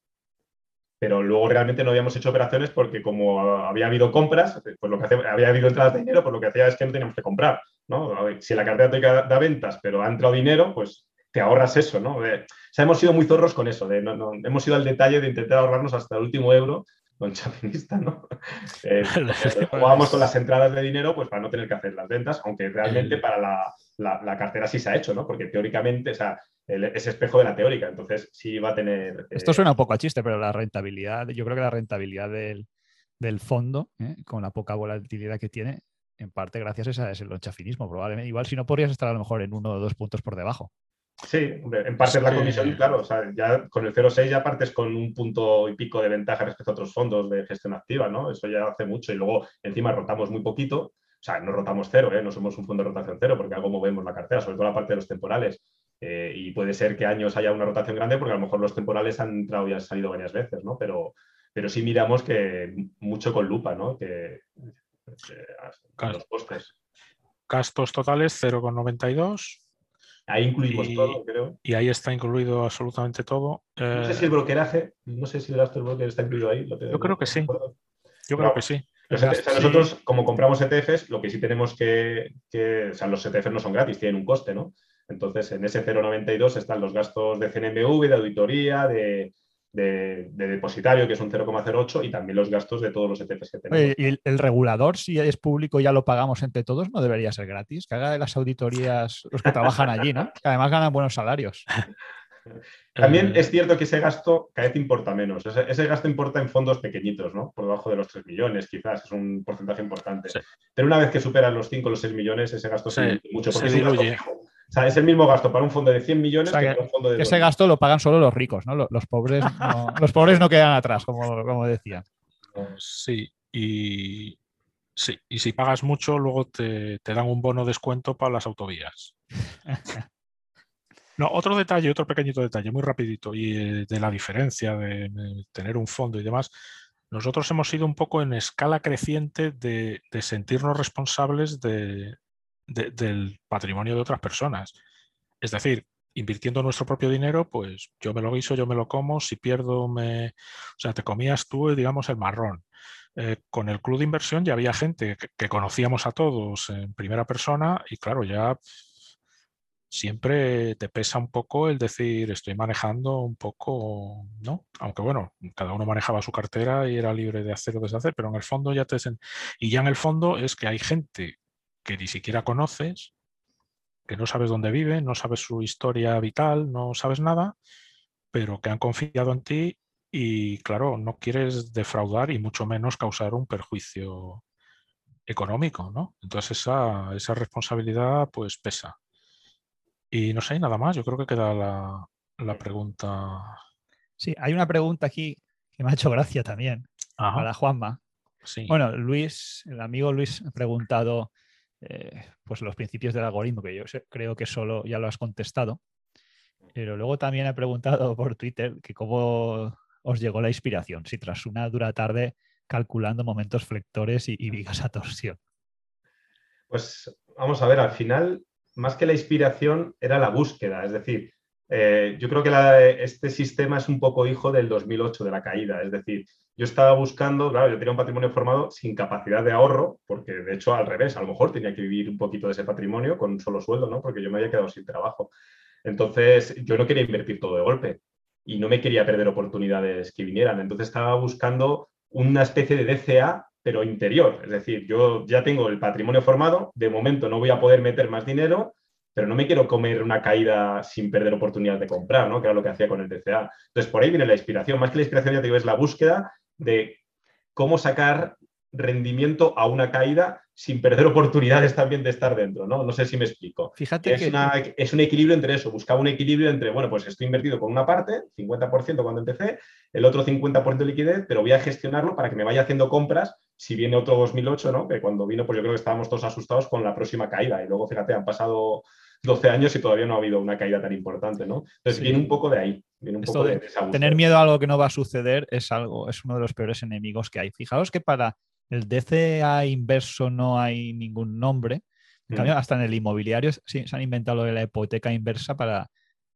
pero luego realmente no habíamos hecho operaciones porque como había habido compras, pues lo que había habido entradas de dinero, pues lo que hacía es que no teníamos que comprar. Si la cartera te da ventas, pero ha entrado dinero, pues te ahorras eso, ¿no? o sea, hemos sido muy zorros con eso, de, no, hemos ido al detalle de intentar ahorrarnos hasta el último euro con chapinista, ¿no? Eh, jugábamos con las entradas de dinero pues para no tener que hacer las ventas, aunque realmente para la, cartera sí se ha hecho, ¿no? Porque teóricamente, o sea, ese espejo de la teórica, entonces sí va a tener... Esto suena un poco a chiste, pero la rentabilidad, yo creo que la rentabilidad del, fondo, ¿eh? con la poca volatilidad que tiene, en parte gracias a ese lonchafinismo, probablemente. Igual si no podrías estar a lo mejor en uno o dos puntos por debajo. Sí, en parte es la comisión, claro, o sea, ya con el 0,6 ya partes con un punto y pico de ventaja respecto a otros fondos de gestión activa, ¿no? Eso ya hace mucho y luego encima rotamos muy poquito, o sea, no rotamos cero, ¿eh? no somos un fondo de rotación cero porque algo movemos la cartera, sobre todo la parte de los temporales. Eh, y puede ser que años haya una rotación grande porque a lo mejor los temporales han entrado y han salido varias veces, ¿no? Pero, pero sí miramos que mucho con lupa, ¿no? Que, los costes. Gastos totales 0,92. Ahí incluimos todo, creo. Y ahí está incluido absolutamente todo. No sé si el brokeraje, no sé si el gasto del broker está incluido ahí. Yo creo que sí. Yo creo que sí. nosotros, como compramos ETFs, lo que sí tenemos que, que, o sea, los ETFs no son gratis, tienen un coste, ¿no? Entonces, en ese 0,92 están los gastos de CNMV, de auditoría, de, de, depositario, que es un 0,08, y también los gastos de todos los ETFs que tenemos. ¿Y el, regulador, si es público, ya lo pagamos entre todos? ¿No debería ser gratis? Que haga de las auditorías los que trabajan allí, ¿no? Que además ganan buenos salarios. También eh. es cierto que ese gasto cada vez importa menos. Ese, gasto importa en fondos pequeñitos, ¿no? Por debajo de los 3 millones, quizás, es un porcentaje importante. Pero una vez que superan los 5 o los 6 millones, ese gasto se mucho. Porque se. O sea, es el mismo gasto para un fondo de 100 millones que, para un fondo de. Ese gasto lo pagan solo los ricos, ¿no? Los, pobres, no, los pobres no quedan atrás, como, como decía. Sí, y sí, y si pagas mucho, luego te, dan un bono descuento para las autovías. No, otro detalle, otro pequeñito detalle, muy rapidito, y eh, de la diferencia de, tener un fondo y demás. Nosotros hemos ido un poco en escala creciente de sentirnos responsables de, del patrimonio de otras personas. Es decir, invirtiendo nuestro propio dinero, pues yo me lo guiso, yo me lo como, si pierdo, me... O sea, te comías tú, digamos, el marrón. Eh, con el club de inversión ya había gente que, conocíamos a todos en primera persona y claro, ya siempre te pesa un poco el decir estoy manejando un poco, ¿no? Aunque bueno, cada uno manejaba su cartera y era libre de hacer o deshacer, pero en el fondo ya te... Y ya en el fondo es que hay gente que ni siquiera conoces, que no sabes dónde vive, no sabes su historia vital, no sabes nada, pero que han confiado en ti y claro, no quieres defraudar y mucho menos causar un perjuicio económico, ¿no? Entonces esa, esa responsabilidad pues pesa. Y no sé, nada más, yo creo que queda la, pregunta. Sí, hay una pregunta aquí que me ha hecho gracia también, para Juanma. Bueno, Luis, el amigo Luis ha preguntado eh, pues los principios del algoritmo, que yo creo que solo ya lo has contestado. Pero luego también he preguntado por Twitter que cómo os llegó la inspiración, si tras una dura tarde calculando momentos flectores y, vigas a torsión. Pues vamos a ver, al final, más que la inspiración, era la búsqueda. Es decir, eh, yo creo que este sistema es un poco hijo del 2008, de la caída. Es decir, yo estaba buscando, claro, yo tenía un patrimonio formado sin capacidad de ahorro, porque de hecho al revés, a lo mejor tenía que vivir un poquito de ese patrimonio con solo sueldo, ¿no? Porque yo me había quedado sin trabajo. Entonces, yo no quería invertir todo de golpe y no me quería perder oportunidades que vinieran. Entonces, estaba buscando una especie de DCA, pero interior. Es decir, yo ya tengo el patrimonio formado, de momento no voy a poder meter más dinero, pero no me quiero comer una caída sin perder oportunidad de comprar, ¿no? Que era lo que hacía con el DCA. Entonces, por ahí viene la inspiración. Más que la inspiración, ya te digo, es la búsqueda de cómo sacar rendimiento a una caída sin perder oportunidades también de estar dentro, ¿no? No sé si me explico. Fíjate es, que... es un equilibrio entre eso, buscaba un equilibrio entre, bueno, pues estoy invertido con una parte, 50% cuando empecé, el otro 50% de liquidez, pero voy a gestionarlo para que me vaya haciendo compras si viene otro 2008, ¿no? Que cuando vino, pues yo creo que estábamos todos asustados con la próxima caída y luego, fíjate, han pasado 12 años y todavía no ha habido una caída tan importante, ¿no? Entonces viene un poco de ahí, viene un poco de, Tener miedo a algo que no va a suceder es algo, es uno de los peores enemigos que hay. Fijaos que para el DCA inverso no hay ningún nombre. En cambio, hasta en el inmobiliario se han inventado lo de la hipoteca inversa para,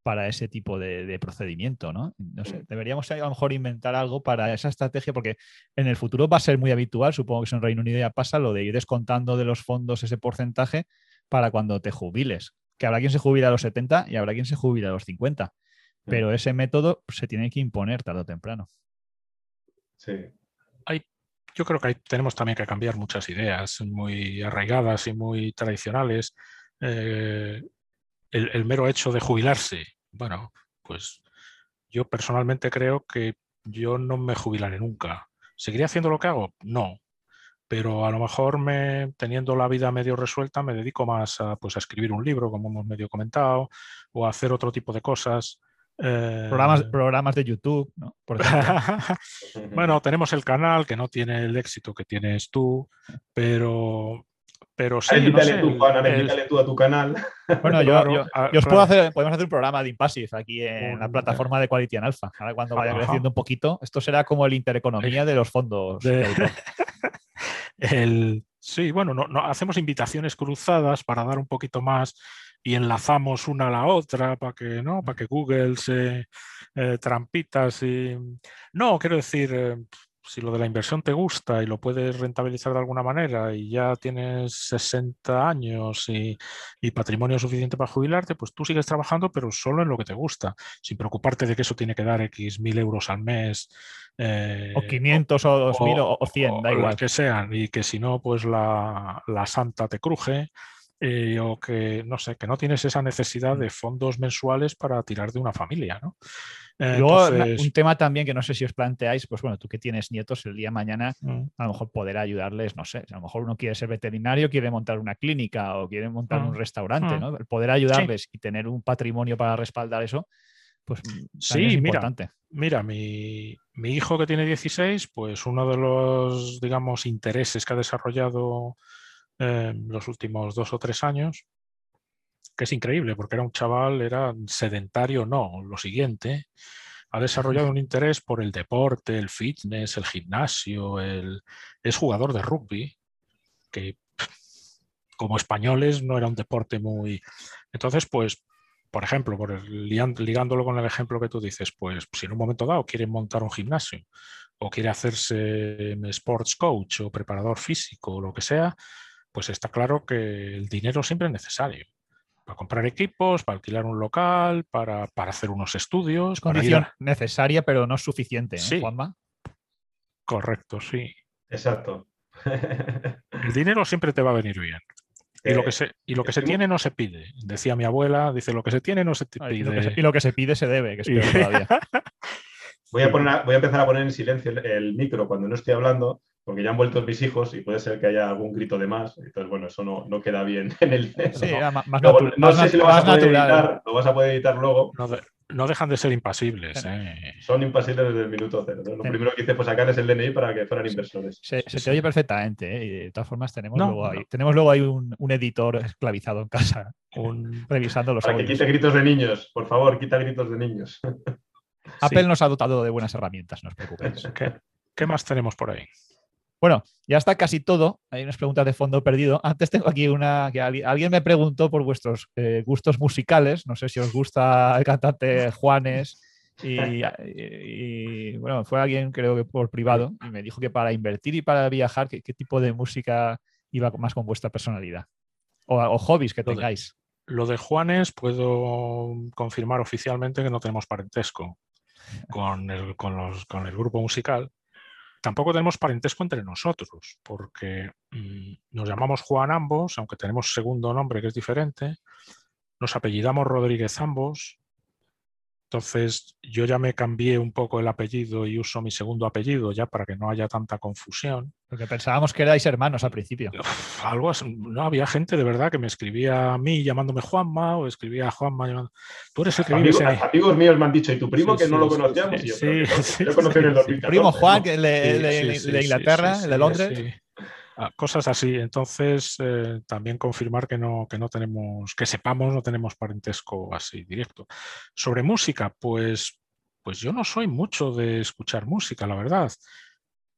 para ese tipo de, procedimiento, ¿no? No sé, deberíamos a lo mejor inventar algo para esa estrategia, porque en el futuro va a ser muy habitual, supongo que eso en Reino Unido ya pasa, lo de ir descontando de los fondos ese porcentaje para cuando te jubiles. Que habrá quien se jubila a los 70 y habrá quien se jubila a los 50. Mm. Pero ese método se tiene que imponer tarde o temprano. Sí, yo creo que ahí tenemos también que cambiar muchas ideas muy arraigadas y muy tradicionales. Eh, el, mero hecho de jubilarse, bueno, pues yo personalmente creo que yo no me jubilaré nunca. ¿Seguiré haciendo lo que hago? No. Pero a lo mejor me, teniendo la vida medio resuelta me dedico más a, pues, a escribir un libro, como hemos medio comentado, o a hacer otro tipo de cosas Programas, eh, programas de YouTube, ¿no? bueno, tenemos el canal que no tiene el éxito que tienes tú, pero, pero sí. Invítale tú, tú a tu canal. Bueno, yo, os puedo hacer, podemos hacer un programa de Impassive aquí en la plataforma de Quality and Alpha. Ahora cuando vaya creciendo un poquito, esto será como el intereconomía de los fondos. el, sí, bueno, no, no, hacemos invitaciones cruzadas para dar un poquito más y enlazamos una a la otra para que, ¿no? para que Google se eh, trampitas y... No, quiero decir, eh, si lo de la inversión te gusta y lo puedes rentabilizar de alguna manera y ya tienes 60 años y, patrimonio suficiente para jubilarte, pues tú sigues trabajando, pero solo en lo que te gusta, sin preocuparte de que eso tiene que dar X mil euros al mes. o 500 eh, o, 2000 o, 100, da igual. Que sean, y que si no, pues la, la santa te cruje eh, o que no sé, que no tienes esa necesidad de fondos mensuales para tirar de una familia, ¿no? Luego, un tema también que no sé si os planteáis, pues bueno, tú que tienes nietos el día de mañana, mm. a lo mejor poder ayudarles, no sé, a lo mejor uno quiere ser veterinario, quiere montar una clínica o quiere montar un mm. restaurante, mm. ¿no? El poder ayudarles y tener un patrimonio para respaldar eso, pues sí, es importante. Mira, mi, mi hijo que tiene 16, pues uno de los, digamos, intereses que ha desarrollado los últimos dos o tres años, que es increíble porque era un chaval, era sedentario, no, lo siguiente, ha desarrollado un interés por el deporte, el fitness, el gimnasio, el... es jugador de rugby, que como españoles no era un deporte muy... Entonces, pues, por ejemplo, por ligándolo con el ejemplo que tú dices, pues si en un momento dado quiere montar un gimnasio o quiere hacerse sports coach o preparador físico o lo que sea, pues está claro que el dinero siempre es necesario. Para comprar equipos, para alquilar un local, para, hacer unos estudios. Condición necesaria, pero no suficiente, ¿eh, Juanma? Correcto, sí. Exacto. El dinero siempre te va a venir bien. Y lo que se, y lo que se tiene no se pide. Decía mi abuela, dice, lo que se tiene no se pide. Y lo que se, pide se debe, que es peor todavía. Voy a, poner, voy a empezar a poner en silencio el micro cuando no estoy hablando porque ya han vuelto mis hijos y puede ser que haya algún grito de más. Entonces, bueno, eso no, no queda bien en el. Sí, no, más, no, sé si lo vas, a poder editar, lo vas a poder editar luego. No, dejan de ser impasibles. ¿eh? Son impasibles desde el minuto cero. Lo primero que hice fue sacarles el DNI para que fueran inversores. Se, te oye perfectamente. ¿eh? Y de todas formas, tenemos, luego, ahí, tenemos luego ahí un, un, editor esclavizado en casa un... revisando los Para que quite gritos de niños. Por favor, quita gritos de niños. Apple nos ha dotado de buenas herramientas, no os preocupéis. ¿Qué, ¿Qué más tenemos por ahí? Bueno, ya está casi todo. Hay unas preguntas de fondo perdido. Antes tengo aquí una que alguien me preguntó por vuestros eh, gustos musicales. No sé si os gusta el cantante Juanes. Y, bueno, fue alguien creo que por privado y me dijo que para invertir y para viajar, ¿qué, tipo de música iba más con vuestra personalidad? O, hobbies que tengáis. lo de Juanes puedo confirmar oficialmente que no tenemos parentesco con con el grupo musical Tampoco tenemos parentesco entre nosotros, porque mm, nos llamamos Juan ambos, aunque tenemos segundo nombre que es diferente. nos apellidamos Rodríguez ambos, entonces yo ya me cambié un poco el apellido y uso mi segundo apellido ya para que no haya tanta confusión. Porque pensábamos que erais hermanos al principio. algo no había gente de verdad que me escribía a mí llamándome Juanma o escribía a Juanma llamando... Tú eres el que amigos, amigos míos me han dicho, ¿y tu primo que no lo conocíamos? Sí, sí, yo, conocí en el Primo Juan, que de Inglaterra, de Londres. Ah, cosas así. Entonces, eh, también confirmar que no, que no tenemos, que sepamos, no tenemos parentesco así directo. Sobre música, pues, pues yo no soy mucho de escuchar música, la verdad.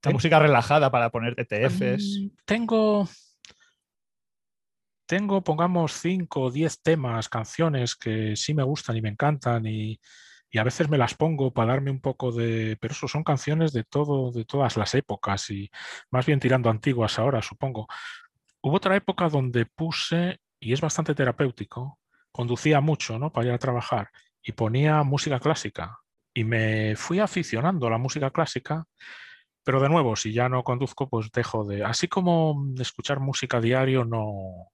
La música relajada para poner ETFs. Mm, tengo, tengo, pongamos, cinco o diez temas, canciones que sí me gustan y me encantan y, y a veces me las pongo para darme un poco de... Pero eso son canciones de todo, de todas las épocas y más bien tirando antiguas ahora, supongo. Hubo otra época donde puse, y es bastante terapéutico, conducía mucho ¿no? para ir a trabajar y ponía música clásica. Y me fui aficionando a la música clásica, pero de nuevo, si ya no conduzco, pues dejo de... Así como escuchar música diario no,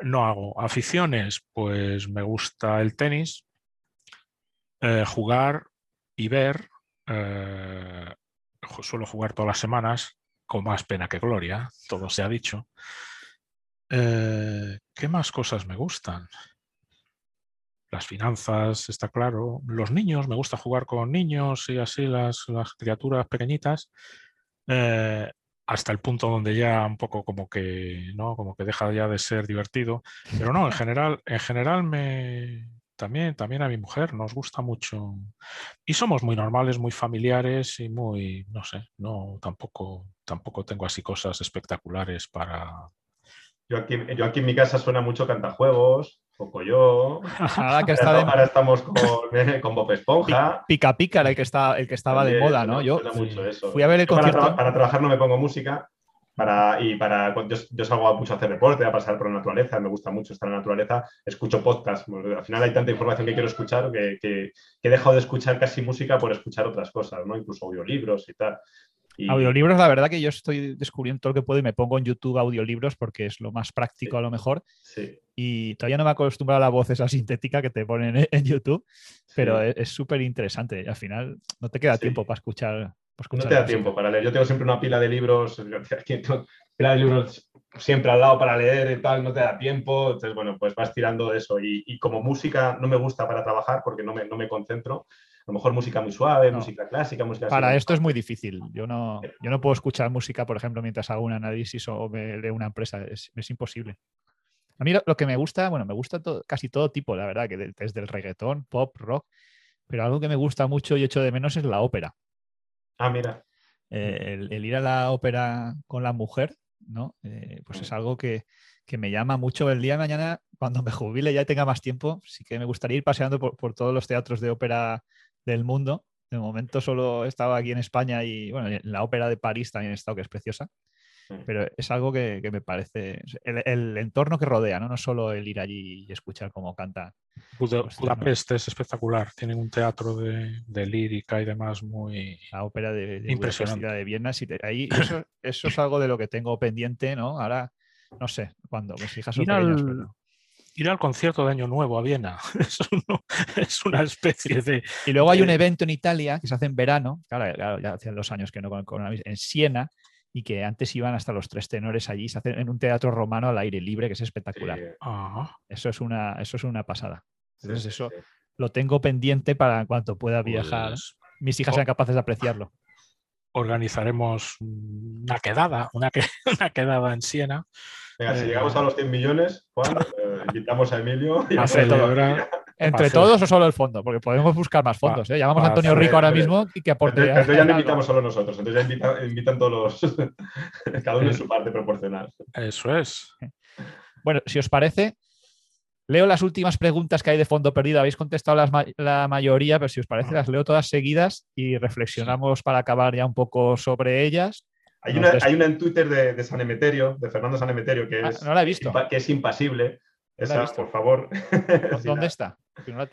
no hago. Aficiones, pues me gusta el tenis, eh, jugar y ver, eh, suelo jugar todas las semanas, con más pena que gloria, todo se ha dicho. Eh, ¿Qué más cosas me gustan? Las finanzas, está claro. Los niños, me gusta jugar con niños y así las, las criaturas pequeñitas. hasta el punto donde ya un poco como que, ¿no? Como que deja ya de ser divertido. Pero no, en general, en general me, también, también a mi mujer nos gusta mucho. Y somos muy normales, muy familiares y muy, no sé, no, tampoco, tampoco tengo así cosas espectaculares para. Yo aquí, yo aquí en mi casa suena mucho cantajuegos, poco yo. Ahora, que está ahora, estamos con, con, Bob Esponja. Pica Pica el que, está, el que estaba de moda, ¿no? Yo fui a ver el concierto. Para, para, trabajar no me pongo música para, y para, yo, yo, salgo mucho a hacer deporte, a pasar por la naturaleza, me gusta mucho estar en la naturaleza, escucho podcast. Al final hay tanta información que quiero escuchar que, que, he dejado de escuchar casi música por escuchar otras cosas, ¿no? incluso audiolibros y tal. Audiolibros, la verdad que yo estoy descubriendo todo lo que puedo y me pongo en YouTube audiolibros porque es lo más práctico a lo mejor. Sí. Y todavía no me he acostumbrado a la voz esa sintética que te ponen en YouTube, pero es súper interesante. Al final no te queda tiempo para escuchar no te da tiempo para leer. Yo tengo siempre una pila de libros, pila de libros siempre al lado para leer y tal, no te da tiempo. Entonces, bueno, pues vas tirando de eso. Y, como música no me gusta para trabajar porque no me, no me concentro. A lo mejor música muy suave, música clásica, música... Para esto es muy difícil. Yo no, yo no puedo escuchar música, por ejemplo, mientras hago un análisis o me leo una empresa. Es, imposible. A mí lo, que me gusta, bueno, me gusta casi todo tipo, la verdad, que desde el reggaetón, pop, rock, pero algo que me gusta mucho y echo de menos es la ópera. Ah, mira. Eh, el, ir a la ópera con la mujer, ¿no? Eh, pues es algo que, me llama mucho. El día de mañana, cuando me jubile ya tenga más tiempo, sí que me gustaría ir paseando por, todos los teatros de ópera del mundo. De momento solo he estado aquí en España y, bueno, en la ópera de París también he estado, que es preciosa. Pero es algo que, me parece, el, entorno que rodea, ¿no? no solo el ir allí y escuchar cómo canta. Budapest es espectacular, tienen un teatro de, lírica y demás muy... La ópera de, impresionante de Viena, ahí, eso, es algo de lo que tengo pendiente, ¿no? Ahora, no sé, cuando mis hijas son ir al, Ir al concierto de Año Nuevo a Viena, eso es una especie de... Y luego hay un evento en Italia que se hace en verano, claro, ya hacían dos años que no con en Siena, y que antes iban hasta los tres tenores allí, se hacen en un teatro romano al aire libre, que es espectacular. Eso, es una, eso es una pasada. Entonces, eso lo tengo pendiente para cuanto pueda viajar, pues, mis hijas sean capaces de apreciarlo. Organizaremos una quedada, una, una quedada en Siena. Venga, si eh, llegamos a los 100 millones, Juan, eh, invitamos a Emilio y a celebrar. ¿Entre todos o solo el fondo? Porque podemos buscar más fondos. ¿eh? Llamamos a Antonio Rico ahora mismo y que aporte. Entonces, ya no invitamos solo nosotros, entonces ya invitan todos los. cada uno en su parte proporcional. Eso es. Bueno, si os parece, leo las últimas preguntas que hay de fondo perdido. Habéis contestado la mayoría, pero si os parece, las leo todas seguidas y reflexionamos para acabar ya un poco sobre ellas. Hay una, hay una, en Twitter de, San Emeterio, de Fernando San Emeterio, que, ah, es, no la he visto. que es impasible. Esa, por favor. ¿Dónde está?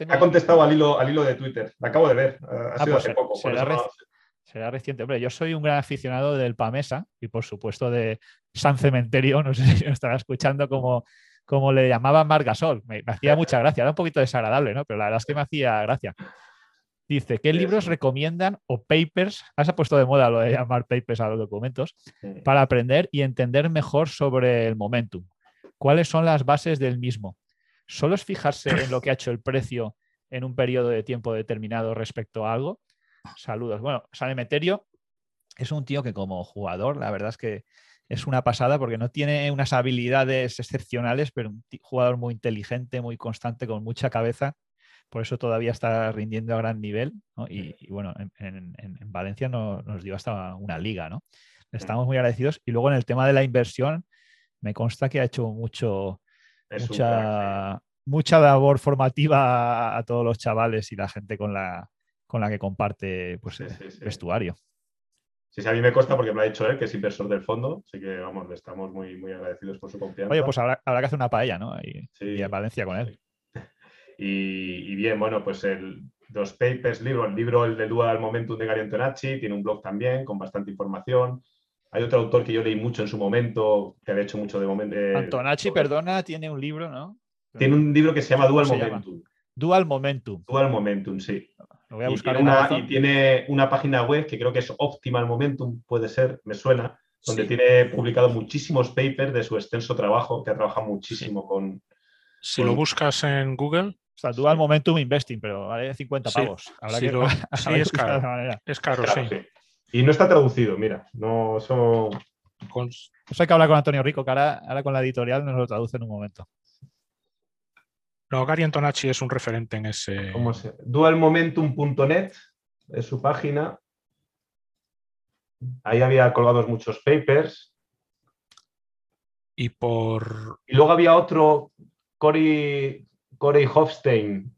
Ha contestado al hilo, al hilo de Twitter. La acabo de ver. Ha ah, sido pues hace poco. Será, reciente. Hombre, yo soy un gran aficionado del Pamesa y, por supuesto, de San Cementerio. No sé si me estará escuchando como como le llamaban Margasol. Me, me hacía mucha gracia, era un poquito desagradable, ¿no? Pero la verdad es que me hacía gracia. Dice, ¿qué libros recomiendan o papers? Has puesto de moda lo de llamar papers a los documentos para aprender y entender mejor sobre el momentum. ¿Cuáles son las bases del mismo? ¿Solo es fijarse en lo que ha hecho el precio en un periodo de tiempo determinado respecto a algo? Saludos. Bueno, San Emeterio es un tío que como jugador, la verdad es que es una pasada porque no tiene unas habilidades excepcionales, pero un jugador muy inteligente, muy constante, con mucha cabeza. Por eso todavía está rindiendo a gran nivel. Y, bueno, en, Valencia nos dio hasta una liga. ¿no? Estamos muy agradecidos. Y luego en el tema de la inversión, me consta que ha hecho mucho, mucha, mucha labor formativa a, todos los chavales y la gente con la, con la que comparte pues, vestuario. Sí, sí, a mí me consta porque me ha dicho él que es inversor del fondo, así que vamos, le estamos muy, muy agradecidos por su confianza. Oye, pues habrá, que hacer una paella, ¿no? Y, en Valencia con él. Y, bien, bueno, pues el, los papers, libro, el libro, el de Dual Momentum de Gary Antonacci, tiene un blog también con bastante información. Hay otro autor que yo leí mucho en su momento, que había hecho mucho de momento. Eh, Antonacci, perdona, tiene un libro, ¿no? Tiene un libro que se llama Dual Momentum. Dual Momentum. Dual Momentum, sí. Lo voy a buscar y, tiene una, y tiene una página web que creo que es Optimal Momentum, puede ser, me suena, donde tiene publicado muchísimos papers de su extenso trabajo, que ha trabajado muchísimo con. Si lo buscas en Google. O sea, Dual Momentum Investing, pero vale 50 pavos. sí, es caro. Es caro, sí. Y no está traducido, mira. No, eso. Con... Eso hay que hablar con Antonio Rico, que ahora, ahora con la editorial nos lo traduce en un momento. No, Gary Antonacci es un referente en ese. ¿Cómo se? Dualmomentum.net es su página. Ahí había colgados muchos papers. Y por. Y luego había otro, Corey, Corey Hofstein,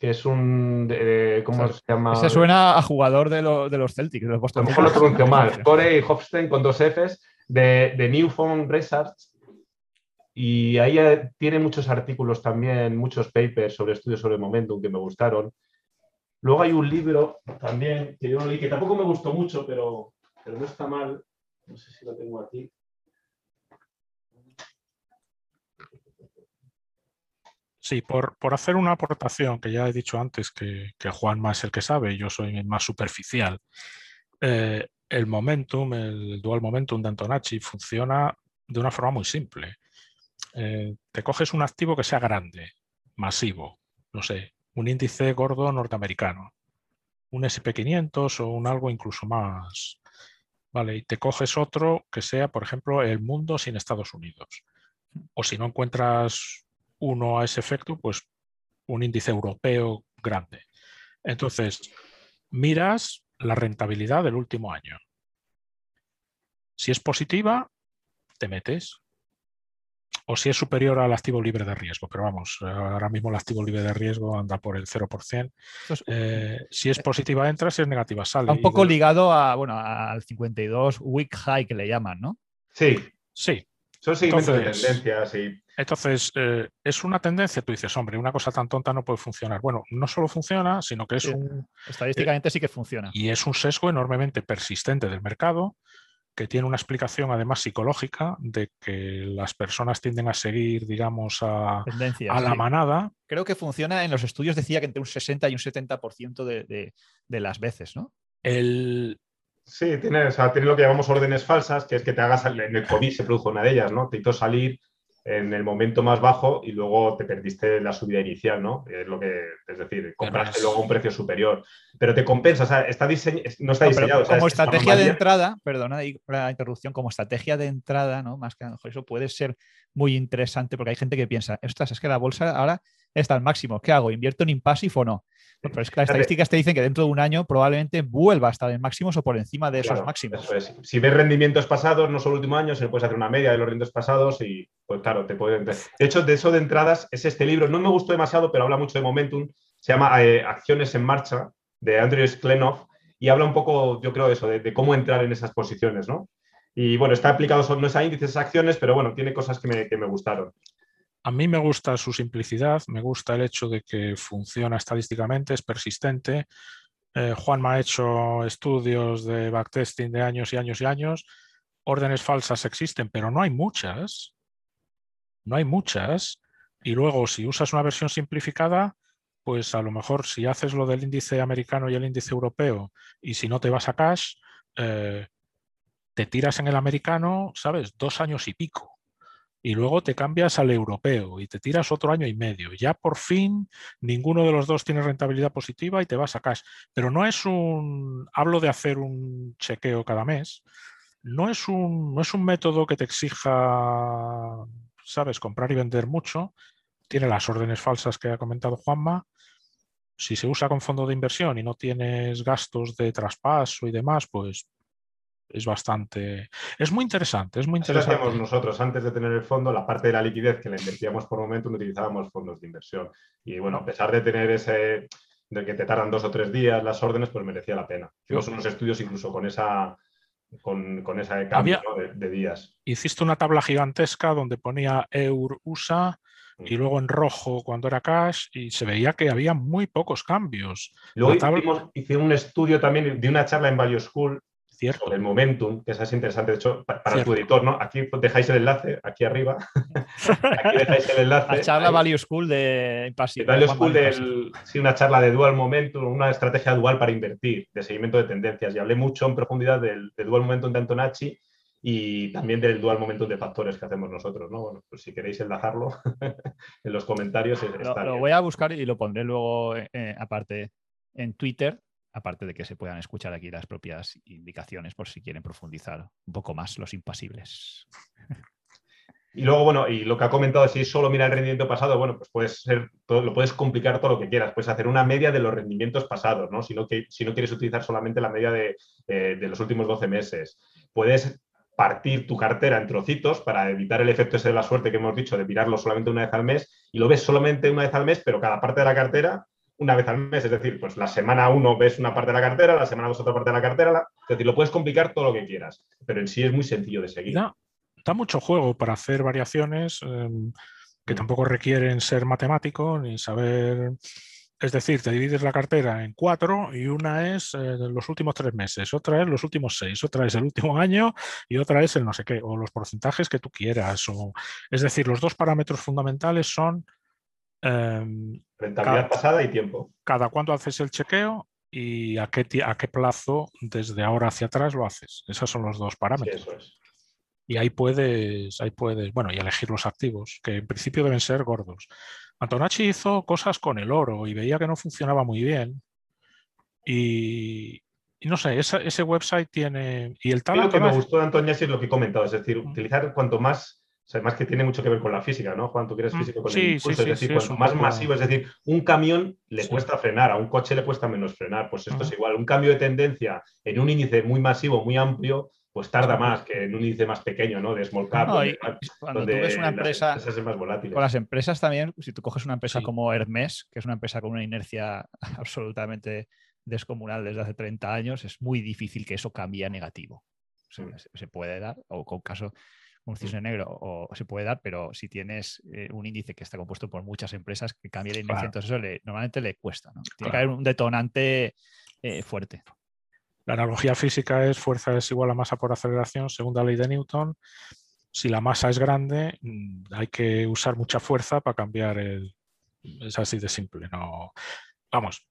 que es un. ¿Cómo se llama? Ese suena a jugador de, los Celtics. De a lo mejor lo pronuncio mal. Corey Hofstein con dos Fs de, de Newfound Research y ahí eh, tiene muchos artículos también, muchos papers sobre estudios sobre momentum que me gustaron. Luego hay un libro también que yo leí, que tampoco me gustó mucho, pero, pero no está mal. No sé si lo tengo aquí. Sí, por, hacer una aportación, que ya he dicho antes que, que Juanma es el que sabe, yo soy más superficial. Eh, el momentum, el dual momentum de Antonacci funciona de una forma muy simple. Eh, te coges un activo que sea grande, masivo, no sé, un índice gordo norteamericano, un SP500 o un algo incluso más, ¿vale? Y te coges otro que sea, por ejemplo, el mundo sin Estados Unidos. O si no encuentras uno a ese efecto, pues un índice europeo grande. Entonces, miras la rentabilidad del último año. Si es positiva, te metes o si es superior al activo libre de riesgo. Pero vamos, ahora mismo el activo libre de riesgo anda por el 0%. Eh, si es eh, positiva entra, si es negativa sale. un poco ligado a, bueno, al 52 week high que le llaman, ¿no? Sí. Sí. Son seguimientos de tendencias. Entonces, eh, es una tendencia, tú dices, hombre, una cosa tan tonta no puede funcionar. Bueno, no solo funciona, sino que es un... Estadísticamente sí que funciona. Y es un sesgo enormemente persistente del mercado que tiene una explicación además psicológica de que las personas tienden a seguir, digamos, a, a la manada. Creo que funciona, en los estudios decía que entre un 60 y un 70% de, de, las veces, ¿no? El... Sí, tiene, tiene lo que llamamos órdenes falsas, que es que te hagas, en el COVID se produjo una de ellas, ¿no? Te hizo salir en el momento más bajo y luego te perdiste la subida inicial, ¿no? Es lo que, es decir, compraste luego un precio superior. Pero te compensa, o sea, está no está diseñado. como estrategia de entrada, perdona la interrupción, como estrategia de entrada, ¿no? Más que a lo mejor eso puede ser muy interesante porque hay gente que piensa, ostras, es que la bolsa ahora está al máximo, ¿qué hago? ¿Invierto en Impassive o no? Pero es que las estadísticas te dicen que dentro de un año probablemente vuelva a estar en máximos o por encima de esos máximos. Si ves rendimientos pasados, no solo el último año, se le puedes hacer una media de los rendimientos pasados y, pues claro, te puede. De hecho, de eso de entradas es este libro. No me gustó demasiado, pero habla mucho de momentum. Se llama eh, Acciones en Marcha, de Andrew Sklenov, y habla un poco, yo creo, de eso, de, cómo entrar en esas posiciones, ¿no? Y bueno, está aplicado, no es a índices, a acciones, pero bueno, tiene cosas que me, que me gustaron. A mí me gusta su simplicidad, me gusta el hecho de que funciona estadísticamente, es persistente. Eh, Juan me ha hecho estudios de backtesting de años y años y años. Órdenes falsas existen, pero no hay muchas. no hay muchas. Y luego, si usas una versión simplificada, pues a lo mejor si haces lo del índice americano y el índice europeo, y si no te vas a cash, eh, te tiras en el americano, ¿sabes? Dos años y pico. Y luego te cambias al europeo y te tiras otro año y medio. Ya por fin ninguno de los dos tiene rentabilidad positiva y te vas a cash. Pero no es un, hablo de hacer un chequeo cada mes, no es un, no es un método que te exija, ¿sabes?, comprar y vender mucho. Tiene las órdenes falsas que ha comentado Juanma. Si se usa con fondo de inversión y no tienes gastos de traspaso y demás, pues es bastante. Es muy interesante, es muy interesante. hacíamos nosotros antes de tener el fondo, la parte de la liquidez que la invertíamos por momento, no utilizábamos fondos de inversión. Y bueno, a pesar de tener ese, de que te tardan dos o tres días las órdenes, pues merecía la pena. Hicimos unos estudios incluso con esa. Con, con ese cambio de, días. Hiciste una tabla gigantesca donde ponía EUR USA y luego en rojo cuando era cash y se veía que había muy pocos cambios. Luego hice un estudio también de una charla en Value School Cierto. el momentum, que eso es interesante, de hecho, para, tu editor, ¿no? Aquí dejáis el enlace, aquí arriba. aquí dejáis el enlace. La charla Value School de Impasible. Value School, del, sí, una charla de dual momentum, una estrategia dual para invertir, de seguimiento de tendencias. Y hablé mucho en profundidad del, dual momentum de Antonacci y también del dual momentum de factores que hacemos nosotros, ¿no? Bueno, pues si queréis enlazarlo en los comentarios. lo, voy a buscar y lo pondré luego, eh, aparte, en Twitter aparte de que se puedan escuchar aquí las propias indicaciones por si quieren profundizar un poco más los impasibles. Y luego, bueno, y lo que ha comentado, si solo mira el rendimiento pasado, bueno, pues puedes ser, lo puedes complicar todo lo que quieras. Puedes hacer una media de los rendimientos pasados, ¿no? Si no, que, si no quieres utilizar solamente la media de, eh, de los últimos 12 meses. Puedes partir tu cartera en trocitos para evitar el efecto ese de la suerte que hemos dicho de mirarlo solamente una vez al mes y lo ves solamente una vez al mes, pero cada parte de la cartera una vez al mes, es decir, pues la semana uno ves una parte de la cartera, la semana dos otra parte de la cartera, es decir, lo puedes complicar todo lo que quieras, pero en sí es muy sencillo de seguir. Da, mucho juego para hacer variaciones em, que mm. tampoco requieren ser matemático ni saber... Es decir, te divides la cartera en cuatro y una es eh, los últimos tres meses, otra es los últimos seis, otra es el último año y otra es el no sé qué, o los porcentajes que tú quieras. O, es decir, los dos parámetros fundamentales son Em, Rentabilidad pasada y tiempo. Cada cuánto haces el chequeo y a qué, a qué plazo desde ahora hacia atrás lo haces. Esos son los dos parámetros. Y ahí puedes, ahí puedes, bueno, y elegir los activos, que en principio deben ser gordos. Antonacci hizo cosas con el oro y veía que no funcionaba muy bien. Y, no sé, ese website tiene. Y el tal. Lo que me gustó de Antonacci es lo que he comentado, es decir, utilizar cuanto más además que tiene mucho que ver con la física, ¿no, Juan? Tú que eres mm, físico con el impulso, es decir, cuanto más masivo, es decir, un camión le cuesta frenar, a un coche le cuesta menos frenar, pues esto es igual. Un cambio de tendencia en un índice muy masivo, muy amplio, pues tarda más que en un índice más pequeño, ¿no? De small cap. cuando tú ves una empresa, con las empresas también, si tú coges una empresa como Hermes, que es una empresa con una inercia absolutamente descomunal desde hace 30 años, es muy difícil que eso cambie a negativo. Se, mm. se puede dar, o con caso un cisne negro o, se puede dar, pero si tienes eh, un índice que está compuesto por muchas empresas que cambie la inercia, entonces eso normalmente le cuesta. Tiene que haber un detonante eh, fuerte. La analogía física es fuerza es igual a masa por aceleración, segunda ley de Newton. Si la masa es grande, mm, hay que usar mucha fuerza para cambiar el... Es así de simple. No... Vamos,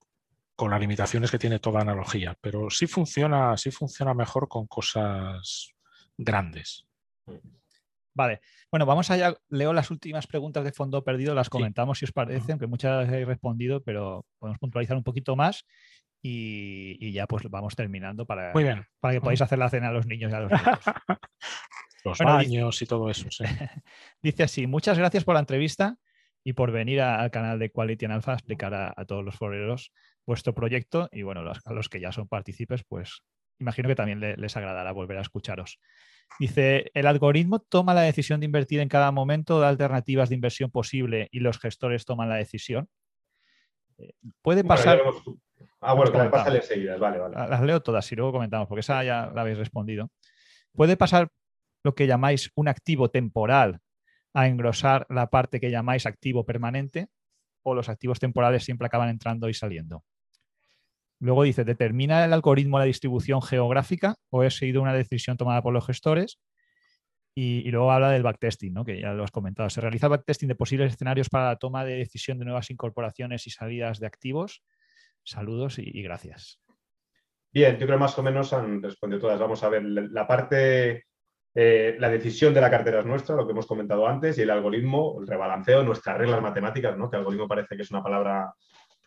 con las limitaciones que tiene toda analogía, pero sí funciona, sí funciona mejor con cosas grandes. Vale, bueno, vamos allá. Leo las últimas preguntas de fondo perdido, las comentamos si os parece, aunque muchas he respondido, pero podemos puntualizar un poquito más y, ya pues vamos terminando para, para que podáis hacer la cena a los niños y a los niños. los baños y todo eso. dice así, muchas gracias por la entrevista y por venir al canal de Quality and Alpha a explicar a, todos los foreros vuestro proyecto y bueno, a los que ya son partícipes, pues imagino que también les agradará volver a escucharos. Dice, el algoritmo toma la decisión de invertir en cada momento, de alternativas de inversión posible y los gestores toman la decisión. Eh, puede pasar... ah, bueno, vale, vale. Las leo todas y luego comentamos, porque esa ya la habéis respondido. Puede pasar lo que llamáis un activo temporal a engrosar la parte que llamáis activo permanente o los activos temporales siempre acaban entrando y saliendo. Luego dice, ¿determina el algoritmo la distribución geográfica o es seguido una decisión tomada por los gestores? Y, luego habla del backtesting, ¿no? que ya lo has comentado. Se realiza backtesting de posibles escenarios para la toma de decisión de nuevas incorporaciones y salidas de activos. Saludos y, gracias. Bien, yo creo más o menos han respondido todas. Vamos a ver, la parte, eh, la decisión de la cartera es nuestra, lo que hemos comentado antes, y el algoritmo, el rebalanceo, nuestras reglas matemáticas, ¿no? que algoritmo parece que es una palabra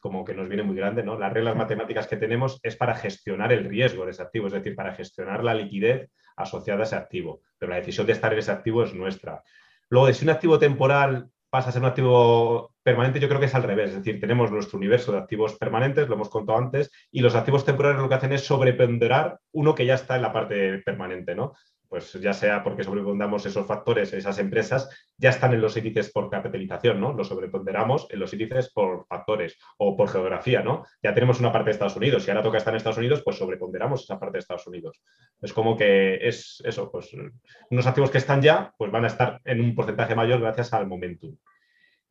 como que nos viene muy grande, ¿no? Las reglas matemáticas que tenemos es para gestionar el riesgo de ese activo, es decir, para gestionar la liquidez asociada a ese activo. Pero la decisión de estar en ese activo es nuestra. Luego, de si un activo temporal pasa a ser un activo permanente, yo creo que es al revés. Es decir, tenemos nuestro universo de activos permanentes, lo hemos contado antes, y los activos temporales lo que hacen es sobreponderar uno que ya está en la parte permanente, ¿no? Pues ya sea porque sobrepondamos esos factores, esas empresas ya están en los índices por capitalización, ¿no? Los sobreponderamos en los índices por factores o por geografía, ¿no? Ya tenemos una parte de Estados Unidos, si ahora toca estar en Estados Unidos, pues sobreponderamos esa parte de Estados Unidos. Es como que es eso, pues unos activos que están ya, pues van a estar en un porcentaje mayor gracias al momentum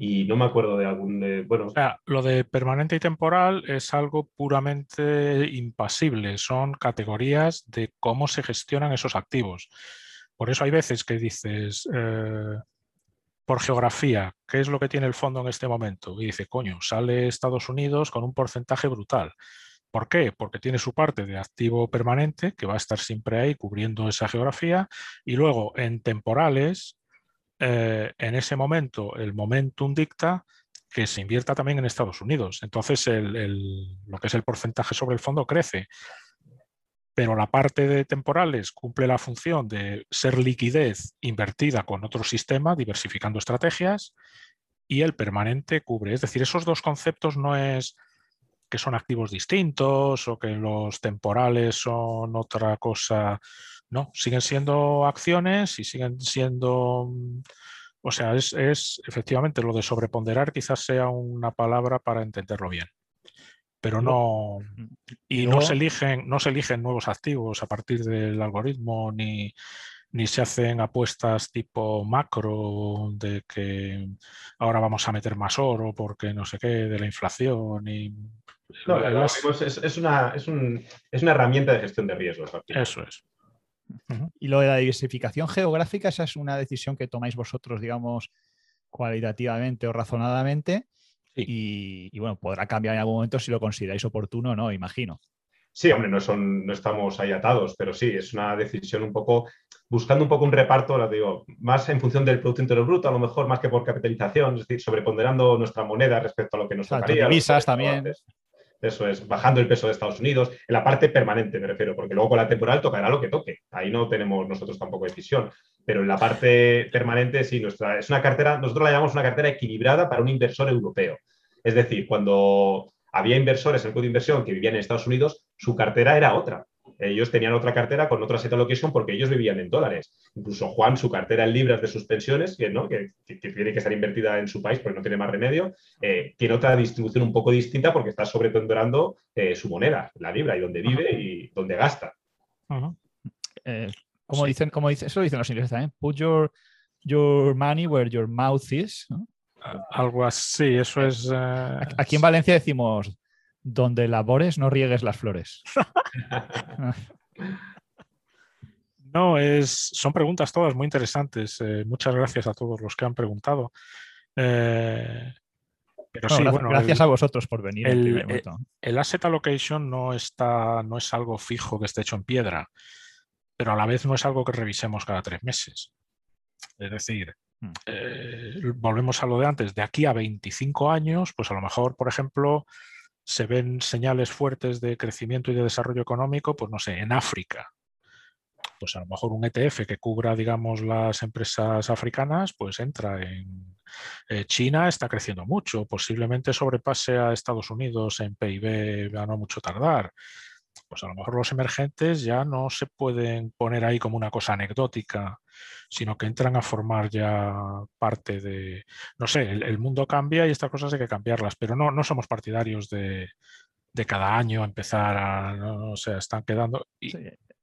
y no me acuerdo de algún... bueno. O sea, lo de permanente y temporal es algo puramente impasible, son categorías de cómo se gestionan esos activos. Por eso hay veces que dices, eh, por geografía, ¿qué es lo que tiene el fondo en este momento? Y dice, coño, sale Estados Unidos con un porcentaje brutal. ¿Por qué? Porque tiene su parte de activo permanente, que va a estar siempre ahí cubriendo esa geografía, y luego en temporales eh, en ese momento el momentum dicta que se invierta también en Estados Unidos. Entonces, lo que es el porcentaje sobre el fondo crece. Pero la parte de temporales cumple la función de ser liquidez invertida con otro sistema, diversificando estrategias, y el permanente cubre. Es decir, esos dos conceptos no es que son activos distintos o que los temporales son otra cosa no, siguen siendo acciones y siguen siendo... Mm, o sea, es, efectivamente lo de sobreponderar quizás sea una palabra para entenderlo bien. Pero no... Y no se eligen, no se eligen nuevos activos a partir del algoritmo ni, ni se hacen apuestas tipo macro de que ahora vamos a meter más oro porque no sé qué, de la inflación. Y... No, es, una, es, una herramienta de gestión de riesgos. Eso es. Y lo de la diversificación geográfica, esa es una decisión que tomáis vosotros, digamos, cualitativamente o razonadamente. Y, bueno, podrá cambiar en algún momento si lo consideráis oportuno o no, imagino. Sí, hombre, no, son, no estamos ahí atados, pero sí, es una decisión un poco, buscando un poco un reparto, digo, más en función del Producto Interior Bruto, a lo mejor más que por capitalización, es decir, sobreponderando nuestra moneda respecto a lo que nos tocaría. Divisas también. Eso es, bajando el peso de Estados Unidos, en la parte permanente me refiero, porque luego con la temporal tocará lo que toque. Ahí no tenemos nosotros tampoco decisión. Pero en la parte permanente, sí, nuestra, es una cartera, nosotros la llamamos una cartera equilibrada para un inversor europeo. Es decir, cuando había inversores en el código de inversión que vivían en Estados Unidos, su cartera era otra ellos tenían otra cartera con otra set location porque ellos vivían en dólares. Incluso Juan, su cartera en libras de sus pensiones, que, ¿no? que, tiene que estar invertida en su país porque no tiene más remedio, eh, tiene otra distribución un poco distinta porque está sobreponderando eh, su moneda, la libra, y donde vive y donde gasta. Eh, como, dicen, como dicen, eso lo dicen los ingleses también, put your, your money where your mouth is. Algo así, eso es... Aquí en Valencia decimos, donde labores no riegues las flores. no, es, son preguntas todas muy interesantes. Eh, muchas gracias a todos los que han preguntado. Eh, pero sí, gracias, bueno, gracias a vosotros por venir. El, el, asset allocation no, está, no es algo fijo que esté hecho en piedra, pero a la vez no es algo que revisemos cada tres meses. Es decir, hmm. eh, volvemos a lo de antes, de aquí a 25 años, pues a lo mejor, por ejemplo, se ven señales fuertes de crecimiento y de desarrollo económico, pues no sé, en África. Pues a lo mejor un ETF que cubra, digamos, las empresas africanas, pues entra en eh, China, está creciendo mucho, posiblemente sobrepase a Estados Unidos en PIB a no mucho tardar pues a lo mejor los emergentes ya no se pueden poner ahí como una cosa anecdótica, sino que entran a formar ya parte de, no sé, el, mundo cambia y estas cosas hay que cambiarlas, pero no, no somos partidarios de, cada año empezar a, no, o sea, están quedando...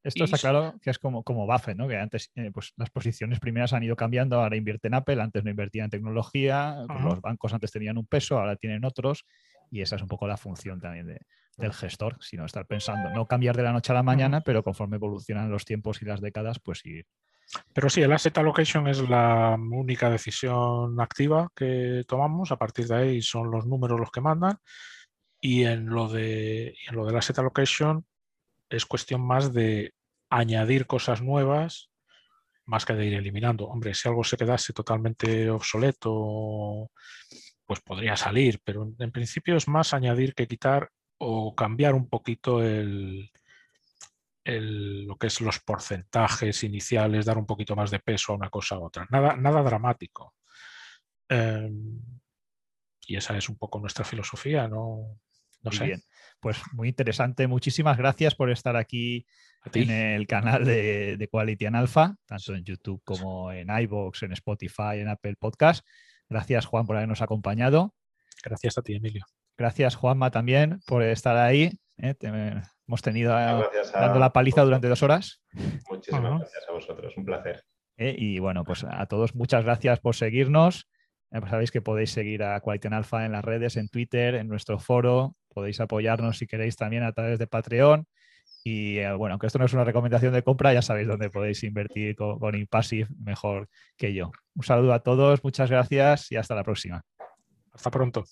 Esto está claro que es como, como Buffett, ¿no? que antes eh, pues, las posiciones primeras han ido cambiando, ahora invierte en Apple, antes no invertía en tecnología, pues los bancos antes tenían un peso, ahora tienen otros, y esa es un poco la función también de, del gestor, sino estar pensando, no cambiar de la noche a la mañana, pero conforme evolucionan los tiempos y las décadas, pues ir, Pero sí, el asset allocation es la única decisión activa que tomamos. A partir de ahí son los números los que mandan. Y en lo de en lo del asset allocation es cuestión más de añadir cosas nuevas más que de ir eliminando. Hombre, si algo se quedase totalmente obsoleto, pues podría salir, pero en principio es más añadir que quitar o cambiar un poquito el, lo que es los porcentajes iniciales, dar un poquito más de peso a una cosa a otra. Nada, nada dramático. Em, y esa es un poco nuestra filosofía, no, no sé. Bien. Pues muy interesante. Muchísimas gracias por estar aquí en el canal de, de, Quality and Alpha, tanto en YouTube como en iVoox, en Spotify, en Apple Podcast. Gracias, Juan, por habernos acompañado. Gracias a ti, Emilio. Gracias, Juanma, también por estar ahí. ¿eh? Hemos tenido dando la paliza durante dos horas. Muchísimas gracias a vosotros, un placer. ¿Eh? y bueno, pues a todos muchas gracias por seguirnos. Pues sabéis que podéis seguir a Quality Alpha en las redes, en Twitter, en nuestro foro. Podéis apoyarnos si queréis también a través de Patreon. Y eh, bueno, aunque esto no es una recomendación de compra, ya sabéis dónde podéis invertir con, con Impassive mejor que yo. Un saludo a todos, muchas gracias y hasta la próxima. Hasta pronto.